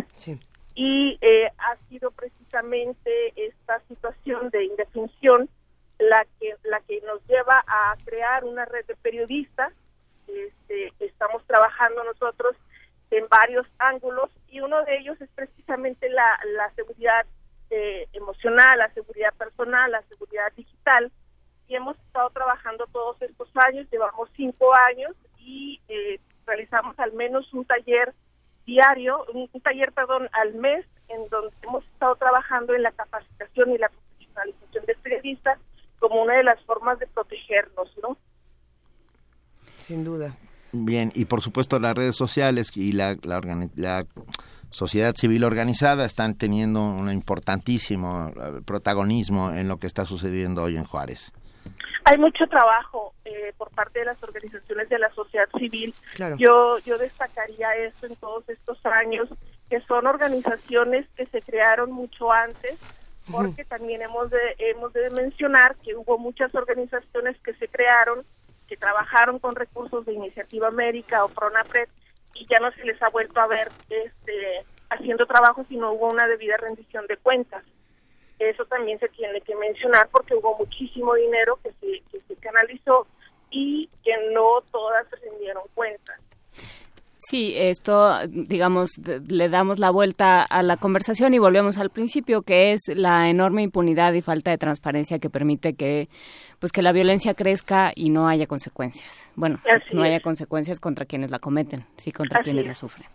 Y eh, ha sido precisamente esta situación de indefensión la que, la que nos lleva a crear una red de periodistas. Este, estamos trabajando nosotros en varios ángulos y uno de ellos es precisamente la, la seguridad eh, emocional, la seguridad personal, la seguridad digital y hemos estado trabajando todos estos años, llevamos cinco años y eh, realizamos al menos un taller diario, un, taller, perdón, al mes en donde hemos estado trabajando en la capacitación y la profesionalización del periodista como una de las formas de protegernos, ¿no? Sin duda. Bien, y por supuesto las redes sociales y la, la, sociedad civil organizada están teniendo un importantísimo eh, protagonismo en lo que está sucediendo hoy en Juárez. Hay mucho trabajo eh, por parte de las organizaciones de la sociedad civil. Yo, yo destacaría esto en todos estos años, que son organizaciones que se crearon mucho antes, porque también hemos de, hemos de mencionar que hubo muchas organizaciones que se crearon que trabajaron con recursos de Iniciativa América o PRONAPRED y ya no se les ha vuelto a ver este, haciendo trabajo si no hubo una debida rendición de cuentas. Eso también se tiene que mencionar porque hubo muchísimo dinero que se, que se canalizó y que no todas se rindieron cuentas. Sí, esto, digamos, le damos la vuelta a la conversación y volvemos al principio, que es la enorme impunidad y falta de transparencia que permite que, pues, que la violencia crezca y no haya consecuencias. Bueno, no haya consecuencias contra quienes la cometen, sí contra quienes la sufren.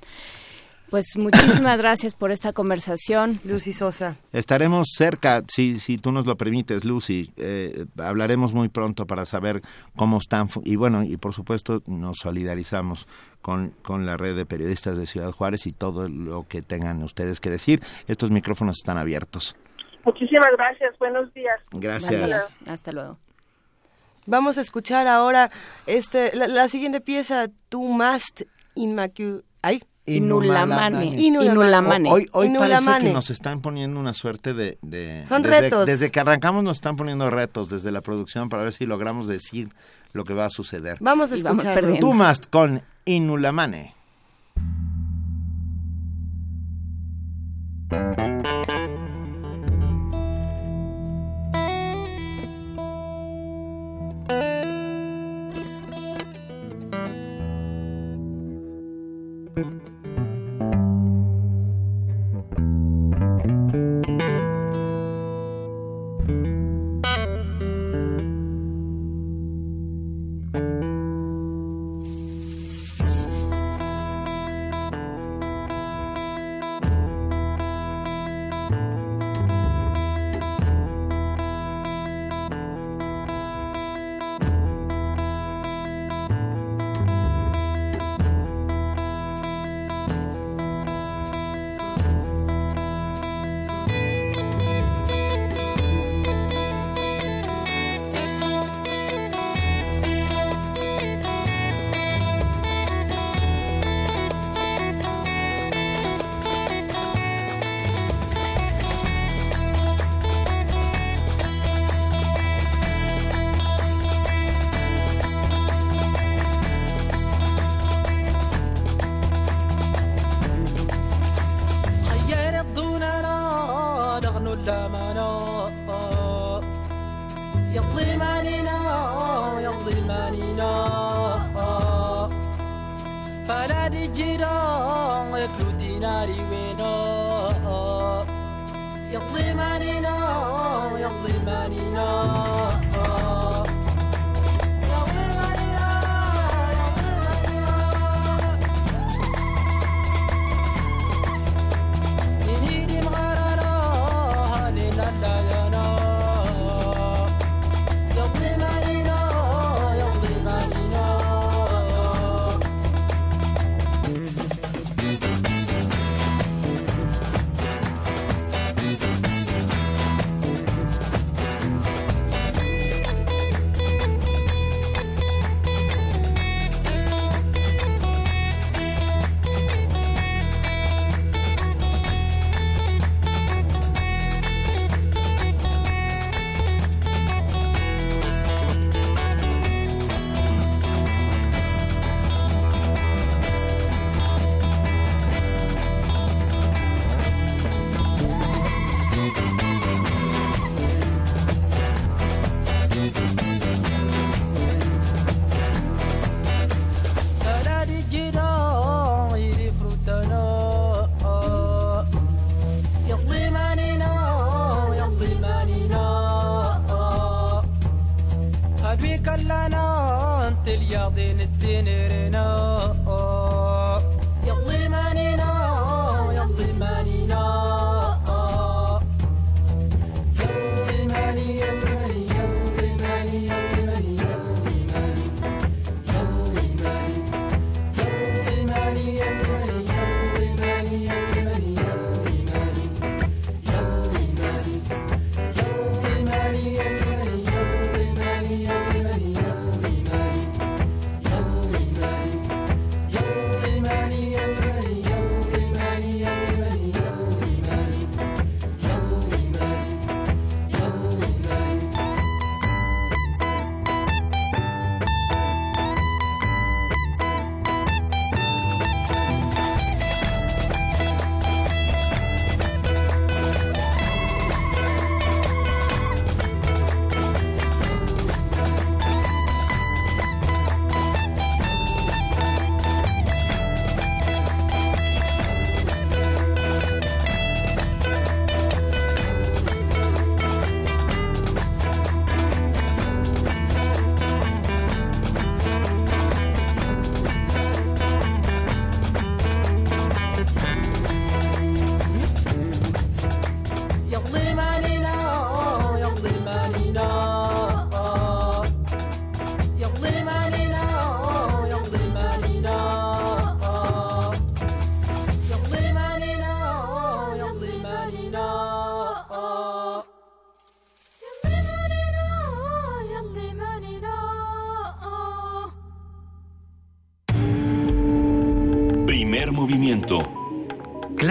Pues muchísimas gracias por esta conversación. Lucy Sosa. Estaremos cerca, si, si tú nos lo permites, Lucy. Eh, hablaremos muy pronto para saber cómo están. Y bueno, y por supuesto nos solidarizamos con, con la red de periodistas de Ciudad Juárez y todo lo que tengan ustedes que decir. Estos micrófonos están abiertos. Muchísimas gracias. Buenos días. Gracias. Hasta luego. Vamos a escuchar ahora este la, siguiente pieza, Tú Must Inmacu... ¡Ay! Inulamane. Inulamane. Hoy, hoy parece que nos están poniendo una suerte de... Son desde, retos. Desde que arrancamos nos están poniendo retos desde la producción para ver si logramos decir lo que va a suceder. Vamos a escuchar. Tú must con Inulamane.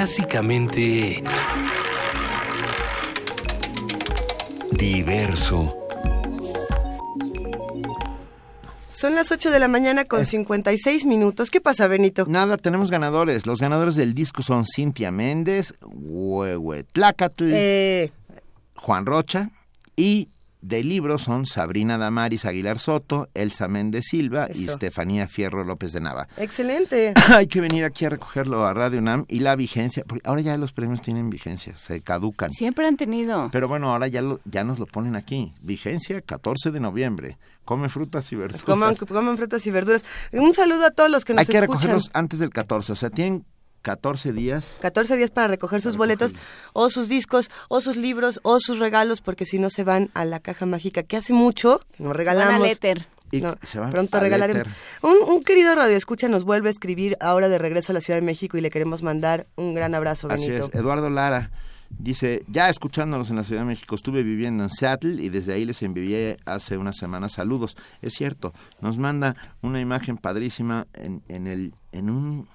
Clásicamente... Diverso. Son las 8 de la mañana con 56 minutos. ¿Qué pasa, Benito? Nada, tenemos ganadores. Los ganadores del disco son Cintia Méndez, Huehuetlacatl, Eh, Juan Rocha y de libros son Sabrina Damaris Aguilar Soto, Elsa Méndez Silva y. Estefanía Fierro López de Nava. excelente. Hay que venir aquí a recogerlo a Radio UNAM y la vigencia, porque ahora ya los premios tienen vigencia, se caducan. Siempre han tenido. Pero bueno, ahora ya, lo, ya nos lo ponen aquí. Vigencia 14 de noviembre. Come frutas y verduras. Coman, coman frutas y verduras. Un saludo a todos los que nos Hay que escuchan. recogerlos antes del 14, o sea, tienen 14 días. 14 días para recoger sus boletos o sus discos o sus libros o sus regalos porque si no se van a la caja mágica que hace mucho nos regalamos. Van. Y No, se van pronto al regalaremos. Un, un querido radio escucha nos vuelve a escribir ahora de regreso a la Ciudad de México y le queremos mandar un gran abrazo, Así Benito. es, Eduardo Lara dice, ya escuchándolos en la Ciudad de México, estuve viviendo en Seattle y desde ahí les envié hace unas semanas saludos. Es cierto, nos manda una imagen padrísima en, en el en un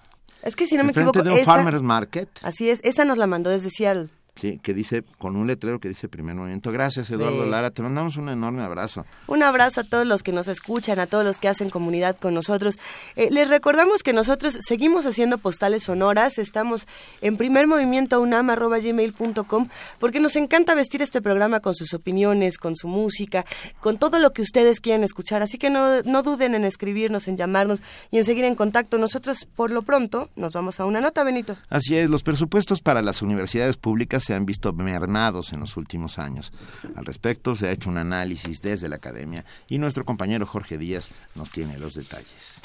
Es que si no me enfrente equivoco, de un esa, farmers market. así es, esa nos la mandó desde Seattle. Que, que dice, con un letrero que dice primer movimiento. Gracias, Eduardo Sí. Lara. Te mandamos un enorme abrazo. Un abrazo a todos los que nos escuchan, a todos los que hacen comunidad con nosotros. Eh, les recordamos que nosotros seguimos haciendo postales sonoras, estamos en primer movimiento unam.gmail.com porque nos encanta vestir este programa con sus opiniones, con su música, con todo lo que ustedes quieran escuchar. Así que no, no duden en escribirnos, en llamarnos y en seguir en contacto. Nosotros, por lo pronto, nos vamos a una nota, Benito. Así es, los presupuestos para las universidades públicas se han visto mermados en los últimos años. Al respecto, se ha hecho un análisis desde la academia y nuestro compañero Jorge Díaz nos tiene los detalles.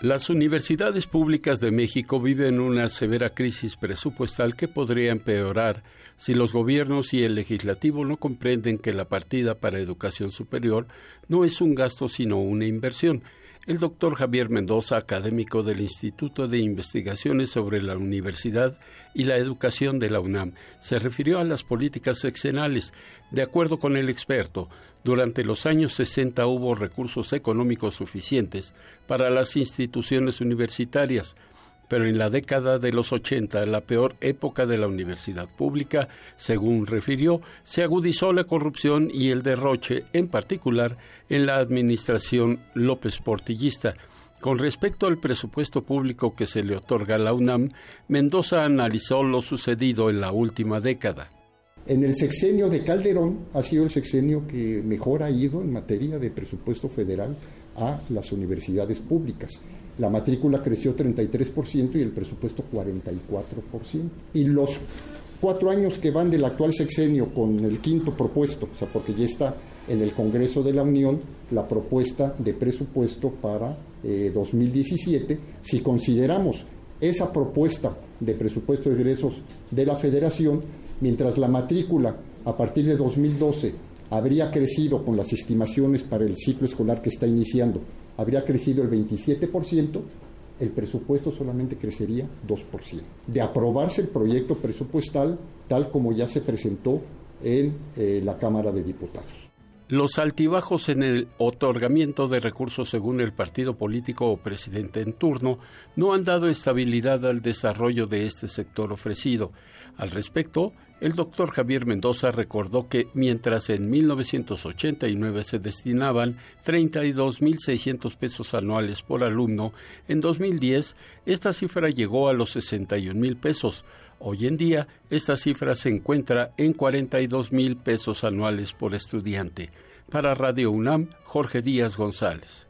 Las universidades públicas de México viven una severa crisis presupuestal que podría empeorar si los gobiernos y el legislativo no comprenden que la partida para educación superior no es un gasto sino una inversión. El doctor Javier Mendoza, académico del Instituto de Investigaciones sobre la Universidad y la Educación de la UNAM, se refirió a las políticas sexenales. De acuerdo con el experto, durante los años 60 hubo recursos económicos suficientes para las instituciones universitarias, pero en la década de los 80, la peor época de la universidad pública, según refirió, se agudizó la corrupción y el derroche, en particular en la administración López Portillista. Con respecto al presupuesto público que se le otorga a la UNAM, Mendoza analizó lo sucedido en la última década. En el sexenio de Calderón ha sido el sexenio que mejor ha ido en materia de presupuesto federal a las universidades públicas. La matrícula creció 33% y el presupuesto 44%. Y los cuatro años que van del actual sexenio con el quinto propuesto, o sea, porque ya está en el Congreso de la Unión la propuesta de presupuesto para eh, 2017, si consideramos esa propuesta de presupuesto de egresos de la Federación, mientras la matrícula a partir de 2012 habría crecido con las estimaciones para el ciclo escolar que está iniciando, habría crecido el 27%, el presupuesto solamente crecería 2%. De aprobarse el proyecto presupuestal tal como ya se presentó en eh, la Cámara de Diputados. Los altibajos en el otorgamiento de recursos según el partido político o presidente en turno no han dado estabilidad al desarrollo de este sector ofrecido. Al respecto, el doctor Javier Mendoza recordó que mientras en 1989 se destinaban 32.600 pesos anuales por alumno, en 2010 esta cifra llegó a los 61.000 pesos. Hoy en día esta cifra se encuentra en 42.000 pesos anuales por estudiante. Para Radio UNAM, Jorge Díaz González.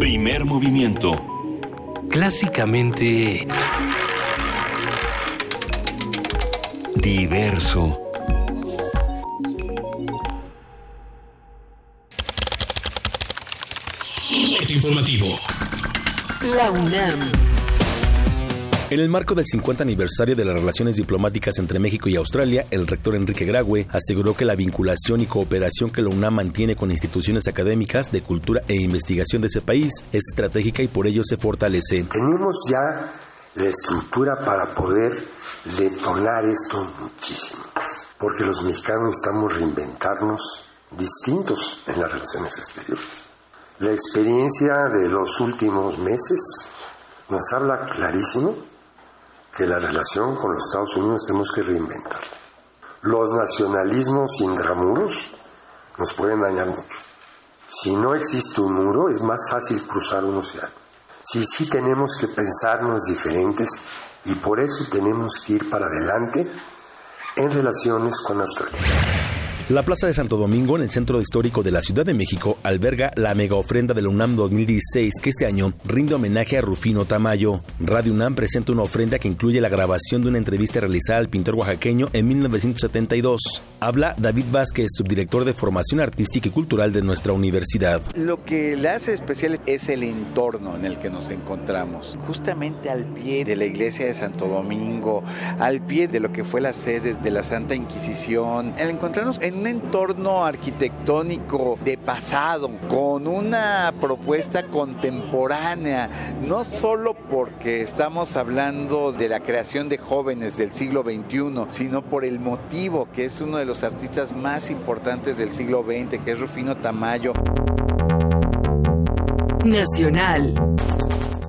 Primer movimiento. Clásicamente diverso. Corte informativo. La UNAM. En el marco del 50 aniversario de las relaciones diplomáticas entre México y Australia, el rector Enrique Graue aseguró que la vinculación y cooperación que la UNAM mantiene con instituciones académicas de cultura e investigación de ese país es estratégica y por ello se fortalece. Tenemos ya la estructura para poder detonar esto muchísimo porque los mexicanos necesitamos reinventarnos distintos en las relaciones exteriores. La experiencia de los últimos meses nos habla clarísimo que la relación con los Estados Unidos tenemos que reinventar. Los nacionalismos intramuros nos pueden dañar mucho. Si no existe un muro, es más fácil cruzar un océano. Sí, sí tenemos que pensarnos diferentes y por eso tenemos que ir para adelante en relaciones con Australia. La Plaza de Santo Domingo, en el centro histórico de la Ciudad de México, alberga la mega ofrenda de la UNAM 2016 que este año rinde homenaje a Rufino Tamayo. Radio UNAM presenta una ofrenda que incluye la grabación de una entrevista realizada al pintor oaxaqueño en 1972. Habla David Vázquez, subdirector de formación artística y cultural de nuestra universidad. Lo que le hace especial es el entorno en el que nos encontramos, justamente al pie de la iglesia de Santo Domingo, al pie de lo que fue la sede de la Santa Inquisición, el encontrarnos en un entorno arquitectónico de pasado, con una propuesta contemporánea, no solo porque estamos hablando de la creación de jóvenes del siglo XXI, sino por el motivo que es uno de los artistas más importantes del siglo XX, que es Rufino Tamayo. Nacional.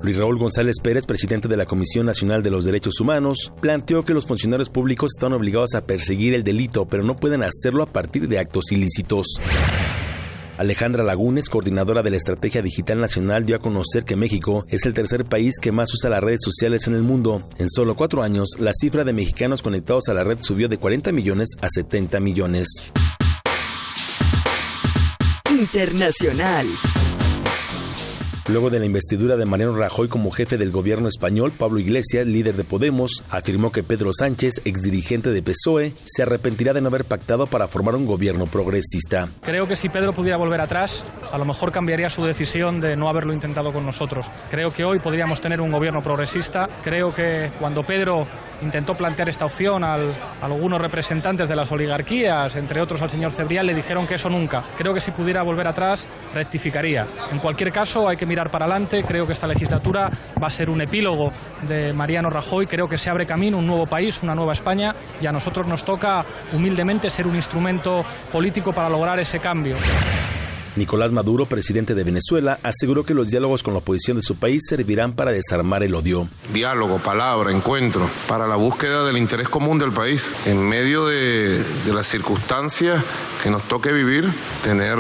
Luis Raúl González Pérez, presidente de la Comisión Nacional de los Derechos Humanos, planteó que los funcionarios públicos están obligados a perseguir el delito, pero no pueden hacerlo a partir de actos ilícitos. Alejandra Lagunes, coordinadora de la Estrategia Digital Nacional, dio a conocer que México es el tercer país que más usa las redes sociales en el mundo. En solo cuatro años, la cifra de mexicanos conectados a la red subió de 40 millones a 70 millones. Internacional. Luego de la investidura de Mariano Rajoy como jefe del gobierno español, Pablo Iglesias, líder de Podemos, afirmó que Pedro Sánchez, exdirigente de PSOE, se arrepentirá de no haber pactado para formar un gobierno progresista. Creo que si Pedro pudiera volver atrás, a lo mejor cambiaría su decisión de no haberlo intentado con nosotros. Creo que hoy podríamos tener un gobierno progresista. Creo que cuando Pedro intentó plantear esta opción al, a algunos representantes de las oligarquías, entre otros al señor Cebrián, le dijeron que eso nunca. Creo que si pudiera volver atrás, rectificaría. En cualquier caso, hay que mirar para adelante. Creo que esta legislatura va a ser un epílogo de Mariano Rajoy. Creo que se abre camino, un nuevo país, una nueva España y a nosotros nos toca humildemente ser un instrumento político para lograr ese cambio. Nicolás Maduro, presidente de Venezuela, aseguró que los diálogos con la oposición de su país servirán para desarmar el odio. Diálogo, palabra, encuentro, para la búsqueda del interés común del país. En medio de, las circunstancias que nos toque vivir, tener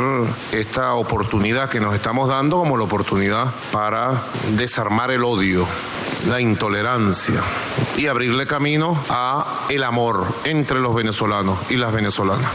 esta oportunidad que nos estamos dando como la oportunidad para desarmar el odio, la intolerancia y abrirle camino a el amor entre los venezolanos y las venezolanas.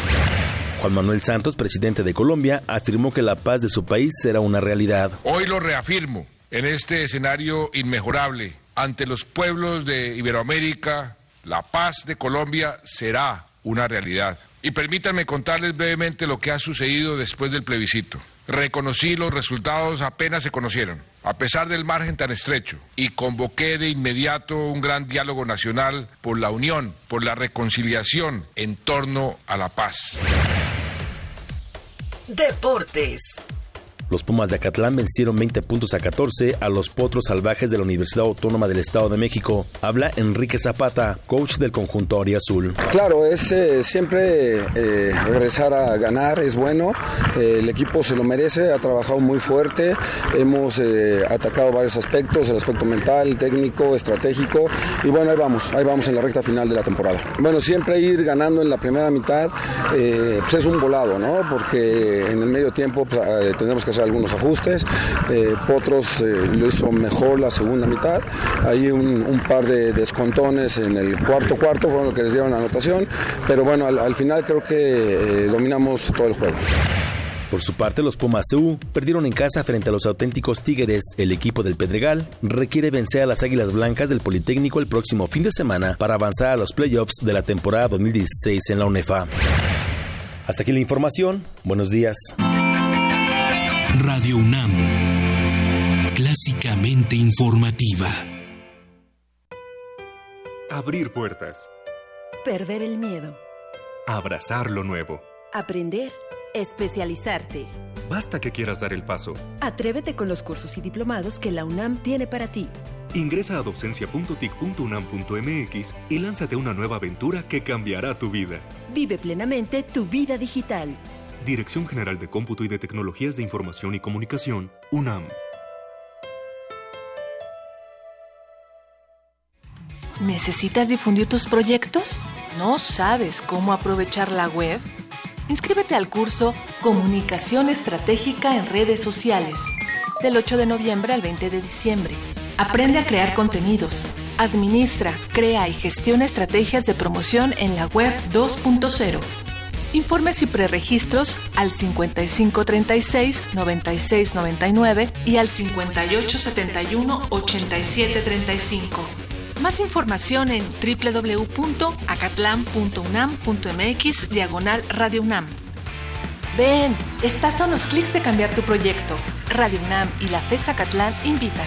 Juan Manuel Santos, presidente de Colombia, afirmó que la paz de su país será una realidad. Hoy lo reafirmo en este escenario inmejorable ante los pueblos de Iberoamérica, la paz de Colombia será una realidad. Y permítanme contarles brevemente lo que ha sucedido después del plebiscito. Reconocí los resultados apenas se conocieron, a pesar del margen tan estrecho, y convoqué de inmediato un gran diálogo nacional por la unión, por la reconciliación en torno a la paz. Deportes. Los Pumas de Acatlán vencieron 20 puntos a 14 a los Potros Salvajes de la Universidad Autónoma del Estado de México. Habla Enrique Zapata, coach del conjunto Azul. Claro, es eh, siempre eh, regresar a ganar, es bueno. Eh, el equipo se lo merece, ha trabajado muy fuerte. Hemos atacado varios aspectos, el aspecto mental, técnico, estratégico. Y bueno, ahí vamos, ahí vamos en la recta final de la temporada. Bueno, siempre ir ganando en la primera mitad, pues es un volado, ¿no? Porque en el medio tiempo pues, tendremos que hacer algunos ajustes. Eh, Potros eh, lo hizo mejor la segunda mitad. Hay un, un par de descontones en el cuarto cuarto, fueron los que les dieron la anotación. Pero bueno, al, al final creo que eh, dominamos todo el juego. Por su parte, los Pumas CU perdieron en casa frente a los auténticos Tigres. El equipo del Pedregal requiere vencer a las Águilas Blancas del Politécnico el próximo fin de semana para avanzar a los playoffs de la temporada 2016 en la UNEFA. Hasta aquí la información. Buenos días. Radio UNAM. Clásicamente informativa. Abrir puertas. Perder el miedo. Abrazar lo nuevo. Aprender. Especializarte. Basta que quieras dar el paso. Atrévete con los cursos y diplomados que la UNAM tiene para ti. Ingresa a docencia.tic.unam.mx y lánzate a una nueva aventura que cambiará tu vida. Vive plenamente tu vida digital. Dirección General de Cómputo y de Tecnologías de Información y Comunicación, UNAM. ¿Necesitas difundir tus proyectos? ¿No sabes cómo aprovechar la web? Inscríbete al curso Comunicación Estratégica en Redes Sociales, del 8 de noviembre al 20 de diciembre. Aprende a crear contenidos, administra, crea y gestiona estrategias de promoción en la web 2.0. Informes y preregistros al 5536-9699 y al 5871-8735. Más información en www.acatlan.unam.mx diagonal Radio UNAM. Ven, estás a unos clics de cambiar tu proyecto. Radio UNAM y la FES Acatlán invitan.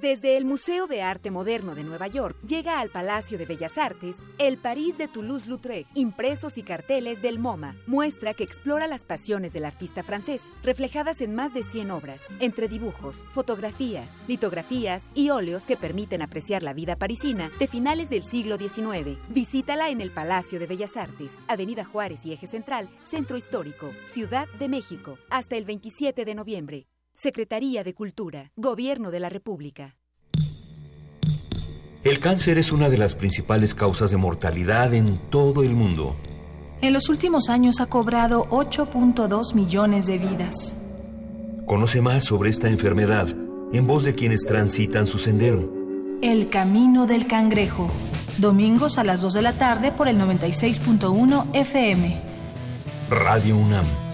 Desde el Museo de Arte Moderno de Nueva York llega al Palacio de Bellas Artes el París de Toulouse-Lautrec, impresos y carteles del MoMA, muestra que explora las pasiones del artista francés, reflejadas en más de 100 obras, entre dibujos, fotografías, litografías y óleos que permiten apreciar la vida parisina de finales del siglo XIX. Visítala en el Palacio de Bellas Artes, Avenida Juárez y Eje Central, Centro Histórico, Ciudad de México, hasta el 27 de noviembre. Secretaría de Cultura, Gobierno de la República. El cáncer es una de las principales causas de mortalidad en todo el mundo. En los últimos años ha cobrado 8.2 millones de vidas. Conoce más sobre esta enfermedad en voz de quienes transitan su sendero. El Camino del Cangrejo. Domingos a las 2 de la tarde por el 96.1 FM. Radio UNAM.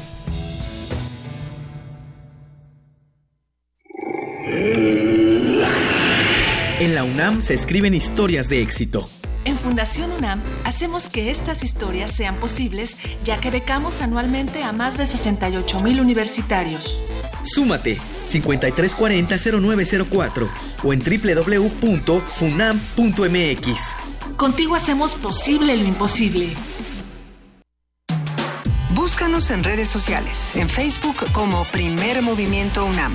En la UNAM se escriben historias de éxito. En Fundación UNAM hacemos que estas historias sean posibles ya que becamos anualmente a más de 68 mil universitarios. Súmate 5340-0904 o en www.funam.mx. Contigo hacemos posible lo imposible. Búscanos en redes sociales, en Facebook como Primer Movimiento UNAM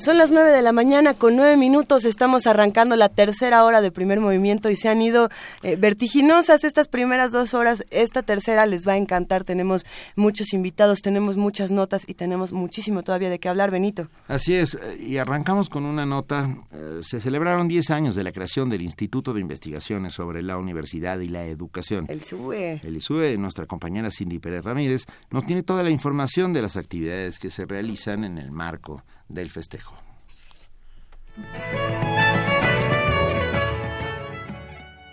Son las 9 de la mañana con 9 minutos. Estamos arrancando la tercera hora de primer movimiento y se han ido eh, vertiginosas estas primeras dos horas. Esta tercera les va a encantar. Tenemos muchos invitados, tenemos muchas notas y tenemos muchísimo todavía de qué hablar, Benito. Así es, y arrancamos con una nota. Eh, se celebraron 10 años de la creación del Instituto de Investigaciones sobre la Universidad y la Educación. El SUE. El ISUE, nuestra compañera Cindy Pérez Ramírez, nos tiene toda la información de las actividades que se realizan en el marco del festejo.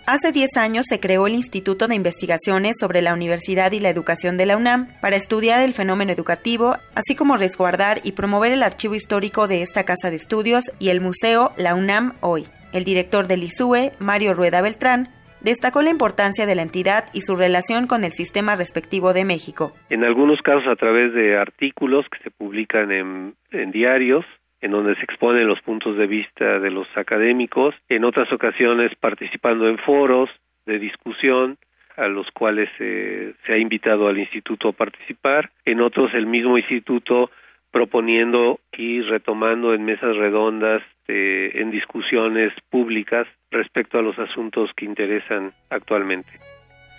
Hace 10 años se creó el Instituto de Investigaciones sobre la Universidad y la Educación de la UNAM para estudiar el fenómeno educativo, así como resguardar y promover el archivo histórico de esta casa de estudios y el museo La UNAM Hoy. El director del ISUE, Mario Rueda Beltrán, destacó la importancia de la entidad y su relación con el sistema respectivo de México. En algunos casos a través de artículos que se publican en, diarios, en donde se exponen los puntos de vista de los académicos, en otras ocasiones participando en foros de discusión a los cuales eh, se ha invitado al instituto a participar, en otros el mismo instituto proponiendo y retomando en mesas redondas, eh, en discusiones públicas respecto a los asuntos que interesan actualmente.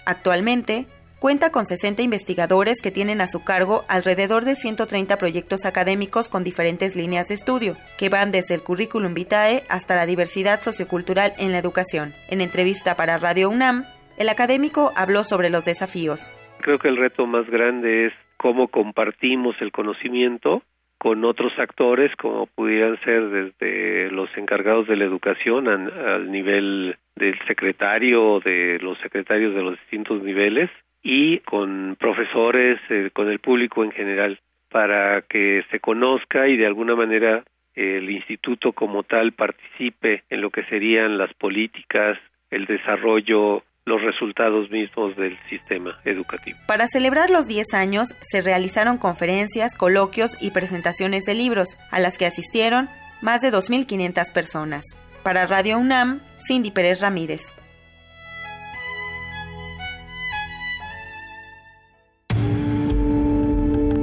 Actualmente, cuenta con 60 investigadores que tienen a su cargo alrededor de 130 proyectos académicos con diferentes líneas de estudio, que van desde el currículum vitae hasta la diversidad sociocultural en la educación. En entrevista para Radio UNAM, el académico habló sobre los desafíos. Creo que el reto más grande es cómo compartimos el conocimiento con otros actores como pudieran ser desde los encargados de la educación al nivel del secretario de los secretarios de los distintos niveles y con profesores eh, con el público en general para que se conozca y de alguna manera el instituto como tal participe en lo que serían las políticas el desarrollo los resultados mismos del sistema educativo Para celebrar los 10 años se realizaron conferencias, coloquios y presentaciones de libros, a las que asistieron más de 2.500 personas. Para Radio UNAM, Cindy Pérez Ramírez.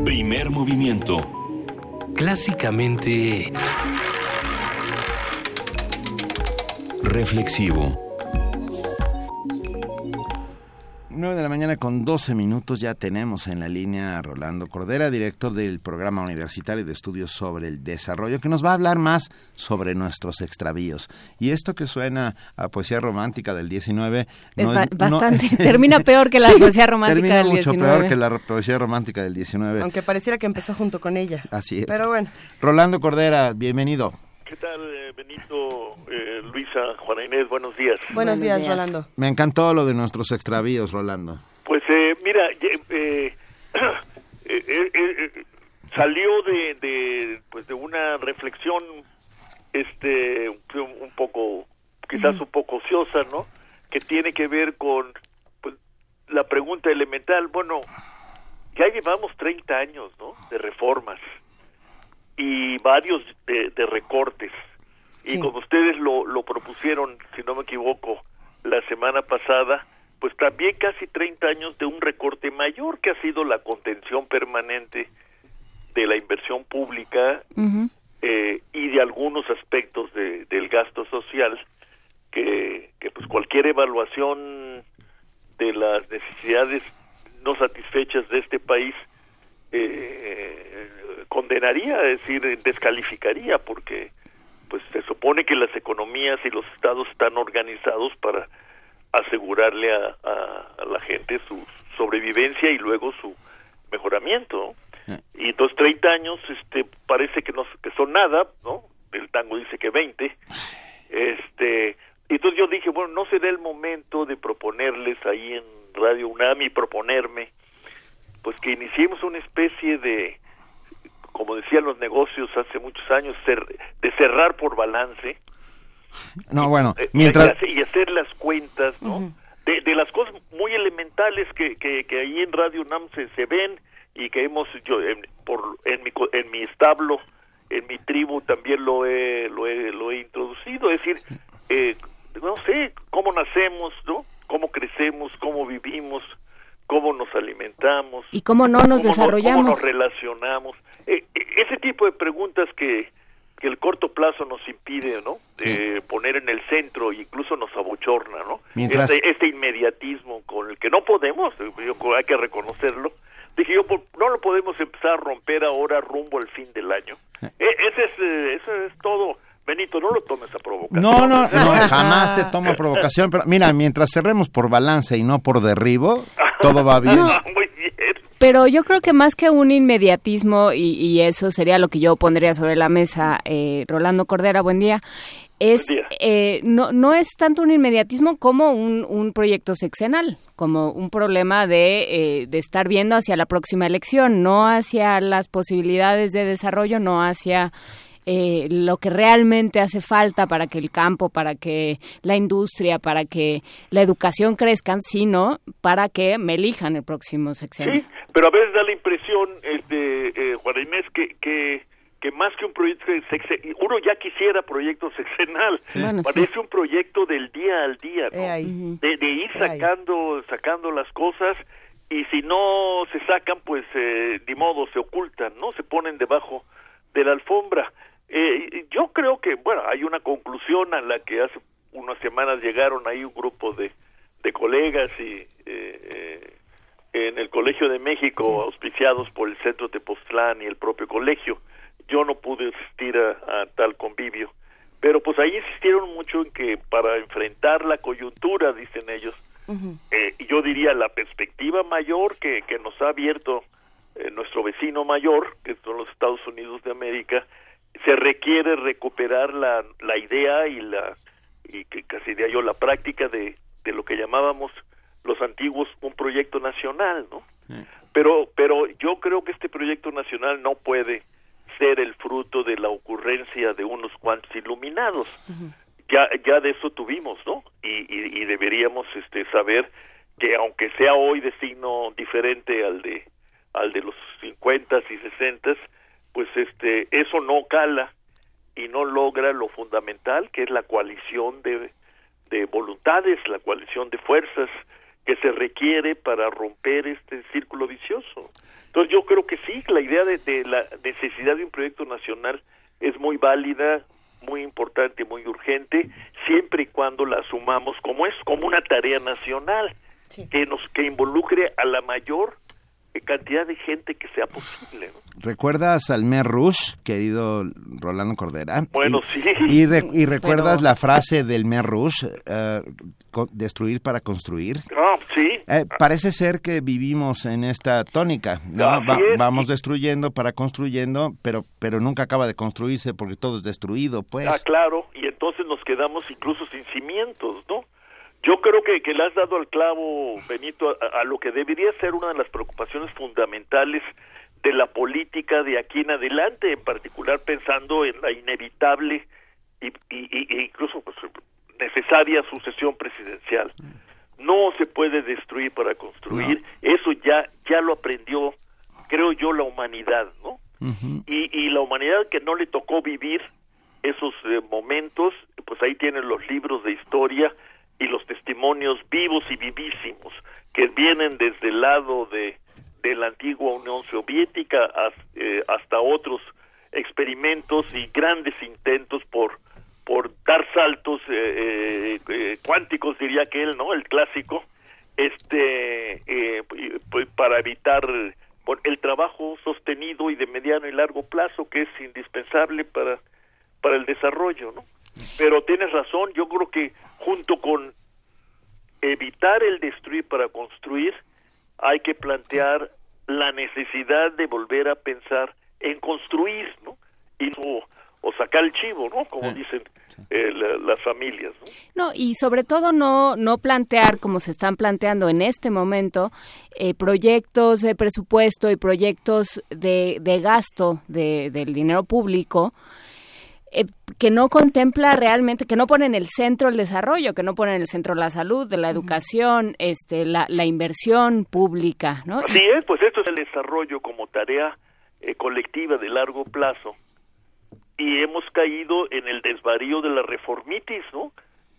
Primer movimiento. Clásicamente... Reflexivo. 9 de la mañana con 12 minutos ya tenemos en la línea a Rolando Cordera, director del Programa Universitario de Estudios sobre el Desarrollo, que nos va a hablar más sobre nuestros extravíos. Y esto que suena a poesía romántica del 19... Es, bastante, termina peor que la poesía romántica del 19. Termina mucho peor que la poesía romántica del 19. Aunque pareciera que empezó junto con ella. Así es. Pero bueno. Rolando Cordera, bienvenido. ¿Qué tal, eh, Benito, eh, Luisa, Juana Inés? Buenos días. Buenos días, Rolando. Me encantó lo de nuestros extravíos, Rolando. Pues eh, mira, eh, salió de, de, pues de una reflexión este un poco quizás un poco ociosa, ¿no? Que tiene que ver con pues, la pregunta elemental, bueno, ya llevamos 30 años, ¿no? De reformas y varios de, recortes. Y como ustedes lo, lo propusieron, si no me equivoco, la semana pasada, pues también casi 30 años de un recorte mayor que ha sido la contención permanente de la inversión pública eh, y de algunos aspectos de, del gasto social que, que pues cualquier evaluación de las necesidades no satisfechas de este país eh, condenaría, es decir, descalificaría, porque pues se supone que las economías y los estados están organizados para asegurarle a, a, la gente su sobrevivencia y luego su mejoramiento. Y entonces 30 años este parece que no que son nada, ¿no? El tango dice que 20. Este, entonces yo dije, bueno, no será el momento de proponerles ahí en Radio UNAM y proponerme pues que iniciemos una especie de como decían los negocios hace muchos años, de cerrar por balance. No, bueno, eh, mientras... Y, hacer las cuentas, ¿no? de, las cosas muy elementales que, que, ahí en Radio UNAM se, se ven y que hemos, yo en, por, en, mi, en mi establo, en mi tribu también lo he, lo he, lo he introducido, es decir, eh, no sé, cómo nacemos, ¿no? Cómo crecemos, cómo vivimos, cómo nos alimentamos. Y cómo no nos desarrollamos. cómo nos relacionamos. Eh, eh, ese tipo de preguntas que, que el corto plazo nos impide, ¿no? De poner en el centro, incluso nos abochorna, ¿no? Este, este, inmediatismo con el que no podemos, yo, hay que reconocerlo. Dije yo, pues, no lo podemos empezar a romper ahora rumbo al fin del año. Eh. ese, es, ese es todo. Benito, no lo tomes a provocación. No, no, no, jamás te tomo a provocación. Pero mira, mientras cerremos por balance y no por derribo, todo va bien. Muy bien. Pero yo creo que más que un inmediatismo, y, eso sería lo que yo pondría sobre la mesa, eh, Rolando Cordera, buen día, es eh, no, no es tanto un inmediatismo como un, un proyecto sexenal, como un problema de, eh, de estar viendo hacia la próxima elección, no hacia las posibilidades de desarrollo, no hacia eh, lo que realmente hace falta para que el campo, para que la industria, para que la educación crezcan, sino para que me elijan el próximo sexenio. Sí, pero a veces da la impresión, este, eh, Juan Inés, que, que, que más que un proyecto sexenal, uno ya quisiera proyecto sexenal, parece un proyecto del día al día, de, de, ir sacando, sacando las cosas y si no se sacan, pues eh, ni modo, se ocultan, ¿no? Se ponen debajo de la alfombra. Eh, yo creo que, bueno, hay una conclusión a la que hace unas semanas llegaron ahí un grupo de, de colegas y eh, eh, en el Colegio de México, auspiciados por el Centro Tepoztlán y el propio colegio. Yo no pude asistir a, tal convivio, pero pues ahí insistieron mucho en que para enfrentar la coyuntura, dicen ellos, eh, yo diría la perspectiva mayor que, que nos ha abierto eh, nuestro vecino mayor, que son los Estados Unidos de América, se requiere recuperar la, la idea y la y que casi de yo la práctica de, de lo que llamábamos los antiguos un proyecto nacional, ¿no? Pero pero yo creo que este proyecto nacional no puede ser el fruto de la ocurrencia de unos cuantos iluminados. Ya ya de eso tuvimos, ¿no? Y, y, y deberíamos este saber que aunque sea hoy de signo diferente al de al de los 50 y 60 pues este eso no cala y no logra lo fundamental que es la coalición de, de voluntades, la coalición de fuerzas que se requiere para romper este círculo vicioso. Entonces yo creo que sí, la idea de, de la necesidad de un proyecto nacional es muy válida, muy importante, muy urgente, siempre y cuando la asumamos como es, como una tarea nacional. que nos que involucre a la mayor cantidad de gente que sea posible. ¿Recuerdas al Mer Rouge, querido Rolando Cordera? Bueno, sí. Y, recuerdas la frase del Mer Rouge, eh, destruir para construir? Ah, sí. Eh, parece ser que vivimos en esta tónica, ¿no? vamos destruyendo para construyendo, pero, pero nunca acaba de construirse porque todo es destruido, pues. Ah, claro, y entonces nos quedamos incluso sin cimientos, ¿no? Yo creo que, que le has dado al clavo, Benito, a, lo que debería ser una de las preocupaciones fundamentales de la política de aquí en adelante, en particular pensando en la inevitable y, e incluso pues, necesaria sucesión presidencial. No se puede destruir para construir, eso ya ya lo aprendió, creo yo, la humanidad, ¿no? y, y la humanidad que no le tocó vivir esos eh, momentos, pues ahí tienen los libros de historia y los testimonios vivos y vivísimos que vienen desde el lado de, de la antigua Unión Soviética eh, hasta, otros experimentos y grandes intentos por por dar saltos eh, eh, cuánticos diría que él no el clásico este pues, para evitar el trabajo sostenido y de mediano y largo plazo que es indispensable para para el desarrollo no pero tienes razón, yo creo que junto con evitar el destruir para construir, hay que plantear la necesidad de volver a pensar en construir, ¿no? Y no, o sacar el chivo, ¿no? Como dicen eh, las familias, ¿no? y sobre todo no no plantear como se están planteando en este momento eh, proyectos de presupuesto y proyectos de, de gasto de, del dinero público eh, que no contempla realmente, que no pone en el centro el desarrollo, que no pone en el centro la salud, de la educación, este, la, la inversión pública, ¿no? Así es, pues esto es el desarrollo como tarea eh, colectiva de largo plazo y hemos caído en el desvarío de la reformitis, ¿no?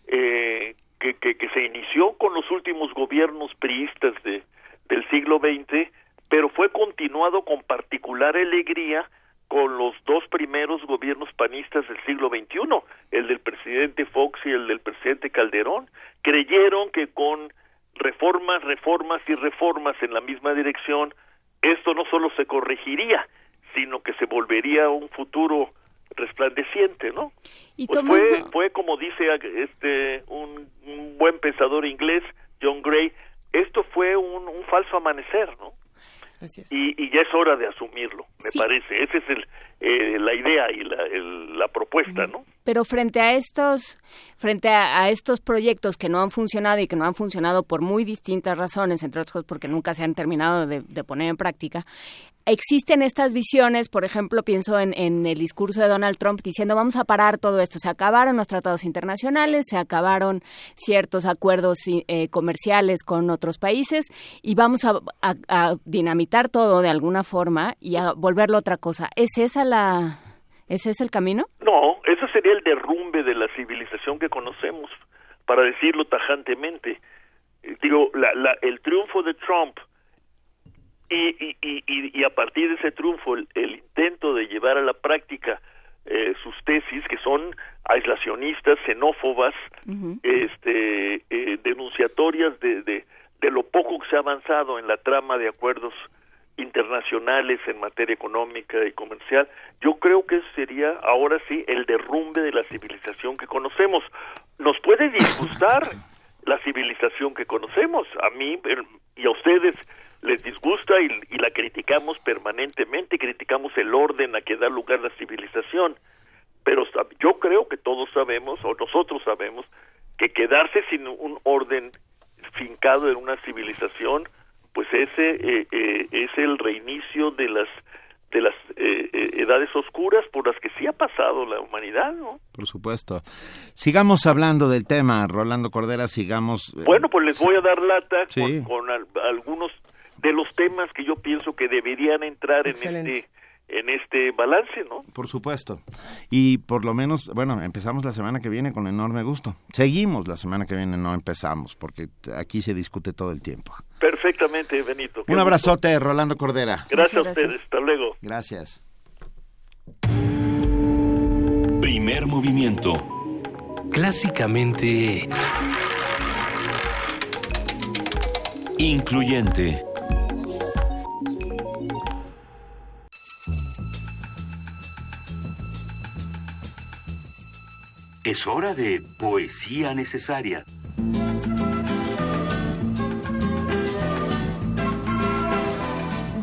Eh, que, que, que, se inició con los últimos gobiernos priistas de, del siglo XX, pero fue continuado con particular alegría con los dos primeros gobiernos panistas del siglo XXI, el del presidente Fox y el del presidente Calderón, creyeron que con reformas, reformas y reformas en la misma dirección, esto no solo se corregiría, sino que se volvería a un futuro resplandeciente, ¿no? Y pues fue, fue como dice este un, buen pensador inglés, John Gray, esto fue un, un falso amanecer, ¿no? Y, y, ya es hora de asumirlo, me parece. Esa es el, eh, la idea y la, la propuesta, ¿no? Pero frente a estos, frente a, estos proyectos que no han funcionado y que no han funcionado por muy distintas razones, entre otras cosas porque nunca se han terminado de, poner en práctica, existen estas visiones, por ejemplo, pienso en, el discurso de Donald Trump diciendo vamos a parar todo esto, se acabaron los tratados internacionales, se acabaron ciertos acuerdos eh, comerciales con otros países y vamos a, dinamitar todo de alguna forma y a volverlo otra cosa. ¿Es esa la, ese es el camino? No, sería el derrumbe de la civilización que conocemos, para decirlo tajantemente. Digo, el triunfo de Trump y, y, y, a partir de ese triunfo el, intento de llevar a la práctica eh, sus tesis que son aislacionistas, xenófobas, este, eh, denunciatorias de, de, de lo poco que se ha avanzado en la trama de acuerdos internacionales en materia económica y comercial, yo creo que sería ahora sí el derrumbe de la civilización que conocemos. Nos puede disgustar la civilización que conocemos, a mí y a ustedes les disgusta y, la criticamos permanentemente, criticamos el orden a que da lugar la civilización, pero yo creo que todos sabemos, o nosotros sabemos, que quedarse sin un orden fincado en una civilización, pues ese eh, eh, es el reinicio de las de las eh, edades oscuras por las que sí ha pasado la humanidad, ¿no? Por supuesto. Sigamos hablando del tema, Rolando Cordera, sigamos... Bueno, pues les voy a dar lata con algunos de los temas que yo pienso que deberían entrar en este en este balance, ¿no? Por supuesto. Y por lo menos, bueno, empezamos la semana que viene con enorme gusto. Seguimos la semana que viene, no empezamos, porque aquí se discute todo el tiempo. Perfectamente, Benito. Un abrazote, Rolando Cordera. Gracias, a ustedes, hasta luego. Gracias. Primer movimiento. Clásicamente Incluyente. Es hora de poesía necesaria.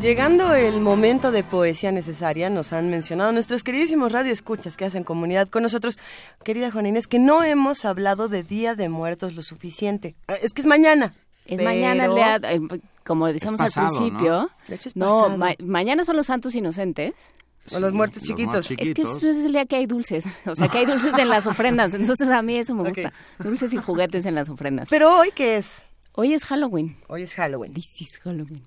Llegando el momento de poesía necesaria, nos han mencionado nuestros queridísimos radioescuchas que hacen comunidad con nosotros, querida Juana Inés, que no hemos hablado de Día de Muertos lo suficiente. Eh, es que es mañana. Es mañana, eh, como decíamos al principio. ¿no? mañana son los santos inocentes. O los muertos chiquitos. Es que es el día que hay dulces. O sea, que hay dulces en las ofrendas. Entonces a mí eso me gusta. Dulces y juguetes en las ofrendas. Pero hoy, ¿qué es? Hoy es Halloween. Hoy es Halloween. This Halloween.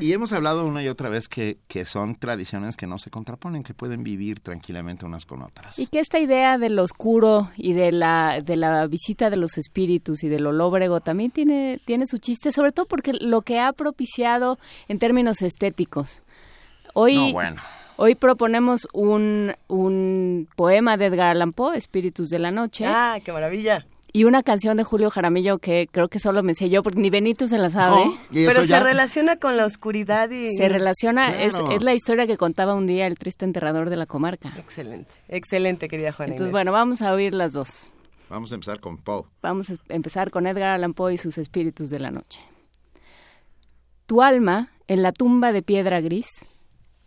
Y hemos, hablado una y otra vez que, que son tradiciones que no se contraponen, que pueden vivir tranquilamente unas con otras. Y que esta idea del oscuro y de la, de la visita de los espíritus y de lo lóbrego también tiene, tiene su chiste, sobre todo porque lo que ha propiciado en términos estéticos. Hoy, Hoy proponemos un, un poema de Edgar Allan Poe, Espíritus de la Noche. ¡Ah, qué maravilla! Y una canción de Julio Jaramillo que creo que solo me sé yo, porque ni Benito se la sabe. Oh, pero se relaciona con la oscuridad y... Se relaciona, es, es, la historia que contaba un día el triste enterrador de la comarca. Excelente, excelente, querida Juana Entonces, bueno, vamos a oír las dos. Vamos a empezar con Poe. Vamos a empezar con Edgar Allan Poe y sus espíritus de la noche. Tu alma, en la tumba de piedra gris,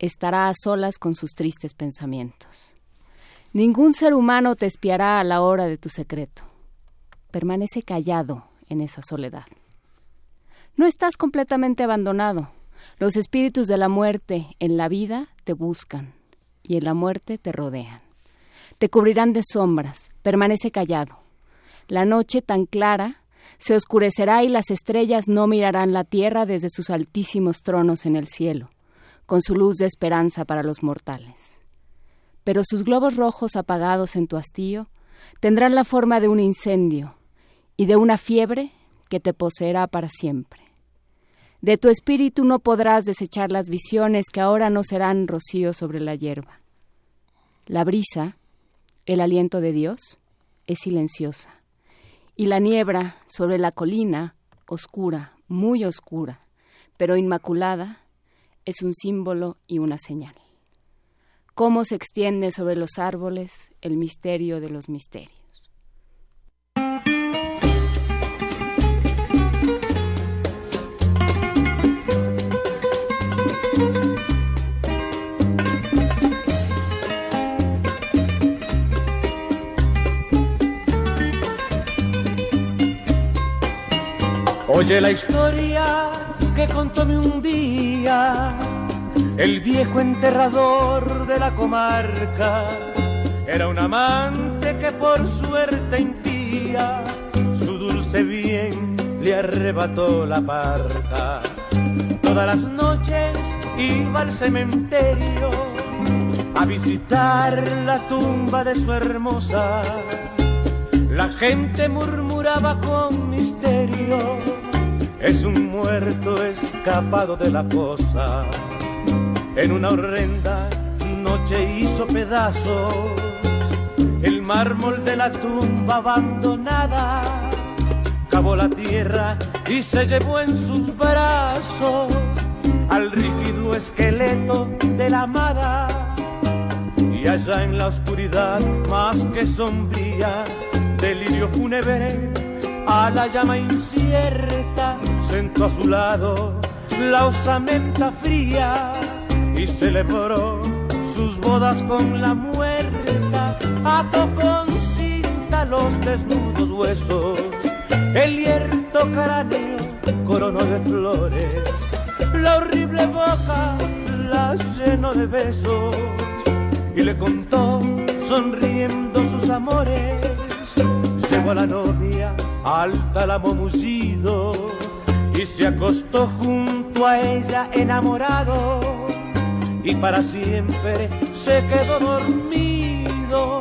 estará a solas con sus tristes pensamientos. Ningún ser humano te espiará a la hora de tu secreto permanece callado en esa soledad. No estás completamente abandonado. Los espíritus de la muerte en la vida te buscan y en la muerte te rodean. Te cubrirán de sombras, permanece callado. La noche tan clara se oscurecerá y las estrellas no mirarán la tierra desde sus altísimos tronos en el cielo, con su luz de esperanza para los mortales. Pero sus globos rojos apagados en tu hastío tendrán la forma de un incendio y de una fiebre que te poseerá para siempre. De tu espíritu no podrás desechar las visiones que ahora no serán rocío sobre la hierba. La brisa, el aliento de Dios, es silenciosa, y la niebla sobre la colina, oscura, muy oscura, pero inmaculada, es un símbolo y una señal. Cómo se extiende sobre los árboles el misterio de los misterios. Oye la historia que contóme un día el viejo enterrador de la comarca. Era un amante que por suerte impía su dulce bien le arrebató la parca. Todas las noches iba al cementerio a visitar la tumba de su hermosa. La gente murmuraba con misterio es un muerto escapado de la fosa. En una horrenda noche hizo pedazos el mármol de la tumba abandonada. Cavó la tierra y se llevó en sus brazos al rígido esqueleto de la amada. Y allá en la oscuridad más que sombría, delirio fúnebre a la llama incierta sentó a su lado la osamenta fría y celebró sus bodas con la muerta, ató con cinta los desnudos huesos, el hierto cráneo coronó de flores, la horrible boca la llenó de besos y le contó sonriendo sus amores, llevó a la novia al tálamo mullido y se acostó junto a ella enamorado y para siempre se quedó dormido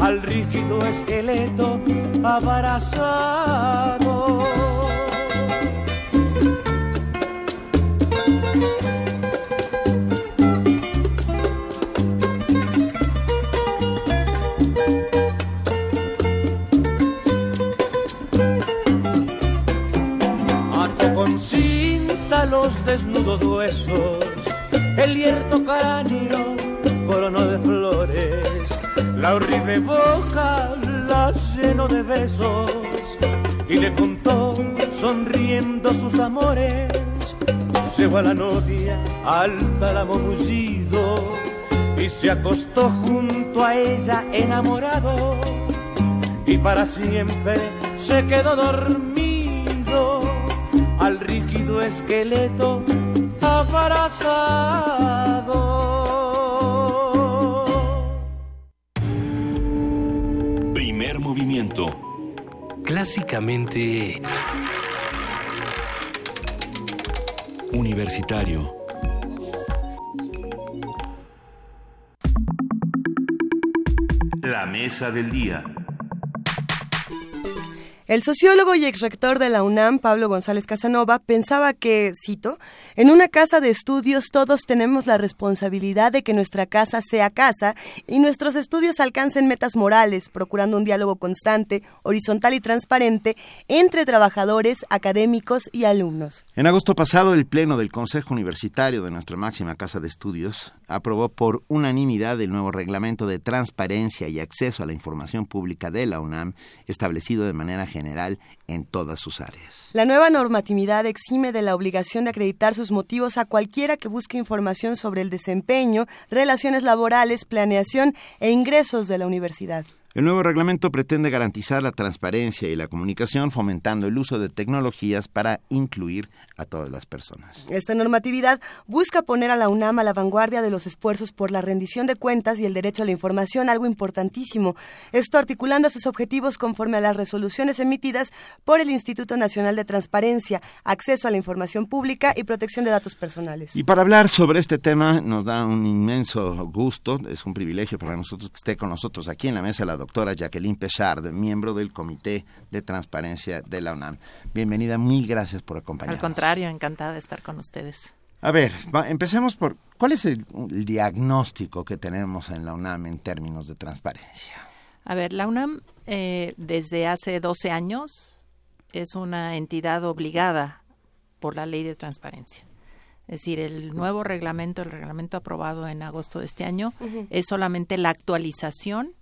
al rígido esqueleto abrazado. Desnudos huesos, el hierto cráneo corono de flores, la horrible boca la llenó de besos y le contó sonriendo sus amores. Llevó a la novia al tálamo mullido y se acostó junto a ella enamorado y para siempre se quedó dormido al rígido esqueleto abrazado. Primer movimiento. Clásicamente... Universitario. La mesa del día. El sociólogo y exrector de la UNAM, Pablo González Casanova, pensaba que, cito, en una casa de estudios todos tenemos la responsabilidad de que nuestra casa sea casa y nuestros estudios alcancen metas morales, procurando un diálogo constante, horizontal y transparente entre trabajadores, académicos y alumnos. En agosto pasado, el Pleno del Consejo Universitario de nuestra máxima casa de estudios aprobó por unanimidad el nuevo reglamento de transparencia y acceso a la información pública de la UNAM, establecido de manera general en todas sus áreas. La nueva normatividad exime de la obligación de acreditar sus motivos a cualquiera que busque información sobre el desempeño, relaciones laborales, planeación e ingresos de la universidad. El nuevo reglamento pretende garantizar la transparencia y la comunicación fomentando el uso de tecnologías para incluir a todas las personas. Esta normatividad busca poner a la UNAM a la vanguardia de los esfuerzos por la rendición de cuentas y el derecho a la información, algo importantísimo. Esto articulando sus objetivos conforme a las resoluciones emitidas por el Instituto Nacional de Transparencia, Acceso a la Información Pública y Protección de Datos Personales. Y para hablar sobre este tema nos da un inmenso gusto, es un privilegio para nosotros que esté con nosotros aquí en la mesa la doctora Jacqueline Pechard, miembro del Comité de Transparencia de la UNAM. Bienvenida, mil gracias por acompañarnos. Al contrario, encantada de estar con ustedes. A ver, empecemos por, ¿cuál es el, diagnóstico que tenemos en la UNAM en términos de transparencia? A ver, la UNAM eh, desde hace 12 años es una entidad obligada por la ley de transparencia. Es decir, el nuevo reglamento, el reglamento aprobado en agosto de este año, es solamente la actualización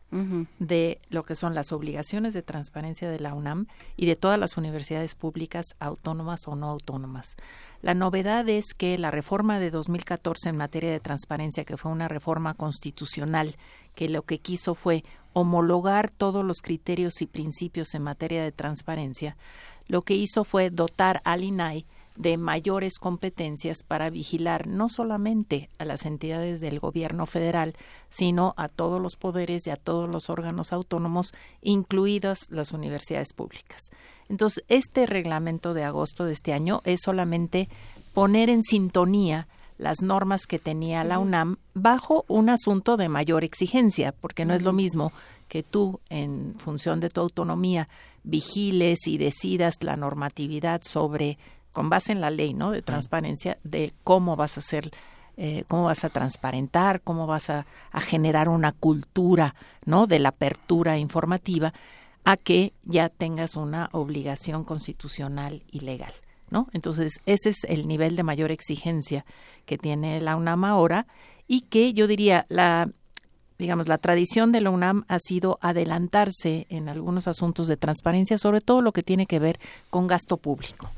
de lo que son las obligaciones de transparencia de la UNAM y de todas las universidades públicas autónomas o no autónomas. La novedad es que la reforma de 2014 en materia de transparencia, que fue una reforma constitucional, que lo que quiso fue homologar todos los criterios y principios en materia de transparencia, lo que hizo fue dotar al INAI de mayores competencias para vigilar no solamente a las entidades del gobierno federal, sino a todos los poderes y a todos los órganos autónomos, incluidas las universidades públicas. Entonces, este reglamento de agosto de este año es solamente poner en sintonía las normas que tenía la UNAM bajo un asunto de mayor exigencia, porque no es lo mismo que tú, en función de tu autonomía, vigiles y decidas la normatividad sobre con base en la ley, ¿no? De transparencia, de cómo vas a hacer, eh, cómo vas a transparentar, cómo vas a, generar una cultura, ¿no? De la apertura informativa, a que ya tengas una obligación constitucional y legal, ¿no? Entonces, ese es el nivel de mayor exigencia que tiene la UNAM ahora y que yo diría la digamos, la tradición de la UNAM ha sido adelantarse en algunos asuntos de transparencia, sobre todo lo que tiene que ver con gasto público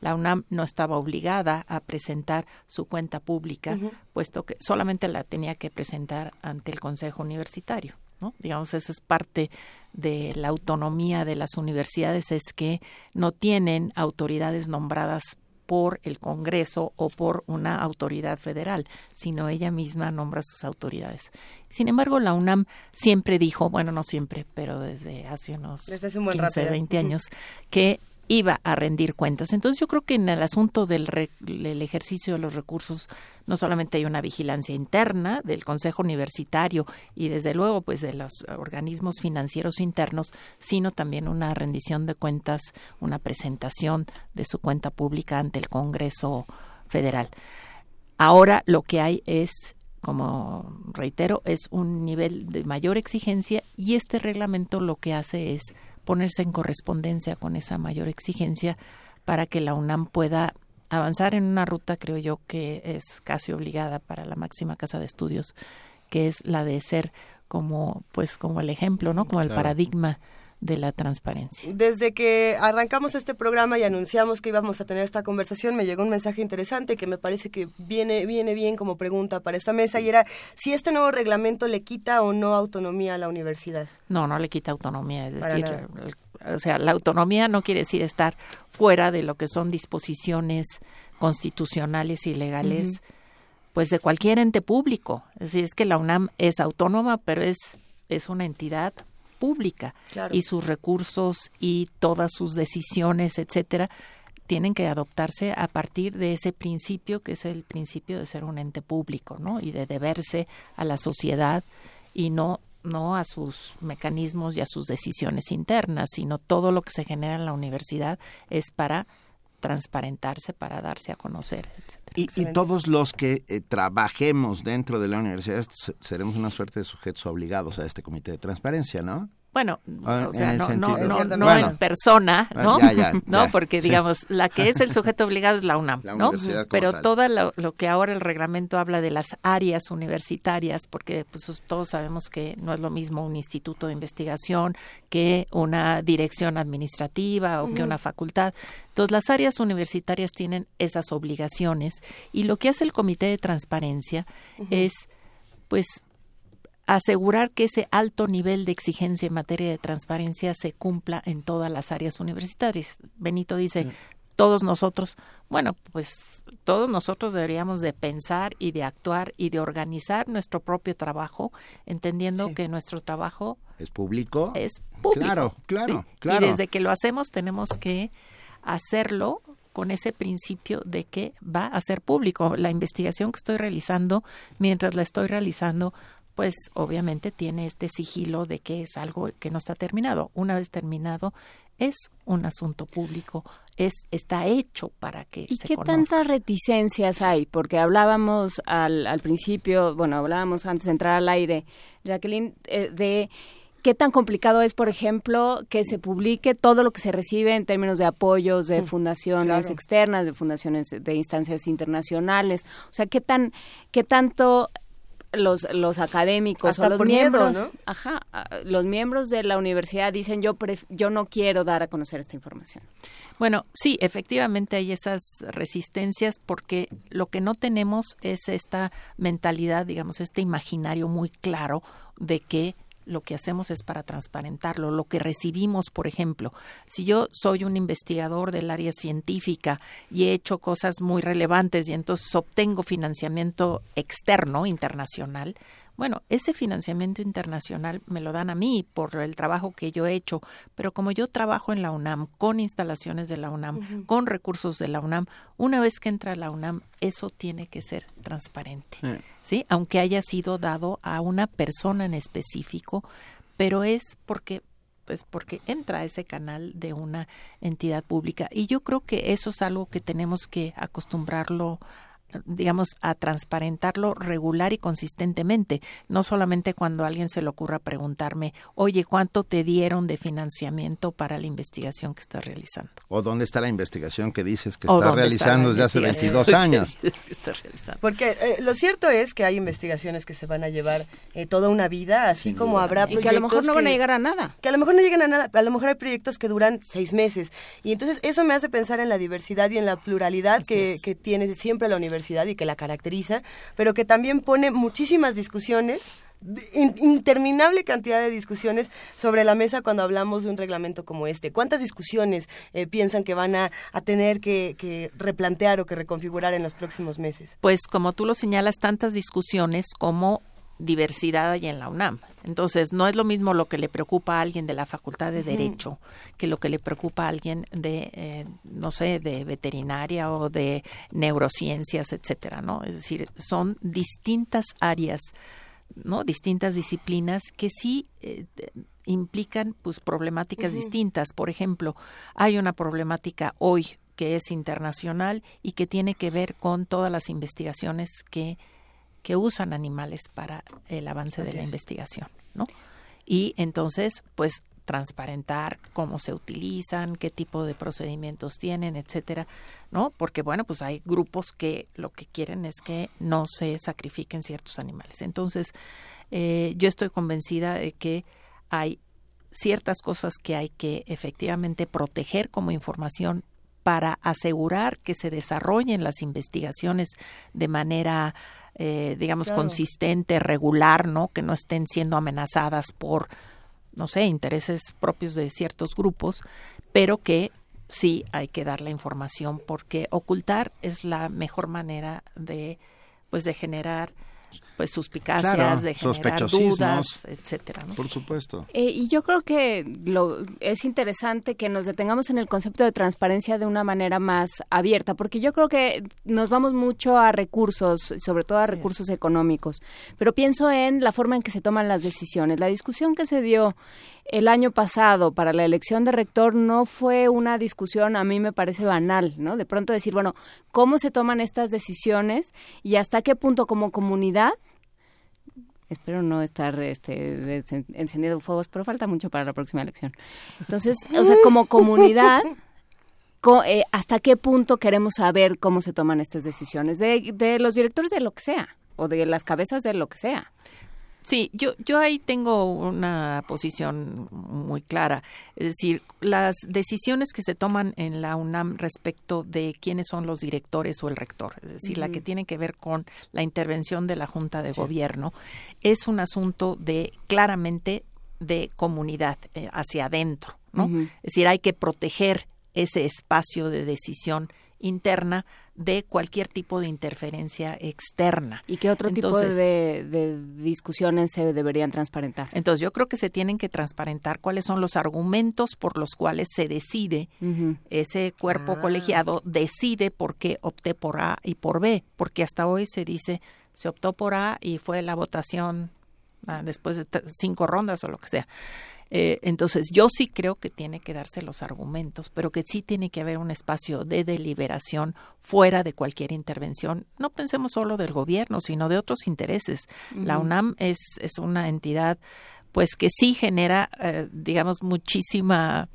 la UNAM no estaba obligada a presentar su cuenta pública, puesto que solamente la tenía que presentar ante el Consejo Universitario. ¿no? Digamos, esa es parte de la autonomía de las universidades, es que no tienen autoridades nombradas por el Congreso o por una autoridad federal, sino ella misma nombra sus autoridades. Sin embargo, la UNAM siempre dijo, bueno, no siempre, pero desde hace unos 15, 20 años, que iba a rendir cuentas. Entonces yo creo que en el asunto del, ejercicio de los recursos no solamente hay una vigilancia interna del Consejo Universitario y desde luego pues de los organismos financieros internos, sino también una rendición de cuentas, una presentación de su cuenta pública ante el Congreso Federal. Ahora lo que hay es como reitero, es un nivel de mayor exigencia y este reglamento lo que hace es ponerse en correspondencia con esa mayor exigencia para que la UNAM pueda avanzar en una ruta creo yo que es casi obligada para la máxima casa de estudios, que es la de ser como pues como el ejemplo, ¿no? Como el paradigma de la transparencia. Desde que arrancamos este programa y anunciamos que íbamos a tener esta conversación, me llegó un mensaje interesante que me parece que viene, viene bien como pregunta para esta mesa y era si este nuevo reglamento le quita o no autonomía a la universidad. No, no le quita autonomía, es decir, o sea, la autonomía no quiere decir estar fuera de lo que son disposiciones constitucionales y legales, pues de cualquier ente público. Es decir, es que la UNAM es autónoma, pero es, es una entidad pública y sus recursos y todas sus decisiones, etcétera, tienen que adoptarse a partir de ese principio que es el principio de ser un ente público, ¿no? Y de deberse a la sociedad y no no a sus mecanismos y a sus decisiones internas, sino todo lo que se genera en la universidad es para transparentarse, para darse a conocer. Y, y, todos los que eh, trabajemos dentro de la universidad seremos una suerte de sujetos obligados a este comité de transparencia, ¿no? Bueno, ah, o sea, no, no, no, en persona, ah, ¿no? ¿no? Porque, digamos, la que es el sujeto obligado es la UNAM, ¿no? Pero todo lo, que ahora el reglamento habla de las áreas universitarias, porque pues todos sabemos que no es lo mismo un instituto de investigación que una dirección administrativa o que una facultad. Entonces, las áreas universitarias tienen esas obligaciones y lo que hace el Comité de Transparencia es, pues, asegurar que ese alto nivel de exigencia en materia de transparencia se cumpla en todas las áreas universitarias. Benito dice, todos nosotros, bueno, pues todos nosotros deberíamos de pensar y de actuar y de organizar nuestro propio trabajo, entendiendo que nuestro trabajo es público. Es público. Claro, claro, claro. Y desde que lo hacemos tenemos que hacerlo con ese principio de que va a ser público. La investigación que estoy realizando, mientras la estoy realizando, pues obviamente tiene este sigilo de que es algo que no está terminado. Una vez terminado, es un asunto público, es está hecho para que ¿Y qué tantas reticencias hay? Porque hablábamos al, al principio, bueno, hablábamos antes de entrar al aire, Jacqueline, eh, de qué tan complicado es, por ejemplo, que se publique todo lo que se recibe en términos de apoyos de mm, fundaciones externas, de fundaciones de instancias internacionales. O sea, qué tan, qué tanto los, los académicos o los miembros, ajá, los miembros de la universidad dicen yo yo no quiero dar a conocer esta información. Bueno, sí, efectivamente hay esas resistencias porque lo que no tenemos es esta mentalidad, digamos, este imaginario muy claro de que lo que hacemos es para transparentarlo, lo que recibimos, por ejemplo. Si yo soy un investigador del área científica y he hecho cosas muy relevantes y entonces obtengo financiamiento externo, internacional, bueno, ese financiamiento internacional me lo dan a mí por el trabajo que yo he hecho, pero como yo trabajo en la UNAM, con instalaciones de la UNAM, con recursos de la UNAM, una vez que entra la UNAM, eso tiene que ser transparente, ¿sí? Aunque haya sido dado a una persona en específico, pero es porque pues porque entra a ese canal de una entidad pública. Y yo creo que eso es algo que tenemos que acostumbrarlo digamos, a transparentarlo regular y consistentemente, no solamente cuando a alguien se le ocurra preguntarme, oye, ¿cuánto te dieron de financiamiento para la investigación que estás realizando? O dónde está la investigación que dices que estás realizando desde hace 22 años. Porque eh, lo cierto es que hay investigaciones que se van a llevar eh, toda una vida, así como habrá proyectos y que a lo mejor no van a llegar a nada. Que a lo mejor no llegan a nada, a lo mejor hay proyectos que duran seis meses. Y entonces eso me hace pensar en la diversidad y en la pluralidad que, que tiene siempre la universidad y que la caracteriza, pero que también pone muchísimas discusiones interminable cantidad de discusiones sobre la mesa cuando hablamos de un reglamento como este. ¿Cuántas discusiones eh, piensan que van a, tener que, que, replantear o que reconfigurar en los próximos meses? Pues como tú lo señalas, tantas discusiones como diversidad hay en la UNAM. Entonces, no es lo mismo lo que le preocupa a alguien de la Facultad de Derecho que lo que le preocupa a alguien de, eh, no sé, de veterinaria o de neurociencias, etcétera, ¿no? Es decir, son distintas áreas, ¿no? Distintas disciplinas que sí eh, implican, pues, problemáticas distintas. Por ejemplo, hay una problemática hoy que es internacional y que tiene que ver con todas las investigaciones que que usan animales para el avance de la investigación, ¿no? Y entonces, pues transparentar cómo se utilizan, qué tipo de procedimientos tienen, etcétera, ¿no? Porque bueno, pues hay grupos que lo que quieren es que no se sacrifiquen ciertos animales. Entonces, eh, yo estoy convencida de que hay ciertas cosas que hay que efectivamente proteger como información para asegurar que se desarrollen las investigaciones de manera eh, digamos consistente, regular, ¿no? Que no estén siendo amenazadas por no sé, intereses propios de ciertos grupos, pero que sí hay que dar la información porque ocultar es la mejor manera de pues de generar pues suspicacias, de generar dudas, etcétera. Por supuesto. Eh, y yo creo que lo, es interesante que nos detengamos en el concepto de transparencia de una manera más abierta, porque yo creo que nos vamos mucho a recursos, sobre todo a recursos económicos, pero pienso en la forma en que se toman las decisiones. La discusión que se dio el año pasado para la elección de rector no fue una discusión, a mí me parece banal, ¿no? De pronto decir, bueno, ¿cómo se toman estas decisiones y hasta qué punto como comunidad espero no estar este, encendiendo fuegos, pero falta mucho para la próxima elección. Entonces, o sea, como comunidad, eh, ¿hasta qué punto queremos saber cómo se toman estas decisiones de, de los directores de lo que sea o de las cabezas de lo que sea? Sí, yo, yo ahí tengo una posición muy clara. Es decir, las decisiones que se toman en la UNAM respecto de quiénes son los directores o el rector, es decir, la que tiene que ver con la intervención de la Junta de Gobierno, es un asunto de claramente de comunidad eh, hacia adentro, ¿no? Es decir, hay que proteger ese espacio de decisión interna de cualquier tipo de interferencia externa. ¿Y qué otro tipo de, discusiones se deberían transparentar? Entonces, yo creo que se tienen que transparentar cuáles son los argumentos por los cuales se decide, ese cuerpo ah. colegiado decide por qué opté por A y por B, porque hasta hoy se dice, se optó por A y fue la votación ah, después de cinco rondas o lo que sea. Eh, entonces, yo sí creo que tiene que darse los argumentos, pero que sí tiene que haber un espacio de deliberación fuera de cualquier intervención. No pensemos solo del gobierno, sino de otros intereses. La UNAM es, es una entidad pues que sí genera, eh, digamos, muchísima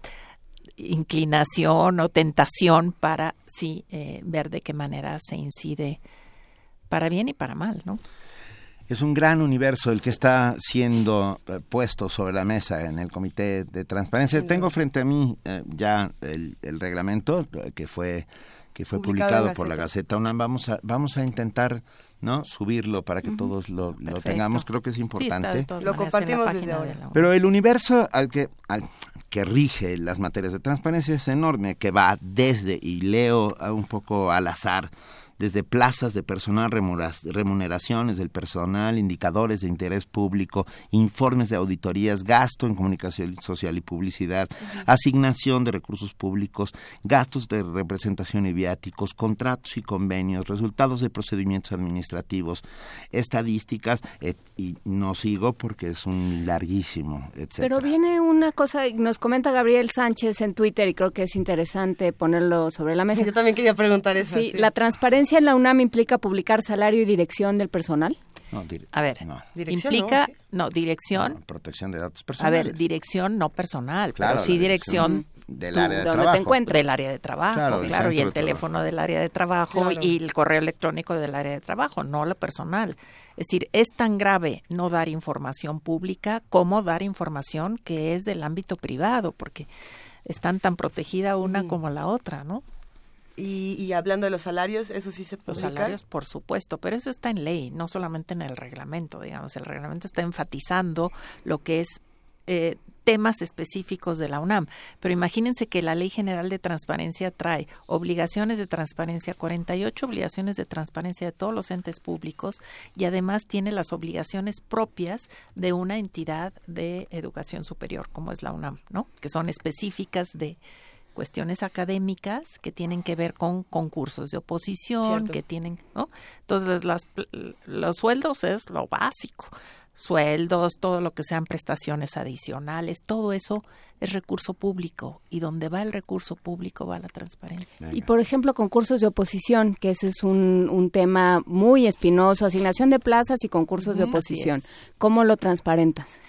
inclinación o tentación para sí eh, ver de qué manera se incide para bien y para mal, ¿no? Es un gran universo el que está siendo eh, puesto sobre la mesa en el Comité de Transparencia. Tengo frente a mí eh, ya el, reglamento eh, que fue que fue publicado, por la Gaceta UNAM. Vamos a vamos a intentar no subirlo para que todos lo, tengamos. Creo que es importante. lo compartimos desde ahora. Pero el universo al que al que rige las materias de transparencia es enorme, que va desde y leo un poco al azar desde plazas de personal, remuneraciones del personal, indicadores de interés público, informes de auditorías, gasto en comunicación social y publicidad, asignación de recursos públicos, gastos de representación y viáticos, contratos y convenios, resultados de procedimientos administrativos, estadísticas, y no sigo porque es un larguísimo, etc. Pero viene una cosa, nos comenta Gabriel Sánchez en Twitter y creo que es interesante ponerlo sobre la mesa. Yo también quería preguntar eso. sí. la transparencia en la UNAM implica publicar salario y dirección del personal? No, a ver, implica, no, dirección. protección de datos personales. A ver, dirección no personal, claro, pero sí dirección, del área de trabajo. Del área de trabajo, claro, y el teléfono del área de trabajo y el correo electrónico del área de trabajo, no lo personal. Es decir, es tan grave no dar información pública como dar información que es del ámbito privado, porque están tan protegida una como la otra, ¿no? Y, hablando de los salarios, eso sí se publica. Los salarios, por supuesto, pero eso está en ley, no solamente en el reglamento, digamos. El reglamento está enfatizando lo que es eh, temas específicos de la UNAM. Pero imagínense que la Ley General de Transparencia trae obligaciones de transparencia, 48 obligaciones de transparencia de todos los entes públicos y además tiene las obligaciones propias de una entidad de educación superior, como es la UNAM, ¿no? Que son específicas de cuestiones académicas que tienen que ver con concursos de oposición, que tienen, ¿no? Entonces, las, los sueldos es lo básico, sueldos, todo lo que sean prestaciones adicionales, todo eso es recurso público y donde va el recurso público va la transparencia. Y por ejemplo, concursos de oposición, que ese es un, un tema muy espinoso, asignación de plazas y concursos de oposición. ¿Cómo lo transparentas?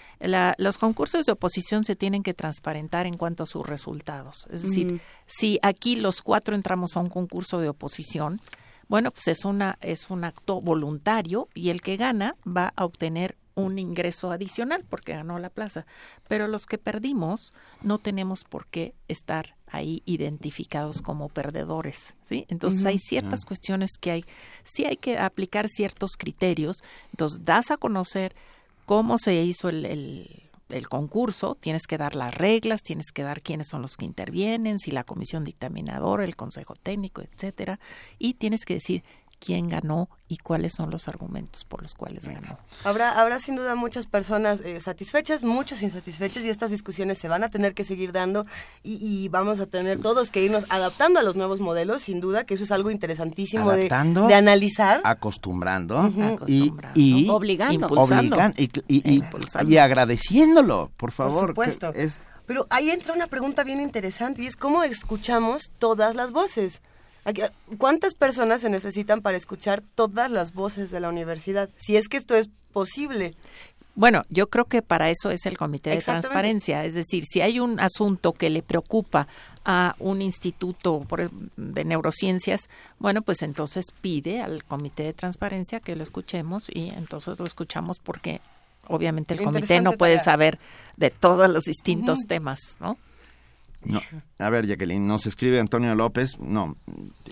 Los concursos de oposición se tienen que transparentar en cuanto a sus resultados. Es decir, si aquí los cuatro entramos a un concurso de oposición, bueno, pues es una es un acto voluntario y el que gana va a obtener un ingreso adicional porque ganó la plaza. Pero los que perdimos no tenemos por qué estar ahí identificados como perdedores, ¿sí? Entonces hay ciertas ah. cuestiones que hay, sí hay que aplicar ciertos criterios. Entonces das a conocer cómo se hizo el, el, el, concurso, tienes que dar las reglas, tienes que dar quiénes son los que intervienen, si la comisión dictaminadora, el consejo técnico, etcétera, y tienes que decir quién ganó y cuáles son los argumentos por los cuales ganó. Habrá, habrá sin duda muchas personas eh, satisfechas, muchos insatisfechos y estas discusiones se van a tener que seguir dando y, vamos a tener todos que irnos adaptando a los nuevos modelos, sin duda, que eso es algo interesantísimo de, de, analizar. Acostumbrando, y, obligando, y, agradeciéndolo, por favor. Por supuesto. Pero ahí entra una pregunta bien interesante y es cómo escuchamos todas las voces. ¿Cuántas personas se necesitan para escuchar todas las voces de la universidad? Si es que esto es posible. Bueno, yo creo que para eso es el Comité de Transparencia. Es decir, si hay un asunto que le preocupa a un instituto de neurociencias, bueno, pues entonces pide al Comité de Transparencia que lo escuchemos y entonces lo escuchamos porque obviamente el comité no puede saber de todos los distintos temas, ¿no? No. A ver, Jacqueline, nos escribe Antonio López, no,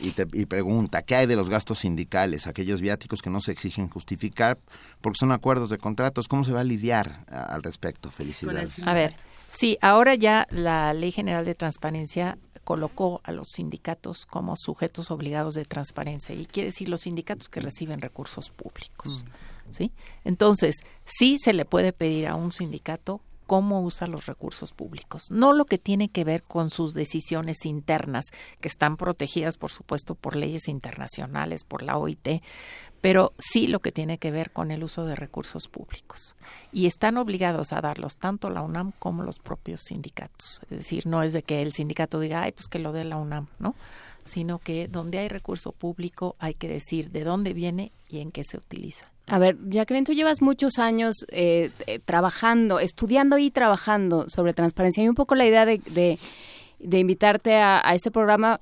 y, te, y pregunta, ¿qué hay de los gastos sindicales, aquellos viáticos que no se exigen justificar porque son acuerdos de contratos? ¿Cómo se va a lidiar al respecto? Felicidades. A ver, sí, ahora ya la Ley General de Transparencia colocó a los sindicatos como sujetos obligados de transparencia y quiere decir los sindicatos que reciben recursos públicos. Mm. ¿Sí? Entonces, sí se le puede pedir a un sindicato cómo usa los recursos públicos, no lo que tiene que ver con sus decisiones internas, que están protegidas, por supuesto, por leyes internacionales, por la OIT, pero sí lo que tiene que ver con el uso de recursos públicos. Y están obligados a darlos tanto la UNAM como los propios sindicatos. Es decir, no es de que el sindicato diga, ay, pues que lo dé la UNAM, ¿no? Sino que donde hay recurso público hay que decir de dónde viene y en qué se utiliza. A ver, Jacqueline, tú llevas muchos años eh, eh, trabajando, estudiando y trabajando sobre transparencia. Y un poco la idea de, de, invitarte a, este programa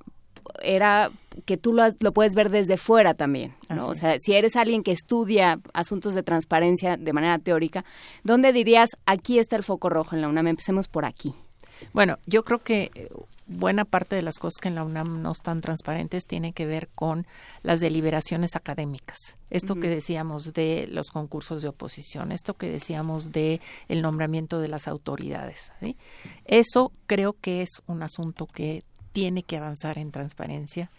era que tú lo, lo, puedes ver desde fuera también, ¿no? O sea, si eres alguien que estudia asuntos de transparencia de manera teórica, ¿dónde dirías, aquí está el foco rojo en la UNAM? Empecemos por aquí. Bueno, yo creo que eh, buena parte de las cosas que en la UNAM no están transparentes tiene que ver con las deliberaciones académicas. Esto que decíamos de los concursos de oposición, esto que decíamos de el nombramiento de las autoridades. Eso creo que es un asunto que tiene que avanzar en transparencia.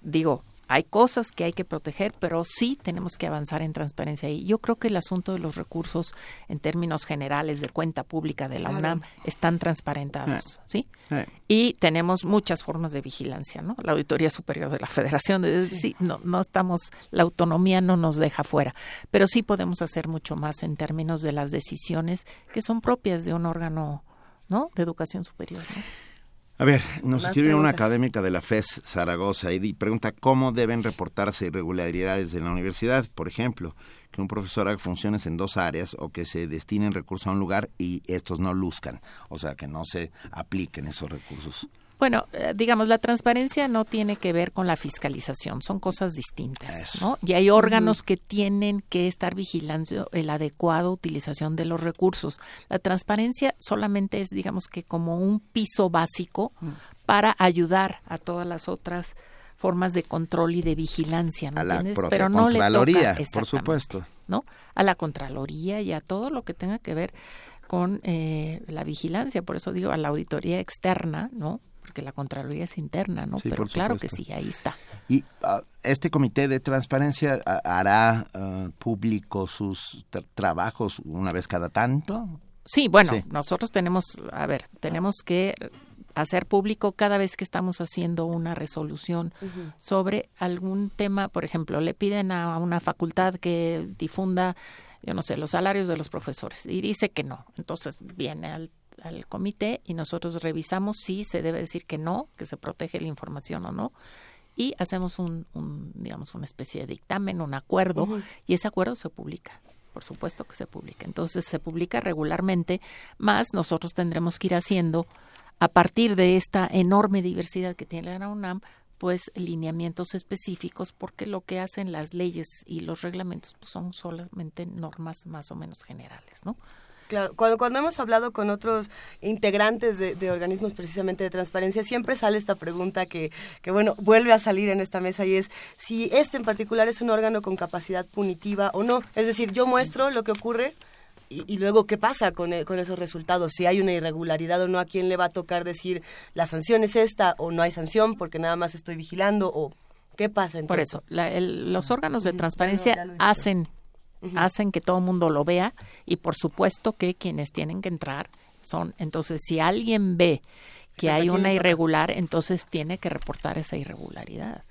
Digo, hay cosas que hay que proteger, pero sí tenemos que avanzar en transparencia. Y yo creo que el asunto de los recursos en términos generales de cuenta pública de la UNAM están transparentados, eh, ¿sí? Eh. Y tenemos muchas formas de vigilancia, ¿no? La Auditoría Superior de la Federación, sí. no, no estamos, la autonomía no nos deja fuera, pero sí podemos hacer mucho más en términos de las decisiones que son propias de un órgano, ¿no? De educación superior, ¿no? A ver, nos escribe una académica de la FES Zaragoza y pregunta cómo deben reportarse irregularidades de la universidad. Por ejemplo, que un profesor haga funciones en dos áreas o que se destinen recursos a un lugar y estos no luzcan, o sea, que no se apliquen esos recursos. Bueno, eh, digamos, la transparencia no tiene que ver con la fiscalización, son cosas distintas, ¿no? Y hay órganos que tienen que estar vigilando el adecuado utilización de los recursos. La transparencia solamente es, digamos que como un piso básico para ayudar a todas las otras formas de control y de vigilancia, ¿no a la Pero no Contraloría, por supuesto. ¿no? A la Contraloría y a todo lo que tenga que ver con eh, la vigilancia, por eso digo a la auditoría externa, ¿no? Porque la Contraloría es interna, ¿no? Pero claro que sí, ahí está. ¿Y ah, este comité de transparencia ah, hará uh, público sus trabajos una vez cada tanto? Sí, bueno, nosotros tenemos, a ver, tenemos que hacer público cada vez que estamos haciendo una resolución sobre algún tema, por ejemplo, le piden a una facultad que difunda yo no sé, los salarios de los profesores y dice que no. Entonces viene al, al comité y nosotros revisamos si se debe decir que no, que se protege la información o no y hacemos un, digamos, una especie de dictamen, un acuerdo, y ese acuerdo se publica. Por supuesto que se publica. Entonces se publica regularmente, más nosotros tendremos que ir haciendo, a partir de esta enorme diversidad que tiene la UNAM, pues lineamientos específicos, porque lo que hacen las leyes y los reglamentos pues, son solamente normas más o menos generales, ¿no? Claro, cuando, cuando hemos hablado con otros integrantes de, organismos precisamente de transparencia, siempre sale esta pregunta que, que, bueno, vuelve a salir en esta mesa y es si este en particular es un órgano con capacidad punitiva o no. Es decir, yo muestro lo que ocurre y, luego qué pasa con, con, esos resultados, si hay una irregularidad o no, a quién le va a tocar decir la sanción es esta o no hay sanción porque nada más estoy vigilando o qué pasa. Por eso, los órganos de transparencia hacen hacen que todo el mundo lo vea y por supuesto que quienes tienen que entrar son, entonces si alguien ve que hay una irregular, entonces tiene que reportar esa irregularidad.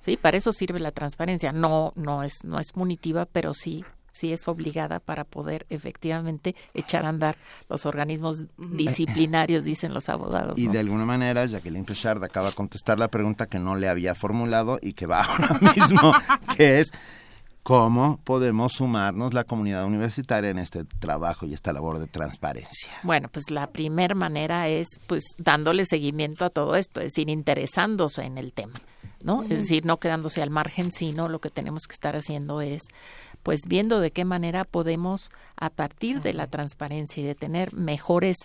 Sí, para eso sirve la transparencia. No, no es, no es punitiva, pero sí, sí es obligada para poder efectivamente echar a andar los organismos disciplinarios, dicen los abogados. Y de alguna manera, Jacqueline Pechard acaba de contestar la pregunta que no le había formulado y que va ahora mismo, que es cómo podemos sumarnos la comunidad universitaria en este trabajo y esta labor de transparencia. Bueno, pues la primera manera es pues dándole seguimiento a todo esto, es decir, interesándose en el tema, ¿no? Es decir, no quedándose al margen, sino lo que tenemos que estar haciendo es pues viendo de qué manera podemos a partir de la transparencia y de tener mejores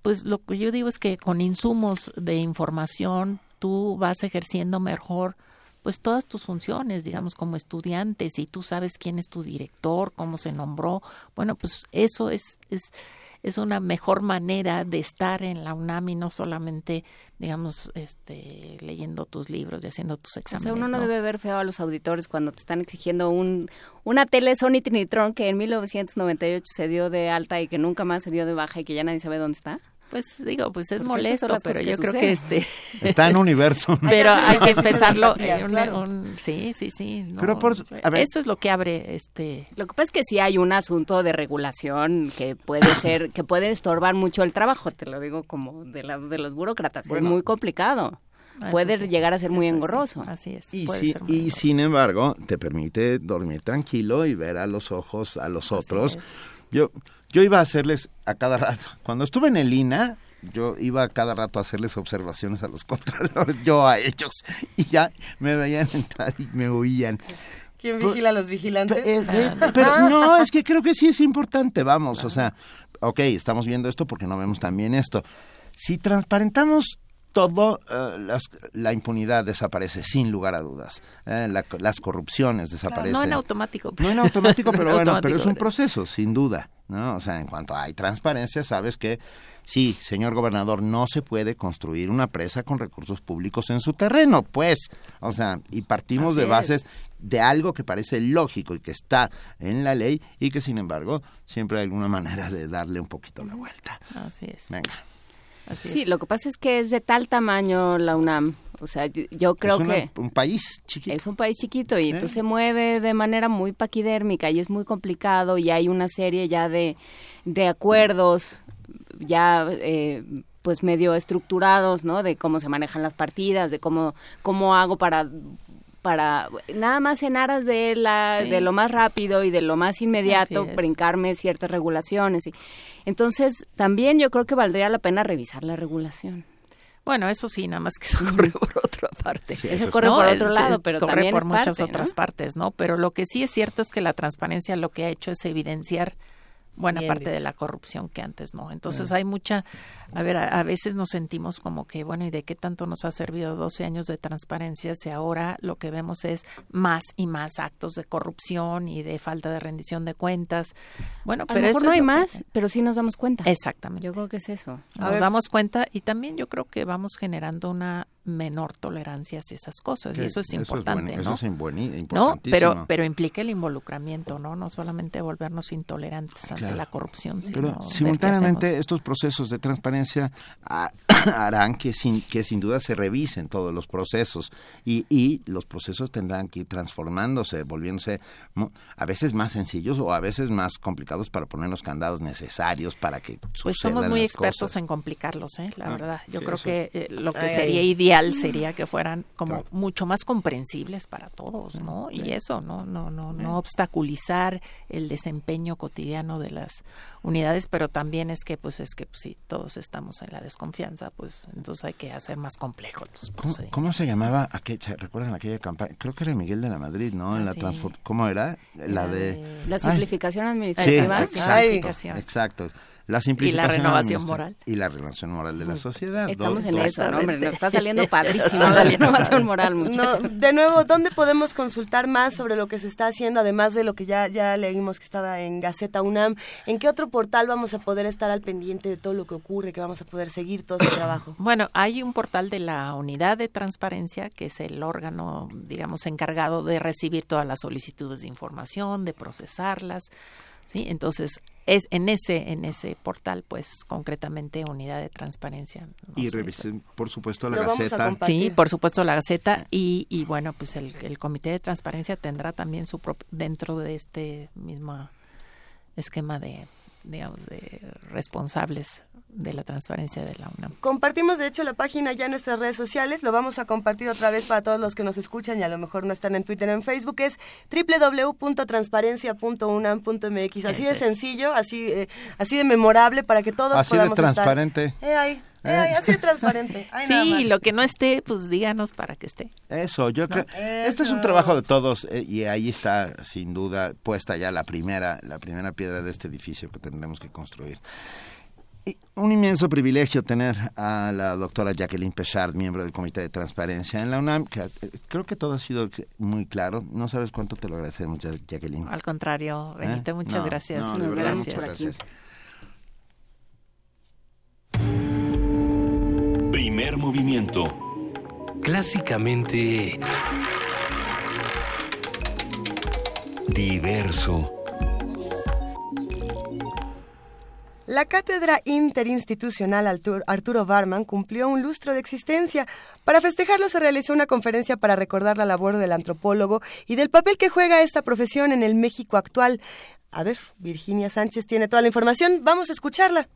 pues lo que yo digo es que con insumos de información tú vas ejerciendo mejor pues todas tus funciones, digamos, como estudiante, si tú sabes quién es tu director, cómo se nombró, bueno, pues eso es, es, es una mejor manera de estar en la UNAM y no solamente, digamos, este, leyendo tus libros y haciendo tus exámenes. O sea, uno no, debe ver feo a los auditores cuando te están exigiendo un, una tele Sony Trinitron que en 1998 se dio de alta y que nunca más se dio de baja y que ya nadie sabe dónde está. Pues digo, pues es molesto, pero yo creo que este está en universo. pero hay que empezarlo. sí, sí, sí. pero eso es lo que abre este. Lo que pasa es que sí hay un asunto de regulación que puede ser, que puede estorbar mucho el trabajo. Te lo digo como de, la, de los burócratas. es muy complicado. puede llegar a ser muy engorroso. así es. Y, y sin embargo, te permite dormir tranquilo y ver a los ojos a los otros. Yo yo iba a hacerles a cada rato, cuando estuve en el INA, yo iba a cada rato a hacerles observaciones a los contralores, yo a ellos, y ya me veían entrar y me oían. ¿Quién vigila a los vigilantes? Eh, eh, pero no, es que creo que sí es importante, vamos, o sea, ok, estamos viendo esto porque no vemos también esto. Si transparentamos todo, eh, la impunidad desaparece, sin lugar a dudas. Eh, las corrupciones desaparecen. no en automático. No en automático, pero bueno, pero es un proceso, sin duda. ¿No? O sea, en cuanto hay transparencia, sabes que sí, señor gobernador, no se puede construir una presa con recursos públicos en su terreno, pues. O sea, y partimos de bases de algo que parece lógico y que está en la ley y que, sin embargo, siempre hay alguna manera de darle un poquito la vuelta. Así es. Venga sí, lo que pasa es que es de tal tamaño la UNAM. O sea, yo creo que... un país chiquito. Es un país chiquito y entonces se mueve de manera muy paquidérmica y es muy complicado y hay una serie ya de, de acuerdos ya eh, pues medio estructurados, ¿no? De cómo se manejan las partidas, de cómo, cómo hago para para nada más en aras de la de lo más rápido y de lo más inmediato brincarme ciertas regulaciones y entonces también yo creo que valdría la pena revisar la regulación. Bueno, eso sí, nada más que eso corre por otra parte. eso, corre por otro lado, pero corre también por muchas otras partes, ¿no? Pero lo que sí es cierto es que la transparencia lo que ha hecho es evidenciar buena parte de la corrupción que antes no. Entonces hay mucha, a ver, a, veces nos sentimos como que, bueno, ¿y de qué tanto nos ha servido 12 años de transparencia si ahora lo que vemos es más y más actos de corrupción y de falta de rendición de cuentas? Bueno, pero a lo no hay más, pero sí nos damos cuenta. Exactamente. Yo creo que es eso. Nos damos cuenta y también yo creo que vamos generando una menor tolerancia hacia esas cosas y eso es importante, ¿no? Eso es ¿No? Pero pero implica el involucramiento, ¿no? No solamente volvernos intolerantes ante la corrupción, sino Pero simultáneamente estos procesos de transparencia harán que sin que sin duda se revisen todos los procesos y, y los procesos tendrán que ir transformándose, volviéndose a veces más sencillos o a veces más complicados para poner los candados necesarios para que Pues somos muy expertos en complicarlos, ¿eh? La ah, verdad. Yo creo que eh, lo que sería ideal sería que fueran como mucho más comprensibles para todos, ¿no? Y eso, ¿no? No, no, no obstaculizar el desempeño cotidiano de las unidades, pero también es que, pues, es que pues, si todos estamos en la desconfianza, pues, entonces hay que hacer más complejo. ¿Cómo, se llamaba? Aquella, ¿Recuerdan aquella campaña? Creo que era Miguel de la Madrid, ¿no? En la ah, ¿Cómo era? La de... La simplificación administrativa. exacto la y la renovación moral. Y la renovación moral de la sociedad. Estamos en eso, ¿no? Hombre, nos está saliendo padrísimo la renovación moral, muchachos. de nuevo, ¿dónde podemos consultar más sobre lo que se está haciendo, además de lo que ya, ya leímos que estaba en Gaceta UNAM? ¿En qué otro portal vamos a poder estar al pendiente de todo lo que ocurre, que vamos a poder seguir todo ese trabajo? Bueno, hay un portal de la Unidad de Transparencia, que es el órgano, digamos, encargado de recibir todas las solicitudes de información, de procesarlas, ¿sí? Entonces, es en ese en ese portal pues concretamente unidad de transparencia. Y revisen por supuesto la gaceta. sí por supuesto la gaceta. Y, y bueno pues el, el, comité de transparencia tendrá también su dentro de este mismo esquema de digamos de responsables de la transparencia de la UNAM. Compartimos de hecho la página ya en nuestras redes sociales, lo vamos a compartir otra vez para todos los que nos escuchan y a lo mejor no están en Twitter o en Facebook, es www.transparencia.unam.mx, así de sencillo, así eh, así de memorable para que todos así podamos de transparente. Estar. Eh, ahí. Eh, así de transparente. sí, lo que no esté, pues díganos para que esté. Eso, yo creo. Este es un trabajo de todos y ahí está, sin duda, puesta ya la primera, la primera piedra de este edificio que tendremos que construir un inmenso privilegio tener a la doctora Jacqueline Pechard, miembro del Comité de Transparencia en la UNAM, que eh, creo que todo ha sido muy claro. No sabes cuánto te lo agradecemos, Jacqueline. Al contrario, ¿Eh? Benito, muchas gracias. gracias. Primer movimiento. Clásicamente... Diverso. La cátedra interinstitucional Arturo Barman cumplió un lustro de existencia. Para festejarlo se realizó una conferencia para recordar la labor del antropólogo y del papel que juega esta profesión en el México actual. A ver, Virginia Sánchez tiene toda la información. Vamos a escucharla.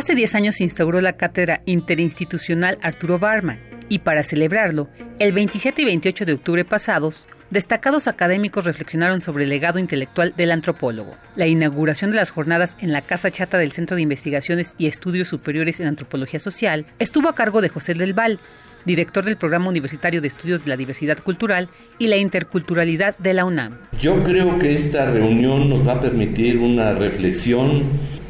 Hace 10 años se instauró la cátedra interinstitucional Arturo Barman y para celebrarlo, el 27 y 28 de octubre pasados, destacados académicos reflexionaron sobre el legado intelectual del antropólogo. La inauguración de las jornadas en la Casa Chata del Centro de Investigaciones y Estudios Superiores en Antropología Social estuvo a cargo de José del Val, director del Programa Universitario de Estudios de la Diversidad Cultural y la Interculturalidad de la UNAM. Yo creo que esta reunión nos va a permitir una reflexión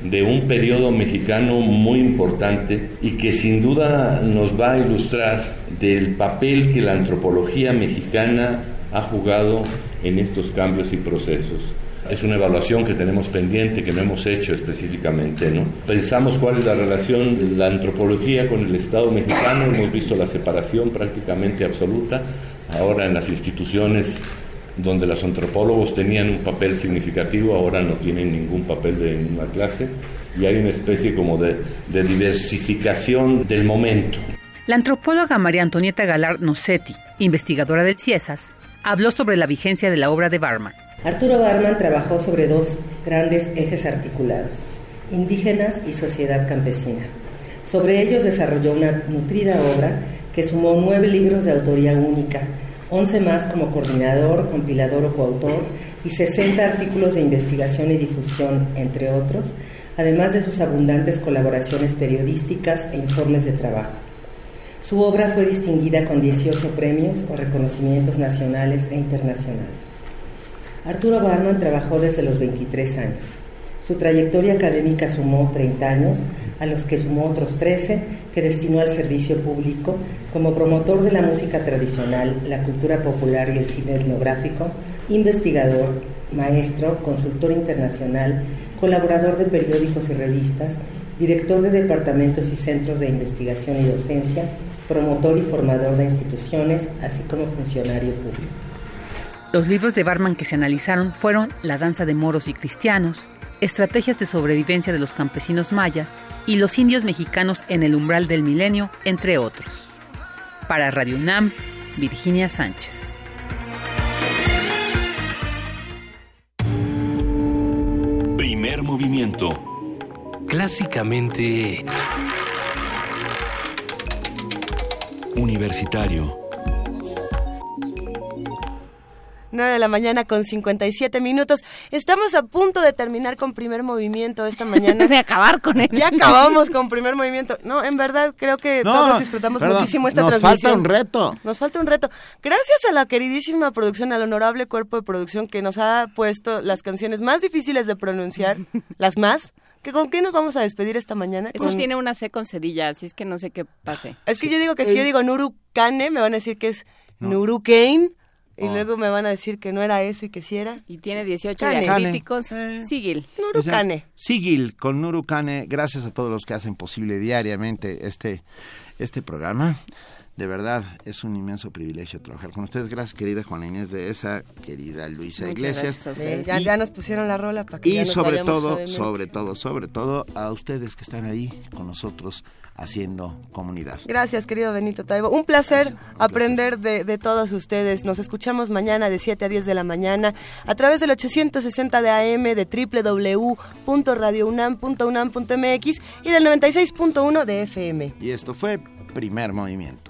de un periodo mexicano muy importante y que sin duda nos va a ilustrar del papel que la antropología mexicana ha jugado en estos cambios y procesos. Es una evaluación que tenemos pendiente, que no hemos hecho específicamente. Pensamos cuál es la relación de la antropología con el Estado mexicano, hemos visto la separación prácticamente absoluta. Ahora en las instituciones donde los antropólogos tenían un papel significativo, ahora no tienen ningún papel de ninguna clase y hay una especie como de, diversificación del momento. La antropóloga María Antonieta Galar Nocetti, investigadora del CIESAS, habló sobre la vigencia de la obra de Barman. Arturo Barman trabajó sobre dos grandes ejes articulados, indígenas y sociedad campesina. Sobre ellos desarrolló una nutrida obra que sumó nueve libros de autoría única, once más como coordinador, compilador o coautor y 60 artículos de investigación y difusión, entre otros, además de sus abundantes colaboraciones periodísticas e informes de trabajo. Su obra fue distinguida con 18 premios o reconocimientos nacionales e internacionales. Arturo Barman trabajó desde los 23 años. Su trayectoria académica sumó 30 años, a los que sumó otros 13 que destinó al servicio público como promotor de la música tradicional, la cultura popular y el cine etnográfico, investigador, maestro, consultor internacional, colaborador de periódicos y revistas, director de departamentos y centros de investigación y docencia, promotor y formador de instituciones, así como funcionario público. Los libros de Barman que se analizaron fueron La danza de moros y cristianos, Estrategias de sobrevivencia de los campesinos mayas y los indios mexicanos en el umbral del milenio, entre otros. Para Radio UNAM, Virginia Sánchez. Primer movimiento. Clásicamente... Universitario 9 de la mañana con 57 minutos. Estamos a punto de terminar con primer movimiento esta mañana. de acabar con él. Ya acabamos con primer movimiento. No, en verdad creo que todos disfrutamos muchísimo esta transmisión. Nos falta un reto. Nos falta un reto. Gracias a la queridísima producción, al honorable cuerpo de producción que nos ha puesto las canciones más difíciles de pronunciar, las más. ¿Que ¿Con qué nos vamos a despedir esta mañana? Eso tiene una C con cedilla, así es que no sé qué pase. Es que yo digo que si yo digo Nurukane, me van a decir que es no. Y oh. luego me van a decir que no era eso y que sí era. Y tiene 18 diacríticos. Eh. Sigil. Nurukane. Sigil con Nurukane. Gracias a todos los que hacen posible diariamente este, este programa. De verdad, es un inmenso privilegio trabajar con ustedes. Gracias, querida Juana Inés de esa, querida Luisa Iglesias. ya, ya, nos pusieron la rola para que Y sobre todo, sobre todo, sobre todo, a ustedes que están ahí con nosotros haciendo comunidad. Gracias, querido Benito Taibo. Un placer aprender De, todos ustedes. Nos escuchamos mañana de 7 a 10 de la mañana a través del 860 de AM de www.radiounam.unam.mx y del 96.1 de FM. Y esto fue Primer Movimiento.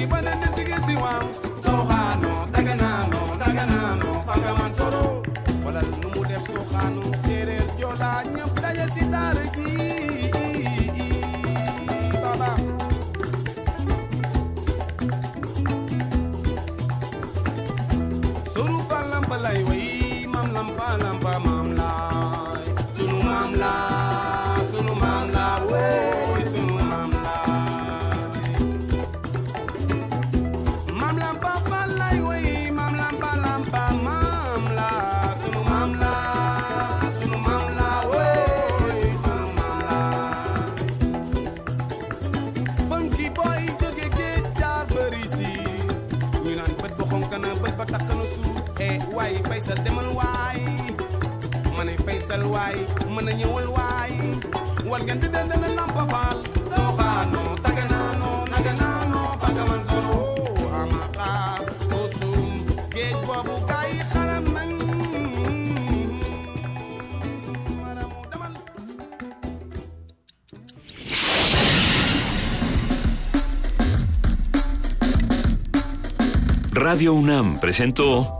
kibana nisikiziwa Radio UNAM presentó